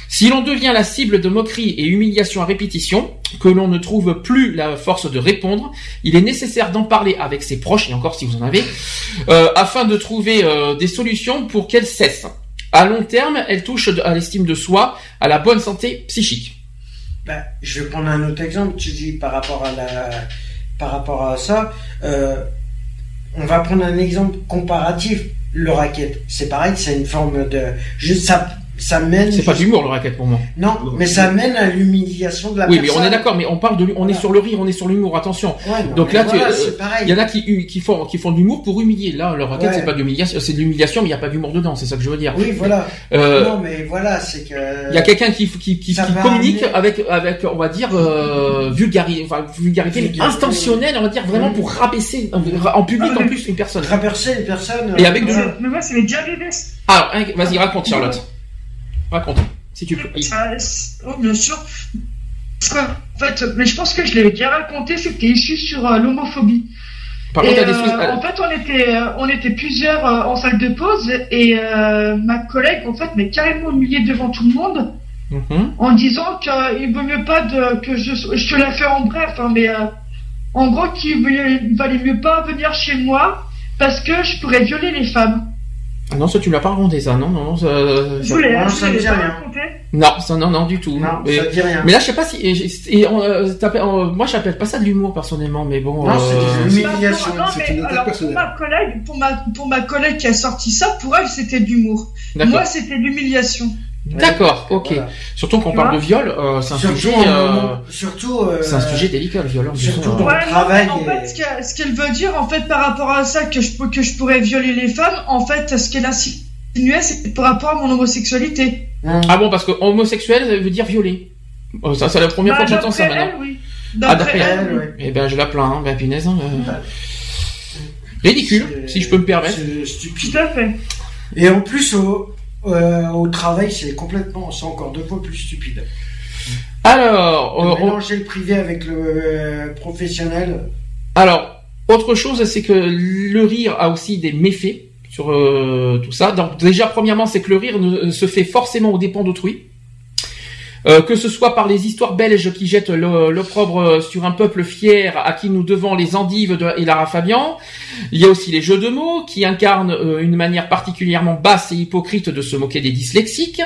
Si l'on devient la cible de moqueries et humiliations à répétition, que l'on ne trouve plus la force de répondre, il est nécessaire d'en parler avec ses proches, et encore si vous en avez, euh, afin de trouver euh, des solutions pour qu'elles cessent. À long terme, elle touche à l'estime de soi, à la bonne santé psychique. Bah, je vais prendre un autre exemple. Tu dis par rapport à la, par rapport à ça, euh, on va prendre un exemple comparatif. Le racket, c'est pareil, c'est une forme de, juste ça, ça mène. C'est pas d'humour le racket pour moi. Non, Non. mais ça mène à l'humiliation de la Oui, mais personne. on est d'accord, mais on parle de, on est sur le rire, on est sur l'humour. Attention. Ouais, non, Donc mais là, tu- voilà, euh, c'est pareil. Il y en a qui, qui font, qui font de l'humour pour humilier. Là, le racket, Ouais. c'est pas de l'humiliation, c'est de l'humiliation, mais il n'y a pas d'humour dedans. C'est ça que je veux dire. Oui, voilà. Euh, non, mais voilà, c'est que. Il y a quelqu'un qui, qui, qui, Ça qui va communique amener- avec, avec, on va dire, euh, vulgari- enfin, vulgarité, mais Vulgarité. intentionnelle, on va dire, vraiment pour rabaisser en, en public Ah, en mais- plus une personne. Traverser une personne. Et avec euh, l'humour. Mais moi, déjà arrivé. Alors, hein, vas-y, raconte, Charlotte. Raconte, si tu peux. Oh, bien sûr. En fait, mais je pense que je l'avais déjà raconté, c'était issu sur euh, l'homophobie. Par contre, des euh, choses. en fait, on était, euh, on était plusieurs euh, en salle de pause et euh, ma collègue, en fait, m'a carrément humilié devant tout le monde Mhm. en disant qu'il vaut mieux pas de, que je, je te la fais en bref, hein, mais euh, en gros qu'il valait mieux pas venir chez moi parce que je pourrais violer les femmes. Ah non, ça tu me l'as pas raconté ça, non, non, non, ça, Je voulais, je ça me voulais rien. raconter. non, ça non, non du tout. Non, mais, ça dit rien. mais là, je sais pas si, et, et on, euh, euh, moi, j'appelle pas ça de l'humour personnellement, mais bon. Non, c'est euh, des humiliations. pour- non, c'est mais une attaque alors, pour ma collègue, pour ma, pour ma collègue qui a sorti ça, pour elle, c'était de l'humour. D'accord. Moi, c'était de l'humiliation. D'accord, ok. Voilà. Surtout qu'on parle de viol, euh, c'est un Surtout, sujet, euh, surtout. euh, c'est un sujet délicat le viol. hein, surtout dans- le travail en fait, ce qu'elle, ce qu'elle veut dire, en fait, par rapport à ça, que je, peux- que je pourrais violer les femmes, en fait, ce qu'elle insinuait, c'est par rapport à mon homosexualité. Hum. Ah bon, parce que homosexuel, ça veut dire violer. Oh, ça, c'est la première Bah, fois que j'entends ça d'après maintenant. elle, oui. Ah, D'après elle, Elle, oui. Eh ben, je la plains, hein, ben, punaise, hein. Bah, Ridicule, si je peux me permettre. C'est stupide. Tout à fait. Et en plus, au, euh, au travail, c'est complètement, c'est encore deux fois plus stupide. Alors, De euh, on- mélanger le privé avec le euh, professionnel. alors, autre chose, c'est que le rire a aussi des méfaits sur euh, tout ça. Donc, déjà, premièrement, c'est que le rire ne, se fait forcément aux dépens d'autrui. Euh, que ce soit par les histoires belges qui jettent l'opprobre sur un peuple fier à qui nous devons les endives de, et Lara Fabian, il y a aussi les jeux de mots qui incarnent euh, une manière particulièrement basse et hypocrite de se moquer des dyslexiques,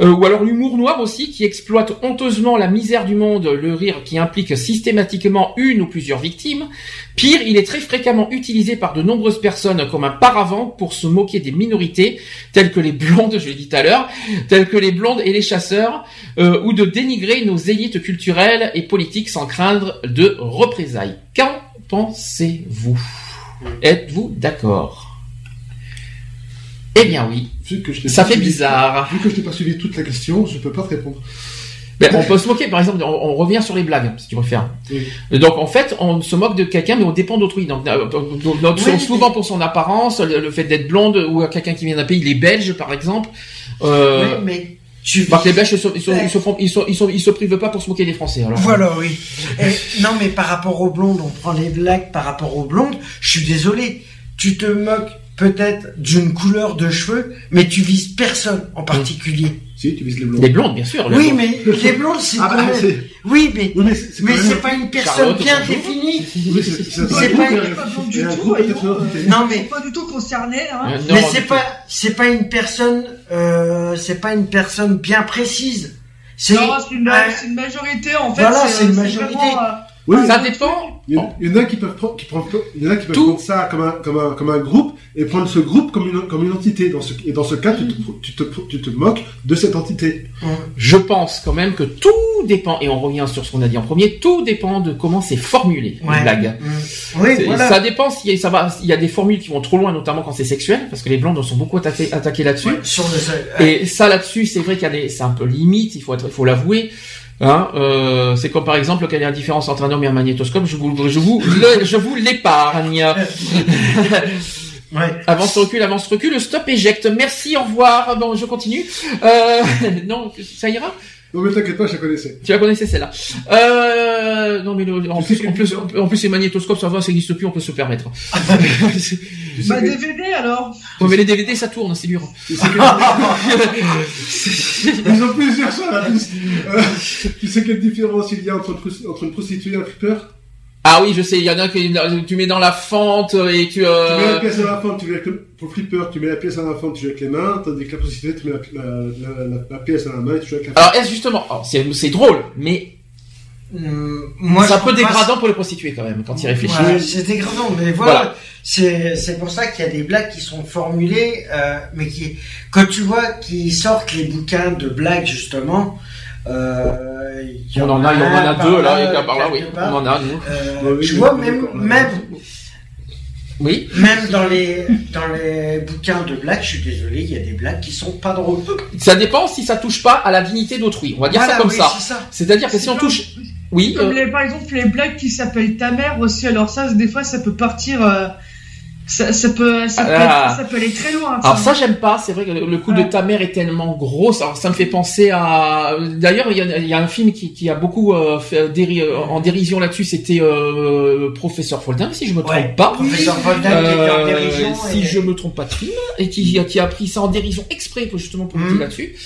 Euh, ou alors l'humour noir aussi qui exploite honteusement la misère du monde, le rire qui implique systématiquement une ou plusieurs victimes. Pire, il est très fréquemment utilisé par de nombreuses personnes comme un paravent pour se moquer des minorités, telles que les blondes, je l'ai dit tout à l'heure, telles que les blondes et les chasseurs, euh, ou de dénigrer nos élites culturelles et politiques sans craindre de représailles. Qu'en pensez-vous? Êtes-vous d'accord? Eh bien oui, Vu que je t'ai ça fait suivi- bizarre. Vu que je n'ai pas suivi toute la question, je peux pas te répondre. Ben, on peut se moquer, par exemple, on, on revient sur les blagues, si tu préfères. Oui. Donc en fait, on se moque de quelqu'un, mais on dépend d'autrui. Donc, euh, donc, donc, Oui, souvent mais- pour son apparence, le, le fait d'être blonde, ou quelqu'un qui vient d'un pays, les Belges par exemple. Euh, Oui, mais tu Parce que les Belges, ils, sont- ils, sont- Ouais. ils, se font- ils, sont- ils, sont- ils se privent pas pour se moquer des Français. Alors. Voilà, oui. Et, non, mais par rapport aux blondes, on prend les blagues par rapport aux blondes. Je suis désolé. Tu te moques peut-être d'une couleur de cheveux, mais tu vises personne en particulier. Si, tu vises les blonds. Les blondes, bien sûr. les Oui, blondes. mais les blondes, c'est Ah quand bah, même- c'est... Oui, mais Oui, mais c'est, mais pas une personne Charlotte, bien définie. Oui, c'est, pas- un- pas blonde du tout, personnalité. Non, mais Pas du tout concerné, hein. Euh, non, mais c'est pas c'est pas une personne euh, c'est pas une personne bien précise. C'est Non, c'est une, Ah, c'est une majorité en fait. Voilà, c'est une euh, majorité. vraiment, euh, Oui, Ça dépend. il y, en- il y en a qui peuvent prendre, qui prennent, il y en a qui peuvent prendre ça comme un, comme un, comme un groupe et prendre ce groupe comme une, comme une entité. Dans ce, et dans ce cas, tu te, tu te, tu te moques de cette entité. Je pense quand même que tout dépend, et on revient sur ce qu'on a dit en premier, tout dépend de comment c'est formulé, Ouais. les blagues. Mm. Oui, C'est- voilà. Ça dépend ça va, il y a des formules qui vont trop loin, notamment quand c'est sexuel, parce que les blondes sont beaucoup attaquées, attaquées là-dessus. Ouais, sur le Et ça là-dessus, c'est vrai qu'il y a des, c'est un peu limite, il faut être, il faut l'avouer. Hein, euh, c'est comme par exemple quelle est la différence entre un homme et un magnétoscope? Je vous, je vous, le- je vous l'épargne. ouais. avance recule, avance recule, stop éjecte. Merci, au revoir. Bon, je continue. Euh, non, ça ira? Non, mais t'inquiète pas, je la connaissais. Tu la connaissais celle-là. Euh, non mais le- en plus, en plus, en plus, les magnétoscopes, ça va, ça n'existe plus, on peut se le permettre. Bah, DVD alors. Ouais, mais les DVD, ça tourne, c'est dur. tu sais quel- Ils ont plusieurs tous. Euh, tu sais quelle différence il y a entre entre une prostituée et un flipper? Ah oui, je sais, il y en a qui tu mets dans la fente et tu. Tu mets la Euh... pièce à la fente, tu joues avec le... Pour le flipper, tu mets la pièce à la fente, tu joues avec les mains, tandis que la prostituée, tu mets la, la, la, la- la pièce à la main et tu joues avec la Alors, est-ce justement, alors, c'est c'est drôle, mais Mm, Moi, c'est un peu dégradant pour les prostituées quand même quand il réfléchit. Ouais, c'est dégradant, mais voilà. Voilà. C'est c'est pour ça qu'il y a des blagues qui sont formulées, euh, mais qui quand tu vois qu'ils sortent les bouquins de blagues justement. Euh, il y On en a, il y en a par deux là, et par là, oui, on en a nous. Euh, Ouais, oui, tu oui, vois même même Oui. même dans les dans les bouquins de blagues, je suis désolé, il y a des blagues qui sont pas drôles. Ça dépend si ça touche pas à la dignité d'autrui. On va dire Voilà, ça comme oui, ça. c'est ça. C'est-à-dire que si on touche, oui. Comme euh, les, par exemple les blagues qui s'appellent ta mère aussi. Alors ça, des fois, ça peut partir. Ça, ça peut, ça, peut Ah. être- ça peut aller très loin. Alors ça j'aime pas, c'est vrai que le coup de ta mère est tellement gros, alors ça me fait penser à... D'ailleurs il y a, il y a un film qui, qui a beaucoup euh, fait déri- euh, en dérision là-dessus, c'était euh, Professeur Foldin si je me trompe Ouais. pas. Professeur Foldin qui était en Euh, dérision. si et- je me trompe pas de film et qui, qui a pris ça en dérision exprès pour justement pour le dire là-dessus.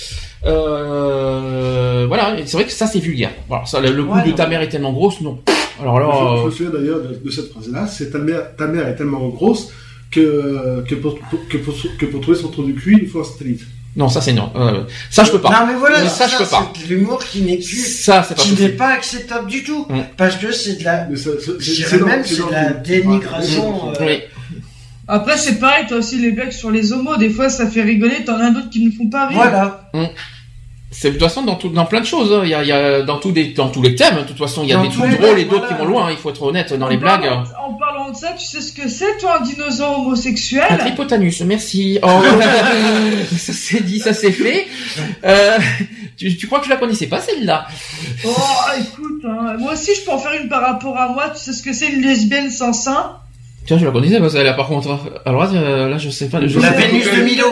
Euh, voilà, c'est vrai que ça c'est vulgaire. Voilà, ça, le, coup Ouais, de ta mère est tellement grosse, non. Alors là, Je, euh, me souviens d'ailleurs de, de cette phrase-là, c'est ta mère, ta mère est tellement grosse que, que, pour, que, pour, que pour trouver son trou du cul, il faut un satellite. non, ça c'est non. Euh, ça je peux pas. Non mais voilà, Mais ça, je peux pas. c'est de l'humour qui n'est plus Ça c'est pas qui n'est pas acceptable du tout. Mm. Parce que c'est de la, c'est- même c'est de la dénigration. euh, Oui. Après, c'est pareil. T'as aussi les blagues sur les homos. Des fois, ça fait rigoler. T'en as d'autres qui ne font pas rire. Voilà. C'est de toute façon dans tout, dans plein de choses. hein. Il y a, il y a dans tous des, dans tous les thèmes. De toute façon, il y a Dans des trucs les drôles et d'autres voilà. qui vont loin. hein. Il faut être honnête dans En les blagues. En parlant de ça, tu sais ce que c'est, toi, un dinosaure homosexuel? Un tripotanus, merci. Oh, ça c'est dit, ça c'est fait. Euh, tu, tu crois que je la connaissais pas celle-là? Oh, écoute, hein, moi aussi, je peux en faire une par rapport à moi. Tu sais ce que c'est une lesbienne sans sein? Tiens, je la connaissais pas celle-là par contre. Alors euh, là, je sais pas. Je La. Vénus de Milo.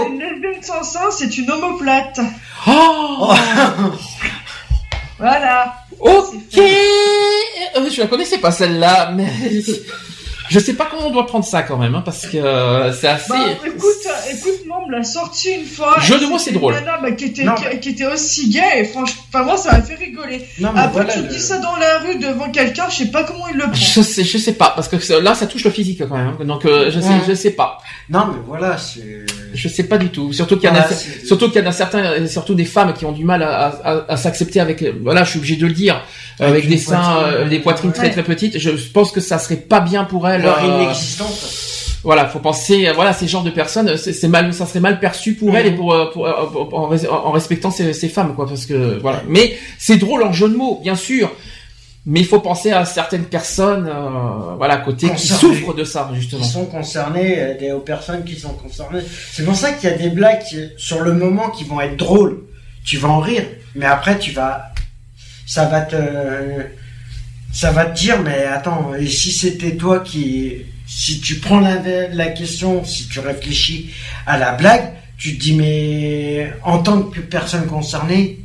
C'est une homoplate. Oh, Voilà. ok. Euh, je la connaissais pas celle-là, mais je sais pas comment on doit prendre ça quand même, hein, parce que euh, c'est assez. Bah, écoute, euh, écoute, moi, on me l'a sorti une fois. Jeu de mots, c'est drôle. une nana, bah, qui était, Non, qui, mais- qui était aussi gay, et franchement, enfin, moi, ça m'a fait rigoler. Non mais Après, voilà. tu le- dis ça dans la rue devant quelqu'un, je sais pas comment il le prend. Je sais, je sais pas, parce que là, ça touche le physique quand même. hein. Donc, euh, je sais, Ouais. je sais pas. Non mais voilà, c'est. Je sais pas du tout. Surtout qu'il y en a, surtout qu'il y en a certains, surtout des femmes qui ont du mal à, à, à s'accepter avec. Voilà, je suis obligé de le dire, avec, Avec des seins, poitrine, euh, des poitrines très très petites. Je pense que ça serait pas bien pour elles. Voilà, faut penser, voilà, ces genres de personnes, c'est mal, ça serait mal perçu pour Mhm. elles et pour, euh, pour, euh, pour- en, res- en respectant ces, ces femmes, quoi, parce que voilà. Mais c'est drôle en jeu de mots, bien sûr. Mais il faut penser à certaines personnes, euh, voilà, à côté, qui Concernées. souffrent de ça, justement. Qui sont concernés, euh, des aux personnes qui sont concernées. C'est pour ça qu'il y a des blagues sur le moment qui vont être drôles. Tu vas en rire, mais après tu vas ça va te, ça va te dire, mais attends, et si c'était toi qui, si tu prends la, question, si tu réfléchis à la blague, tu te dis, mais en tant que personne concernée,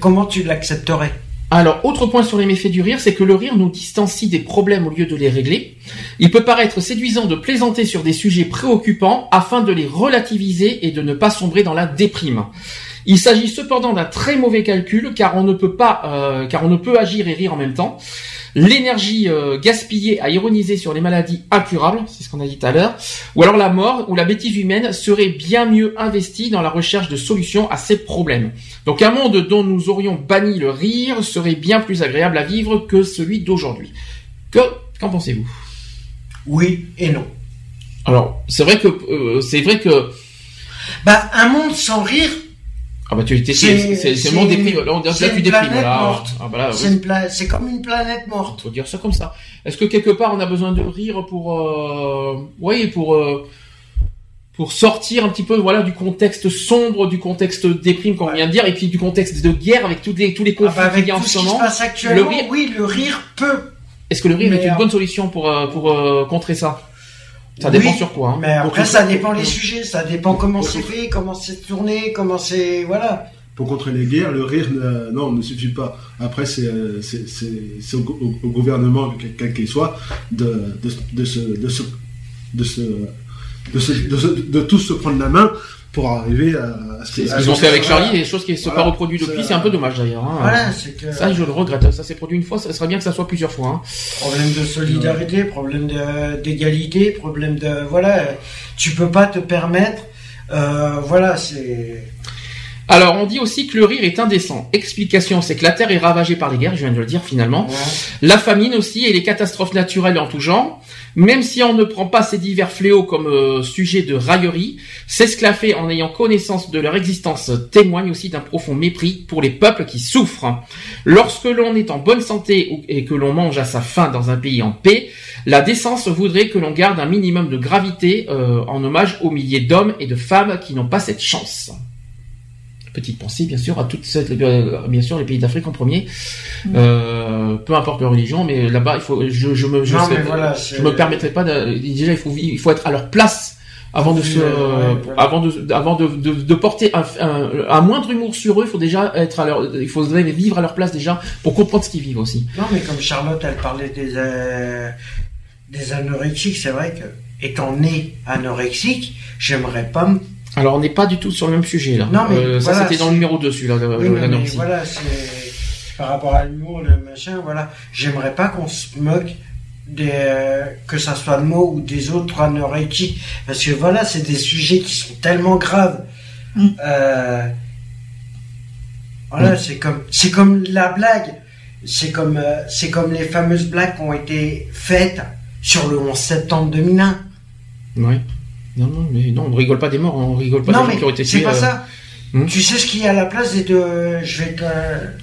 comment tu l'accepterais? Alors, autre point sur les méfaits du rire, c'est que le rire nous distancie des problèmes au lieu de les régler. Il peut paraître séduisant de plaisanter sur des sujets préoccupants afin de les relativiser et de ne pas sombrer dans la déprime. Il s'agit cependant d'un très mauvais calcul car on ne peut pas, euh, car on ne peut agir et rire en même temps. L'énergie euh, gaspillée à ironiser sur les maladies incurables, c'est ce qu'on a dit tout à l'heure, ou alors la mort ou la bêtise humaine serait bien mieux investie dans la recherche de solutions à ces problèmes. Donc un monde dont nous aurions banni le rire serait bien plus agréable à vivre que celui d'aujourd'hui. Que qu'en pensez-vous? Oui et non. Alors c'est vrai que euh, c'est vrai que Bah, un monde sans rire, ah bah tu étais C'est- c'est c'est c'est c'est mon une- déprime là, on- là, c'est tu une déprimes là. Ah bah là, c'est pla- comme une planète morte. faut dire ça comme ça. Est-ce que quelque part on a besoin de rire pour euh, oui pour euh, pour sortir un petit peu voilà du contexte sombre, du contexte déprime comme on vient de dire et puis du contexte de guerre avec tous les tous les Ah conflits bah, avec qu'il y a en tout ce qui se moment. passe actuellement, le rire- oui, le rire peut. Est-ce que le rire Mais, est une euh, bonne solution pour pour euh, contrer ça? Ça Oui, dépend sur quoi. Hein. Mais après, ça dépend les sujets, ça dépend comment c'est fait, comment c'est tourné, comment c'est, voilà. Pour contrer les guerres, le rire, euh, non, ne suffit pas. Après, c'est c'est- c'est- c'est au, au- au gouvernement, quel quel qu'il soit, de, de, de, se, de, se, de, se, de, se- de, se- de tous se prendre la main pour arriver à, ce qu'ils ont fait avec voilà. Charlie, et des choses qui ne sont Voilà. pas reproduites depuis, C'est- un peu dommage d'ailleurs. hein. Voilà, c'est que Ça, je le regrette. Ça s'est produit une fois, ça serait bien que ça soit plusieurs fois. Hein. problème de solidarité, problème d'égalité, problème de, voilà, tu peux pas te permettre, euh, voilà, c'est, Alors, on dit aussi que le rire est indécent. Explication, c'est que la Terre est ravagée par les guerres, je viens de le dire finalement. ouais. La famine aussi et les catastrophes naturelles en tout genre. Même si on ne prend pas ces divers fléaux comme euh, sujet de raillerie, s'esclaffer en ayant connaissance de leur existence témoigne aussi d'un profond mépris pour les peuples qui souffrent. Lorsque l'on est en bonne santé et que l'on mange à sa faim dans un pays en paix, la décence voudrait que l'on garde un minimum de gravité euh, en hommage aux milliers d'hommes et de femmes qui n'ont pas cette chance. Petite pensée, bien sûr, à toutes cette, euh, bien sûr, les pays d'Afrique en premier. Euh, peu importe leur religion, mais là-bas, il faut, je, je me, je, Non, sais- voilà, je me permettrai pas de, déjà, il faut, il faut être à leur place avant de se, Ouais, ouais, voilà. avant de, avant de, de, de porter un, un, un moindre humour sur eux, il faut déjà être à leur, il faudrait vivre à leur place déjà pour comprendre ce qu'ils vivent aussi. Non, mais comme Charlotte, elle parlait des, euh, des anorexiques, c'est vrai que, étant né anorexique, j'aimerais pas me Alors, on n'est pas du tout sur le même sujet, là. Non, mais Euh, ça, voilà, c'était dans le numéro 2, celui-là, Oui, non, mais voilà, c'est par rapport à l'humour, le machin, voilà. J'aimerais pas qu'on se moque des, euh, que ça soit de moi ou des autres anorexiques, parce que voilà, c'est des sujets qui sont tellement graves. Mm. Euh, voilà, c'est comme, c'est comme la blague, c'est comme, euh, c'est comme les fameuses blagues qui ont été faites sur le 11 septembre 2001. Ouais. Non, non, mais non, on rigole pas des morts, on rigole pas non, des gens mais qui ont été c'est tués. pas euh, ça. Hmm. Tu sais ce qu'il y a à la place des deux, je vais te,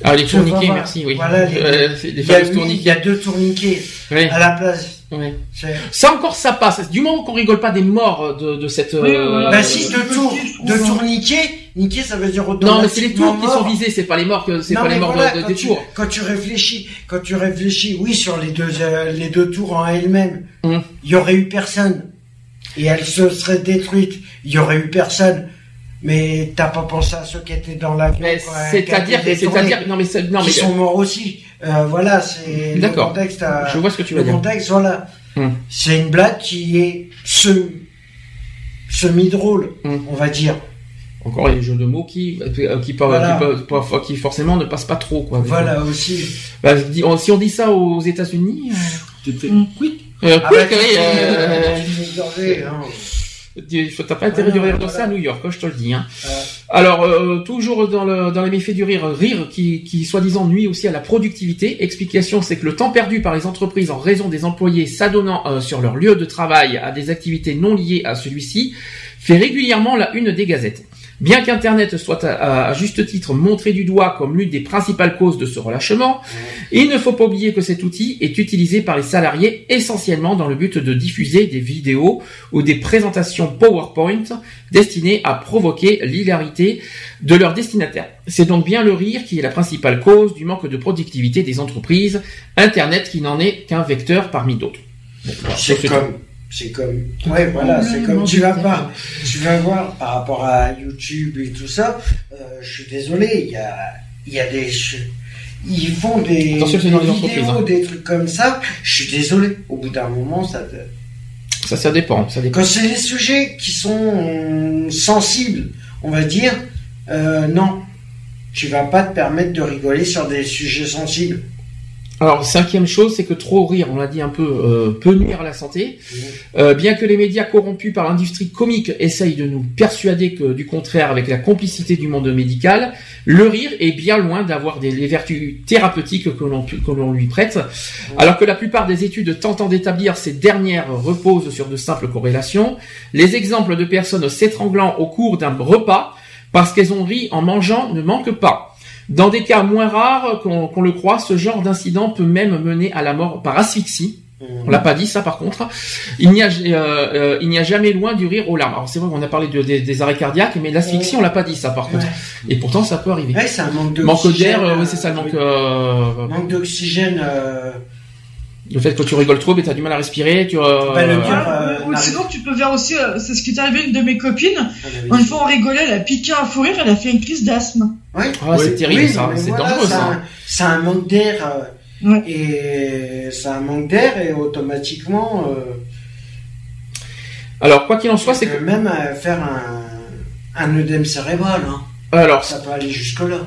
Ah, les tourniquets, merci, oui. voilà, les- Euh, c'est des il y, a, fameuses oui, il tourniquets. y a deux tourniquets à la place. ouais. C'est- Ça encore, ça passe. Du moment qu'on rigole pas des morts de, de cette. Oui. Bah Euh, si, deux tours, deux niqués, niqués ça veut dire Non, mais c'est les tours qui sont visés, c'est pas les morts, que c'est Non, pas les morts voilà, de, des tu, tours. Quand tu réfléchis, quand tu réfléchis, oui, sur les deux, euh, les deux tours en elles-mêmes, il Hum. y aurait eu personne. Et elles se seraient détruites, il y aurait eu personne. Mais t'as pas pensé à ceux qui étaient dans l'avion. C'est-à-dire, c'est-à-dire, non mais non mais sont morts aussi. Euh, voilà, c'est le contexte. à- je vois ce que tu veux le dire. contexte, voilà. Hum. C'est une blague qui est semi, semi-drôle, Hum. on va dire. Encore les jeux de mots qui euh, qui, Voilà. qui, pas- parfois- qui forcément ne passent pas trop quoi. Voilà aussi. Bah, si on dit ça aux États-Unis, Mm. quick. Euh, Ah quick, bah, oui, euh, hein. T'as pas intérêt de de ça à New York, hein, je te le dis. Hein. Alors, euh, toujours dans, le, dans les méfaits du rire, rire qui, qui soi-disant nuit aussi à la productivité. Explication, c'est que le temps perdu par les entreprises en raison des employés s'adonnant euh, sur leur lieu de travail à des activités non liées à celui-ci fait régulièrement la une des gazettes. Bien qu'Internet soit à, à juste titre montré du doigt comme l'une des principales causes de ce relâchement, il ne faut pas oublier que cet outil est utilisé par les salariés essentiellement dans le but de diffuser des vidéos ou des présentations PowerPoint destinées à provoquer l'hilarité de leurs destinataires. C'est donc bien le rire qui est la principale cause du manque de productivité des entreprises, Internet qui n'en est qu'un vecteur parmi d'autres. Bon, c'est comme, c'est comme, ouais, voilà, c'est comme tu vas voir, tu vas voir par rapport à YouTube et tout ça. euh, je suis désolé, il y a, il y a des, ils font des, Attention, des dans les vidéos, hein. des trucs comme ça. Je suis désolé. Au bout d'un moment, ça. te- ça, ça dépend. Ça dépend. Quand c'est des sujets qui sont euh, sensibles, on va dire, euh, non, tu vas pas te permettre de rigoler sur des sujets sensibles. Alors, cinquième chose, c'est que trop rire, on l'a dit un peu, euh, peut nuire à la santé. Euh, bien que les médias corrompus par l'industrie comique essayent de nous persuader que du contraire, avec la complicité du monde médical, le rire est bien loin d'avoir des les vertus thérapeutiques que l'on que l'on lui prête. Alors que la plupart des études tentant d'établir ces dernières reposent sur de simples corrélations, les exemples de personnes s'étranglant au cours d'un repas parce qu'elles ont ri en mangeant ne manquent pas. Dans des cas moins rares qu'on le croit, ce genre d'incident peut même mener à la mort par asphyxie. On l'a pas dit ça par contre. Il n'y a, euh, euh, il n'y a jamais loin du rire aux larmes. Alors c'est vrai qu'on a parlé de- des- des arrêts cardiaques, mais l'asphyxie on l'a pas dit ça par contre. Et pourtant ça peut arriver. Ouais, c'est un manque Manque d'oxygène. d'air, euh, oui euh, c'est ça, manque, euh, manque d'oxygène. Le fait que tu rigoles trop, mais t'as du mal à respirer, tu. euh, Bah, le dire, euh, ou sinon, tu peux faire aussi, euh, c'est ce qui est arrivé à une de mes copines. avait Une fois, on rigolait, elle a piqué un fou rire, elle a fait une crise d'asthme. Ouais. Ah, c'est Oui. terrible Oui, ça, c'est voilà, dangereux c'est ça. un- C'est un manque d'air. euh, Ouais. Et c'est un manque d'air et automatiquement, euh, Alors quoi qu'il en soit, c'est que. même euh, faire un, un œdème cérébral. Hein. Alors Ça peut aller jusque là.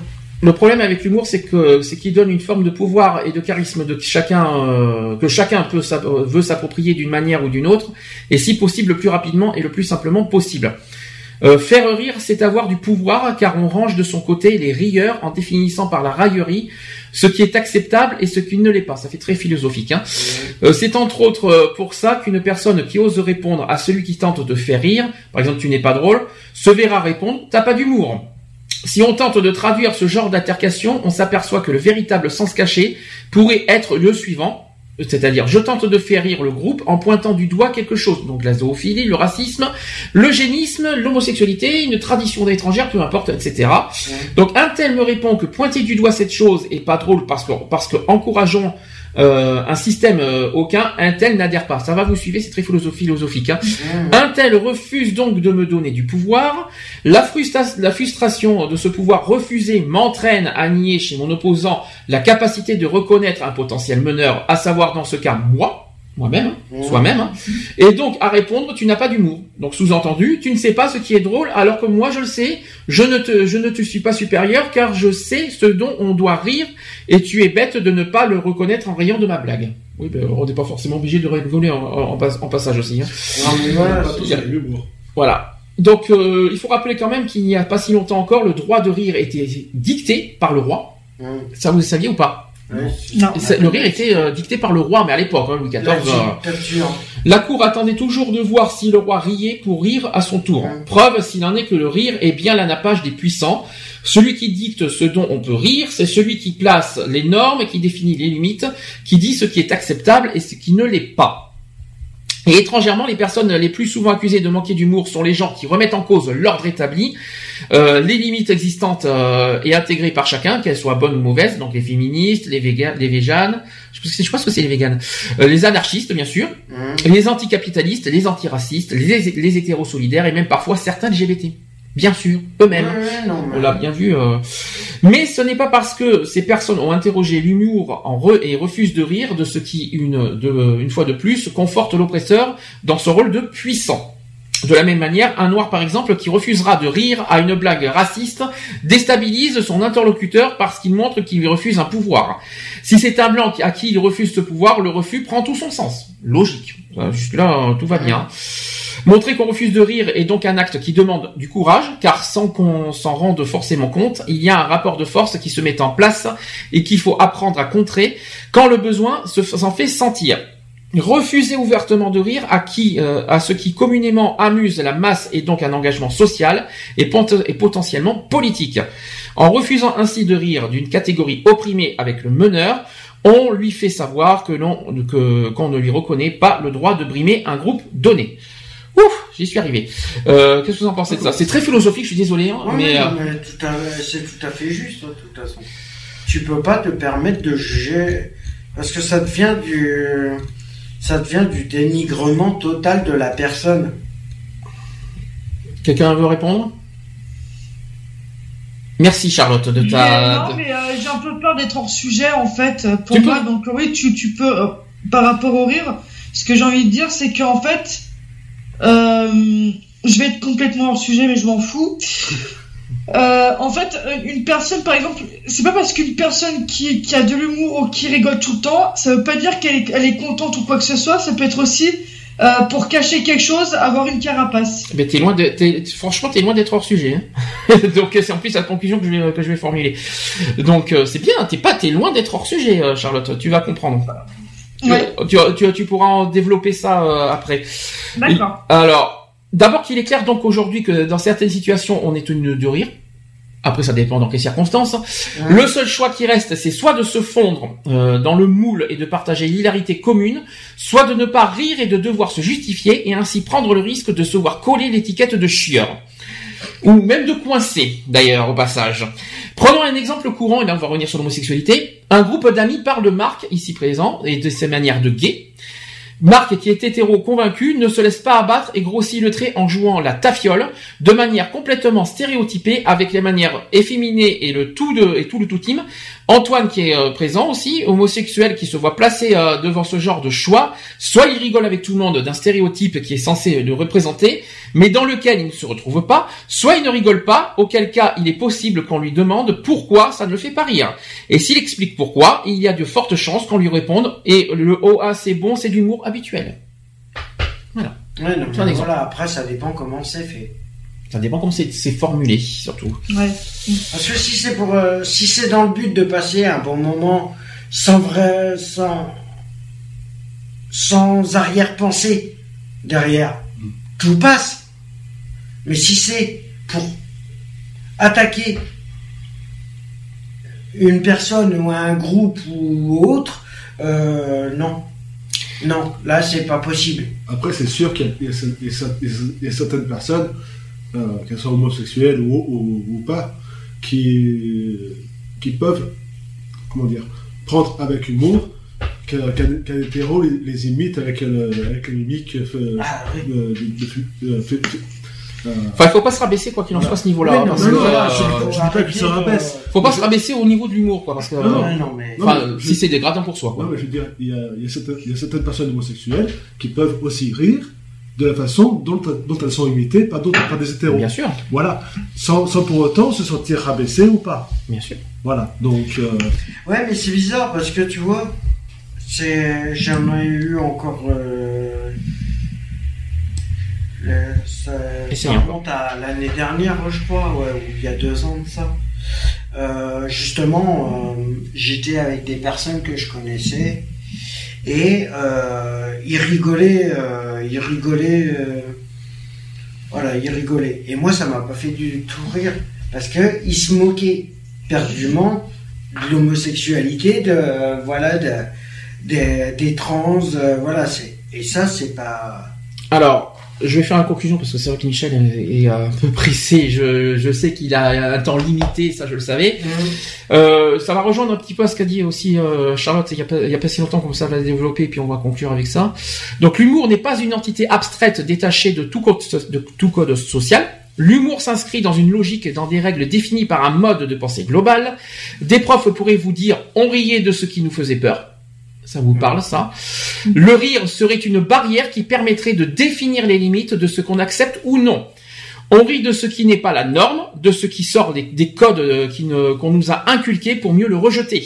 Le problème avec l'humour, c'est que c'est qu'il donne une forme de pouvoir et de charisme de chacun euh, que chacun peut euh, veut s'approprier d'une manière ou d'une autre, et si possible le plus rapidement et le plus simplement possible. Euh, faire rire, c'est avoir du pouvoir, car on range de son côté les rieurs en définissant par la raillerie ce qui est acceptable et ce qui ne l'est pas. Ça fait très philosophique. Hein. Euh, c'est entre autres pour ça qu'une personne qui ose répondre à celui qui tente de faire rire, par exemple tu n'es pas drôle, se verra répondre t'as pas d'humour. Si on tente de traduire ce genre d'altercation, on s'aperçoit que le véritable sens caché pourrait être le suivant, c'est-à-dire je tente de faire rire le groupe en pointant du doigt quelque chose, donc la zoophilie, le racisme, l'eugénisme, l'homosexualité, une tradition étrangère, peu importe, etc. Donc un tel me répond que pointer du doigt cette chose est pas drôle parce que parce que encourageons euh, un système euh, aucun, un tel n'adhère pas. Ça va, vous suivez, c'est très philosoph- philosophique. Hein. Un tel refuse donc de me donner du pouvoir. La, frustra- la frustration de ce pouvoir refusé m'entraîne à nier chez mon opposant la capacité de reconnaître un potentiel meneur, à savoir dans ce cas moi, moi-même, hein, Mmh. soi-même, hein. et donc à répondre tu n'as pas d'humour. Donc sous-entendu, tu ne sais pas ce qui est drôle, alors que moi je le sais, je ne te, je ne te suis pas supérieur car je sais ce dont on doit rire et tu es bête de ne pas le reconnaître en riant de ma blague. Oui, ben, on n'est pas forcément obligé de rigoler en, en- en pas- en passage aussi. Hein. Non, mais voilà. Donc, euh, il faut rappeler quand même qu'il n'y a pas si longtemps encore, le droit de rire était dicté par le roi. Mmh. Ça, vous le saviez ou pas? Non. Ça- Le rire était euh, dicté par le roi, mais à l'époque, hein, Louis XIV. La euh, dictature. la cour attendait toujours de voir si le roi riait pour rire à son tour. Preuve s'il en est que le rire est bien l'anapage des puissants. Celui qui dicte ce dont on peut rire, c'est celui qui place les normes, qui définit les limites, qui dit ce qui est acceptable et ce qui ne l'est pas. Et étrangèrement, les personnes les plus souvent accusées de manquer d'humour sont les gens qui remettent en cause l'ordre établi, euh, les limites existantes euh, et intégrées par chacun, qu'elles soient bonnes ou mauvaises, donc les féministes, les véganes, les véganes, je sais pas ce que c'est les véganes, euh, les anarchistes bien sûr, Mmh. les anticapitalistes, les antiracistes, les, les hétérosolidaires et même parfois certains LGBT. Bien sûr, eux-mêmes. Ouais, non, mais- On l'a bien vu. euh. Mais ce n'est pas parce que ces personnes ont interrogé l'humour en re et refusent de rire de ce qui, une, de, une fois de plus, conforte l'oppresseur dans son rôle de puissant. De la même manière, un noir par exemple qui refusera de rire à une blague raciste déstabilise son interlocuteur parce qu'il montre qu'il lui refuse un pouvoir. Si c'est un blanc à qui il refuse ce pouvoir, le refus prend tout son sens. Logique. Jusque là, tout va bien. Montrer qu'on refuse de rire est donc un acte qui demande du courage, car sans qu'on s'en rende forcément compte, il y a un rapport de force qui se met en place et qu'il faut apprendre à contrer quand le besoin se- s'en fait sentir. Refuser ouvertement de rire à qui, euh, à ce qui communément amuse la masse et donc un engagement social et, pot- et potentiellement politique. En refusant ainsi de rire d'une catégorie opprimée avec le meneur, on lui fait savoir que l'on qu'on ne lui reconnaît pas le droit de brimer un groupe donné. J'y suis arrivé. Euh, Qu'est-ce que vous en pensez de ça? C'est très philosophique, je suis désolé, hein, Ouais, mais, non, euh, mais c'est tout à fait juste, hein, de toute façon. Tu peux pas te permettre de juger parce que ça devient du, ça devient du dénigrement total de la personne. quelqu'un veut répondre? Merci Charlotte de Mais ta. non, mais euh, j'ai un peu peur d'être hors sujet en fait euh, pour Tu moi. Donc oui, tu, tu peux euh, par rapport au rire. Ce que j'ai envie de dire, c'est qu'en fait, euh, je vais être complètement hors sujet, mais je m'en fous. Euh, en fait, euh, une personne, par exemple, c'est pas parce qu'une personne qui, a de l'humour ou qui rigole tout le temps, ça veut pas dire qu'elle est, contente ou quoi que ce soit. Ça peut être aussi euh, pour cacher quelque chose, avoir une carapace. Mais t'es loin de, franchement, t'es loin d'être hors sujet. hein. Donc c'est en plus la conclusion que je vais que je vais formuler. Donc euh, c'est bien, t'es pas, t'es loin d'être hors sujet, euh, Charlotte. Tu vas comprendre. Tu, Ouais, tu, tu, tu pourras en développer ça euh, après. d'accord. Alors, d'abord qu'il est clair donc aujourd'hui que dans certaines situations, on est tenu de rire. Après, ça dépend dans quelles circonstances. Le seul choix qui reste, c'est soit de se fondre euh, dans le moule et de partager l'hilarité commune, soit de ne pas rire et de devoir se justifier et ainsi prendre le risque de se voir coller l'étiquette de chieur. Ou même de coincer, d'ailleurs, au passage. Prenons un exemple courant, et là on va revenir sur l'homosexualité. Un groupe d'amis parle de Marc, ici présent, et de ses manières de gay. Marc, qui est hétéro convaincu, ne se laisse pas abattre et grossit le trait en jouant la tafiole de manière complètement stéréotypée avec les manières efféminées et le tout de, et tout le tout team. Antoine qui est euh, présent aussi, homosexuel qui se voit placé euh, devant ce genre de choix, soit il rigole avec tout le monde d'un stéréotype qui est censé le représenter, mais dans lequel il ne se retrouve pas, soit il ne rigole pas, auquel cas il est possible qu'on lui demande pourquoi ça ne le fait pas rire. Et s'il explique pourquoi, il y a de fortes chances qu'on lui réponde et le oh ah c'est bon, c'est d'humour habituel. Ouais, non, C'est un voilà, après ça dépend comment c'est fait. Ça dépend comment c'est formulé surtout. Ouais. Parce que si c'est pour, euh, si c'est dans le but de passer un bon moment sans vrai, sans, sans arrière-pensée derrière, tout passe. Mais si c'est pour attaquer une personne ou un groupe ou autre, euh, non. Non, là c'est pas possible. Après, c'est sûr qu'il y a- y, y certaines personnes, euh, qu'elles soient homosexuelles ou, ou, ou pas, qui, qui peuvent, comment dire, prendre avec humour qu'un hétéro les, les imite avec, le, avec la mimique euh, Ah, oui. euh, Enfin, il faut pas se rabaisser quoi qu'il en soit à ce niveau-là. Hein, non, parce non, que, non, euh, je- je dis pas qu'il se rabaisse. faut pas se rabaisser au niveau de l'humour quoi, parce que Non, non. Non, mais... Enfin, mais je- si c'est dégradant pour soi. Quoi. Je veux dire, il y a, certaines, il y a certaines personnes homosexuelles qui peuvent aussi rire de la façon dont, dont elles sont imitées par d'autres, par des hétéros. Bien sûr, Voilà, sans, sans pour autant se sentir rabaissé ou pas. bien sûr. Voilà, donc euh, Ouais, mais c'est bizarre parce que tu vois, c'est j'en ai eu encore. Euh, le- ça, c'est ça remonte à l'année dernière, je crois, ouais, ou il y a deux ans de ça. Euh, justement, euh, j'étais avec des personnes que je connaissais et euh, ils rigolaient, euh, ils rigolaient, euh, voilà, ils rigolaient. Et moi, ça m'a pas fait du tout rire parce que ils se moquaient perdument de l'homosexualité, de euh, voilà, de, des- des trans, euh, voilà, c'est et ça c'est pas. Alors, je vais faire une conclusion parce que c'est vrai que Michel est, est un peu pressé. Je, je sais qu'il a un temps limité, ça je le savais. Euh, ça va rejoindre un petit peu ce qu'a dit aussi euh, Charlotte il y, a a pas si longtemps comme ça va développer et puis on va conclure avec ça. Donc l'humour n'est pas une entité abstraite détachée de tout code, de tout code social. L'humour s'inscrit dans une logique et dans des règles définies par un mode de pensée global. Des profs pourraient vous dire on riait de ce qui nous faisait peur. Ça vous parle ça? Le rire serait une barrière qui permettrait de définir les limites de ce qu'on accepte ou non. On rit de ce qui n'est pas la norme, de ce qui sort des, des codes euh, qu'on nous a inculqués pour mieux le rejeter.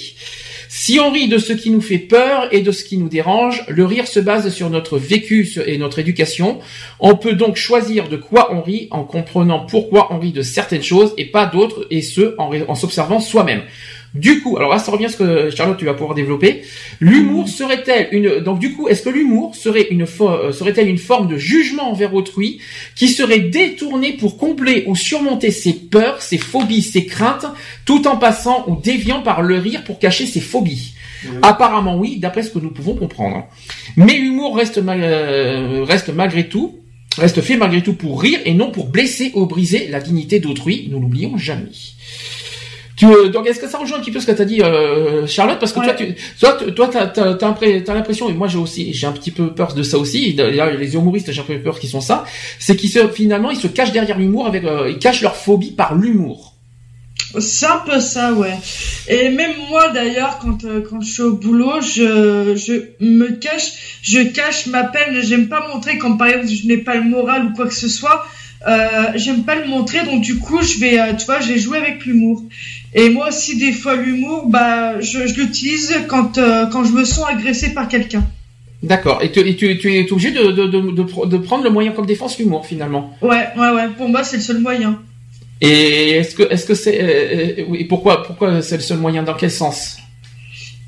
Si on rit de ce qui nous fait peur et de ce qui nous dérange, le rire se base sur notre vécu et notre éducation. On peut donc choisir de quoi on rit en comprenant pourquoi on rit de certaines choses et pas d'autres, et ce, en s'observant soi-même. Du coup, alors là, ça revient à ce que Charlotte, tu vas pouvoir développer. L'humour serait-elle une donc du coup, est-ce que l'humour serait une fo- euh, serait-elle une forme de jugement envers autrui qui serait détournée pour combler ou surmonter ses peurs, ses phobies, ses craintes, tout en passant ou déviant par le rire pour cacher ses phobies? Apparemment oui, d'après ce que nous pouvons comprendre. Mais l'humour reste, ma- euh, reste malgré tout, reste fait malgré tout pour rire et non pour blesser ou briser la dignité d'autrui. Nous l'oublions jamais. Tu, euh, donc est-ce que ça rejoint un petit peu ce que t'as dit euh, Charlotte? Parce que toi tu toi toi t'as t'as t'as l'impression et moi j'ai aussi j'ai un petit peu peur de ça aussi les humoristes j'ai un peu peur qu'ils sont ça c'est qu'ils se finalement ils se cachent derrière l'humour avec euh, ils cachent leur phobie par l'humour C'est un peu ça, ouais. Et même moi, d'ailleurs, quand, euh, quand je suis au boulot, je, je me cache, je cache ma peine. J'aime pas montrer quand, par exemple, je n'ai pas le moral ou quoi que ce soit. Euh, j'aime pas le montrer, donc du coup, je vais, euh, tu vois, j'ai joué avec l'humour. Et moi aussi, des fois, l'humour, bah, je, je l'utilise quand, euh, quand je me sens agressée par quelqu'un. d'accord et, tu, et tu, tu es obligé de, de, de, de, pr- de prendre le moyen comme défense l'humour finalement Ouais, ouais, ouais. Pour moi, c'est le seul moyen. et est-ce que est-ce que c'est euh, euh, oui pourquoi pourquoi c'est le seul moyen? Dans quel sens?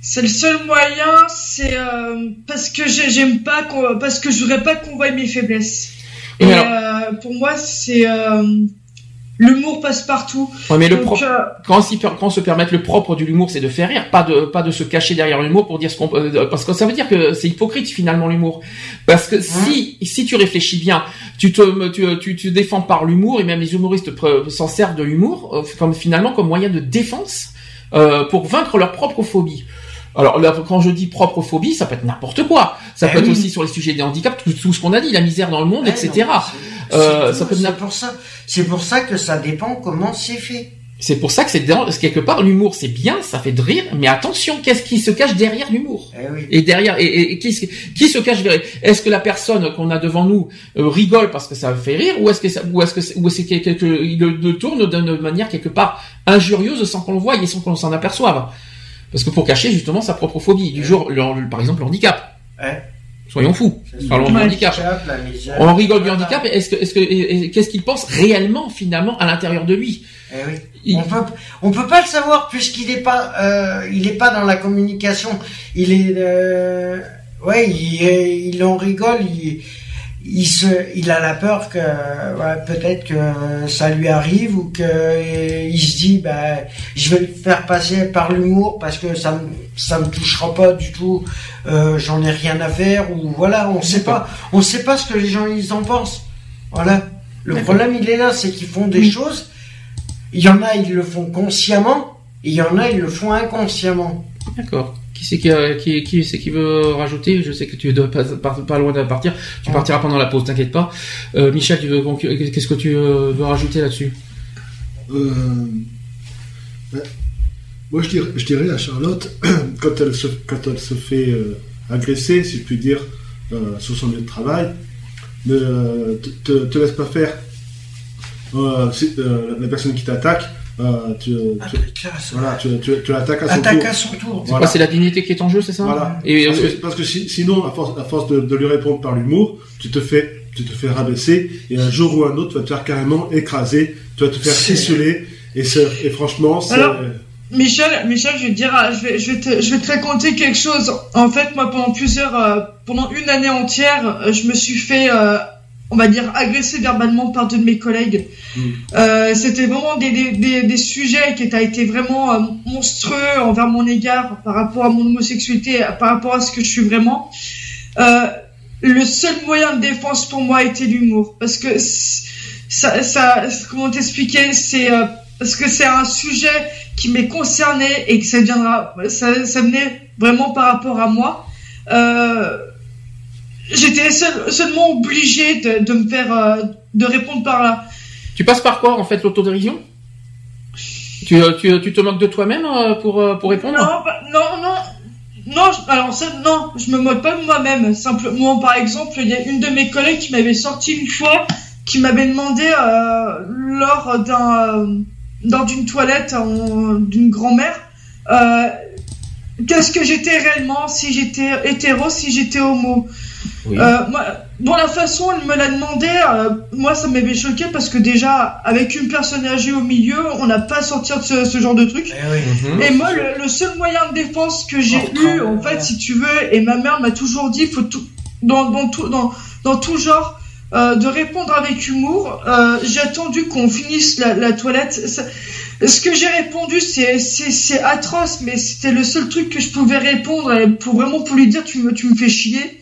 C'est le seul moyen, c'est euh, parce que j'ai- j'aime pas parce que je voudrais pas qu'on voie mes faiblesses. Et Et alors- pour moi, c'est l'humour passe partout. Ouais, mais le Donc, euh, quand, quand on se permettre le propre de l'humour, c'est de faire rire, pas de pas de se cacher derrière l'humour pour dire ce qu'on euh, parce que ça veut dire que c'est hypocrite finalement l'humour. Parce que si si tu réfléchis bien, tu te tu tu, tu défends par l'humour et même les humoristes s'en servent de l'humour euh, comme finalement comme moyen de défense euh, pour vaincre leur propre phobie. Alors là, quand je dis propre phobie, ça peut être n'importe quoi. Ça Eh peut être aussi sur les sujets des handicaps, tout, tout ce qu'on a dit, la misère dans le monde, Ouais, etc. non, Euh, c'est peut pour ça. C'est pour ça que ça dépend comment c'est fait. C'est pour ça que c'est quelque part l'humour, c'est bien, ça fait de rire, mais attention, qu'est-ce qui se cache derrière l'humour Eh oui. Et derrière, et, et- et qui, se- qui se cache derrière? Est-ce que la personne qu'on a devant nous euh, rigole parce que ça fait rire, ou est-ce que ça, ou est-ce que, c'est- ou est-ce que quelque, il le, le tourne d'une manière quelque part injurieuse sans qu'on le voie et sans qu'on s'en aperçoive? Parce que pour cacher justement sa propre phobie, du jour, le- le- par exemple le handicap. Ouais. Soyons fous. Parlons du handicap. On rigole du handicap, est-ce que, est-ce que, qu'est-ce qu'il pense réellement finalement à l'intérieur de lui? Eh oui. Il- On peut, on peut pas le savoir puisqu'il est pas, euh, il est pas dans la communication. Il est, euh, ouais, il, il en rigole. Il, il se, il a la peur que, ouais, peut-être que ça lui arrive ou que il se dit, bah, je vais le faire passer par l'humour parce que ça me, ça me touchera pas du tout. Euh, J'en ai rien à faire ou voilà, on sait pas, on sait pas ce que les gens ils en pensent. Voilà. Le problème il est là, c'est qu'ils font des choses. Il y en a, ils le font consciemment. Et il y en a, ils le font inconsciemment. D'accord. Qui c'est qui, qui, qui, c'est qui veut rajouter? Je sais que tu dois pas, pas, pas loin de partir. Tu Ouais. partiras pendant la pause, t'inquiète pas. Euh, Michel, tu veux, qu'est-ce que tu euh, veux rajouter là-dessus? Euh, ben, moi, je dirais, je dirais à Charlotte, quand elle se, quand elle se fait euh, agresser, si je puis dire, euh, sur son lieu de travail, ne te, te, te laisse pas faire. Euh, euh, la personne qui t'attaque, euh, tu, tu, voilà, tu, tu, tu l'attaques à son Attaque tour. à son tour. C'est Voilà. quoi C'est la dignité qui est en jeu, c'est ça Voilà. Et parce, euh, que, parce que si- sinon, à force, à force de, de lui répondre par l'humour, tu te fais, tu te fais rabaisser, et un jour ou un autre, tu vas te faire carrément écraser, tu vas te faire ficeler, et, et franchement, c'est, Alors- Michel, Michel, je vais te dire, ah, je vais, je vais te, je vais te raconter quelque chose. En fait, moi, pendant plusieurs, euh, pendant une année entière, euh, je me suis fait, euh, on va dire, agresser verbalement par deux de mes collègues. Mm. Euh, C'était vraiment des, des, des, des sujets qui étaient été vraiment euh, monstrueux envers mon égard par rapport à mon homosexualité, par rapport à ce que je suis vraiment. Euh, le seul moyen de défense pour moi était l'humour, parce que ça, ça, comment t'expliquer, c'est euh, parce que c'est un sujet qui m'est concerné et que ça viendra, ça, ça venait vraiment par rapport à moi. Euh, J'étais seul- seulement obligée de, de me faire, euh, de répondre par là. tu passes par quoi en fait l'autodérision? Tu, euh, tu, tu te moques de toi-même euh, pour, euh, pour répondre? Non, bah, non, non, non. je- Alors ça, non, je me moque pas de moi-même. Simplement, par exemple, il y a une de mes collègues qui m'avait sorti une fois, qui m'avait demandé euh, lors d'un, euh, lors d'une toilette d'une grand-mère, euh, qu'est-ce que j'étais réellement, si j'étais hétéro, si j'étais homo? Euh, moi, bon, la façon elle me l'a demandé, euh, moi ça m'avait choqué parce que déjà, avec une personne âgée au milieu, on n'a pas à sortir de ce, ce genre de truc. Eh oui. Mhm. Et moi, le, le seul moyen de défense que j'ai Oh, eu, en fait, si tu veux, et ma mère m'a toujours dit, faut tout, dans, dans tout, dans, dans tout genre, euh, de répondre avec humour. Euh, j'ai attendu qu'on finisse la, la toilette. Ça- ce que j'ai répondu, c'est, c'est, c'est atroce, mais c'était le seul truc que je pouvais répondre pour vraiment pour lui dire, tu me, tu me fais chier.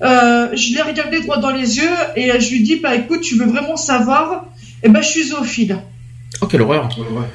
Euh, je l'ai regardé droit dans les yeux et je lui dis, bah écoute, tu veux vraiment savoir? Eh ben, je suis zoophile. Oh, quelle horreur. Ouais.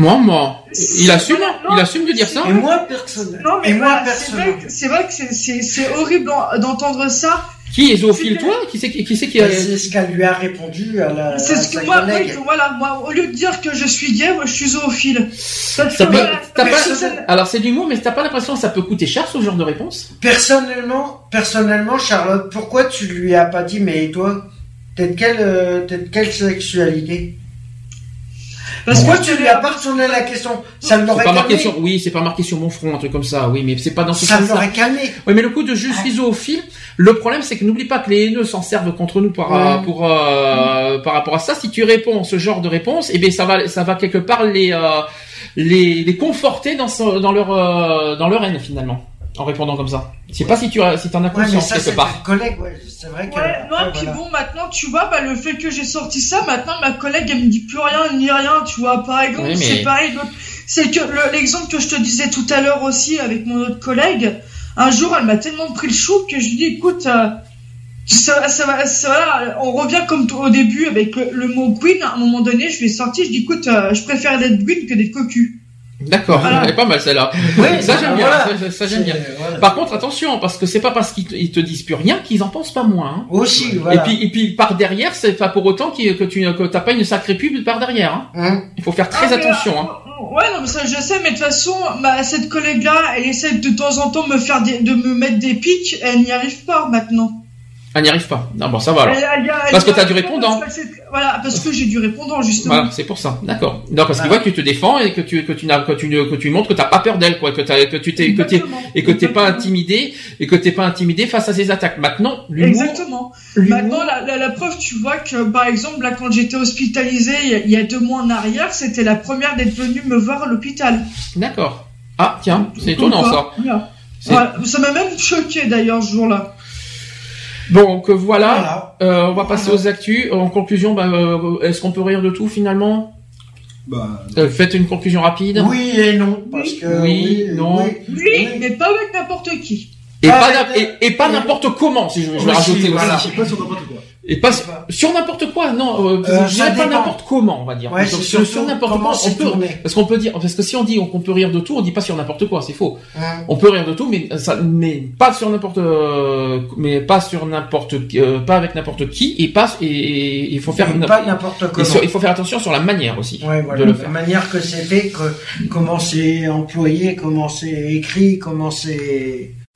Moi, moi. Il assume, non, il assume de dire ça Et moi, personne. Non, mais Et moi, voilà, c'est vrai, personne. que- c'est vrai que c'est- horrible d'en- d'entendre ça. Qui est zoophile, toi? Qui c'est qui, qui, c'est qui a... C'est ce qu'elle lui a répondu à la. C'est ce que moi, oui, voilà, moi, au lieu de dire que je suis gay, moi, je suis zoophile. Ça peut- voilà, pas- ça- Alors c'est du mot, mais t'as pas l'impression que ça peut coûter cher ce genre de réponse? Personnellement, personnellement, Charlotte, pourquoi tu lui as pas dit, mais toi, t'es de quelle, euh, t'es de quelle sexualité? Parce que tu lui as pas retourné la question Ça l'aurait pas marqué calmé. sur, oui, c'est pas marqué sur mon front, un truc comme ça, oui, mais c'est pas dans ce Ça l'aurait calmé. Oui, mais le coup de je suis zoophile, le problème c'est que n'oublie pas que les haineux s'en servent contre nous par, Ouais. pour, euh, par rapport à ça. Si tu réponds ce genre de réponse, eh bien ça va, ça va quelque part les, euh, les, les conforter dans, ce- dans leur, euh, dans leur haine finalement, en répondant comme ça. Je sais pas si tu as, si t'en as Ouais, mais conscience ça, quelque c'est part. collègue, ouais. C'est vrai que. Ouais, non, puis voilà. bon, maintenant, tu vois, bah, le fait que j'ai sorti ça, maintenant, ma collègue, elle me dit plus rien, ni rien, tu vois, par exemple, Oui, mais- c'est pareil, c'est que le- l'exemple que je te disais tout à l'heure aussi avec mon autre collègue, un jour, elle m'a tellement pris le chou que je lui dis, écoute, euh, ça, ça va, ça va, on revient comme au début avec le, le mot queen, à un moment donné, je lui ai sorti, je dis, écoute, euh, je préfère d'être queen que d'être cocu. D'accord, Voilà. elle est pas mal celle-là. Ouais, ça j'aime bien, voilà. ça, ça, ça, j'aime bien. Voilà. Par contre, attention, parce que c'est pas parce qu'ils te, te disent plus rien qu'ils en pensent pas moins. hein. Aussi, voilà. Et puis, et puis par derrière, c'est pas pour autant que tu que t'as pas une sacrée pub par derrière. Hein. Hein Il faut faire très Ah, mais, attention. Hein. euh, Ouais, non, mais ça, je sais, mais de toute façon, ma, cette collègue-là, elle essaie de temps en temps de me faire des, de me mettre des pics, elle n'y arrive pas maintenant. Elle n'y arrive pas. Non, bon, ça va alors. Elle- elle y a- elle Parce que a- t'as du répondant. parce Voilà, parce que j'ai du répondant, justement. Voilà, c'est pour ça. D'accord. Non, parce qu'il voit que tu te défends et que tu que tu n'as que tu que tu montres que t'as pas peur d'elle, quoi, que que tu t'es que t'es et que t'es pas intimidé et que t'es pas intimidé face à ces attaques. Maintenant, l'humour. Exactement. Maintenant, la, la, la preuve, tu vois que, par exemple, là, quand j'étais hospitalisée il y a- deux mois en arrière, c'était la première d'être venue me voir à l'hôpital. D'accord. Ah, tiens, c'est étonnant ça. voilà. Voilà. Ça m'a même choqué d'ailleurs ce jour-là. Donc euh, voilà. Voilà. Euh, on va passer aux actus. En conclusion, bah, euh, est-ce qu'on peut rire de tout finalement? Bah, Euh, Faites une conclusion rapide. Oui et non, parce que. Oui, non. Oui, oui. mais pas avec n'importe qui. Et Ah, pas, et, et pas n'importe comment, si je, je vais Aussi, rajouter voilà. pas sur n'importe quoi. Et pas sur, n'importe quoi, non. Euh, Euh, je ça dirais pas n'importe comment, on va dire. Ouais, Donc, sur, n'importe comment quoi, on peut, tourné. parce qu'on peut dire, parce que si on dit qu'on peut rire de tout, on dit pas sur n'importe quoi, c'est faux. On peut rire de tout, mais ça, mais pas sur n'importe, euh, mais pas sur n'importe, euh, pas avec n'importe qui, et pas, et, il faut faire, pas n'importe comment. il faut faire attention sur la manière aussi Ouais, voilà. de le La faire. manière que c'est fait, que, comment c'est employé, comment c'est écrit, comment c'est.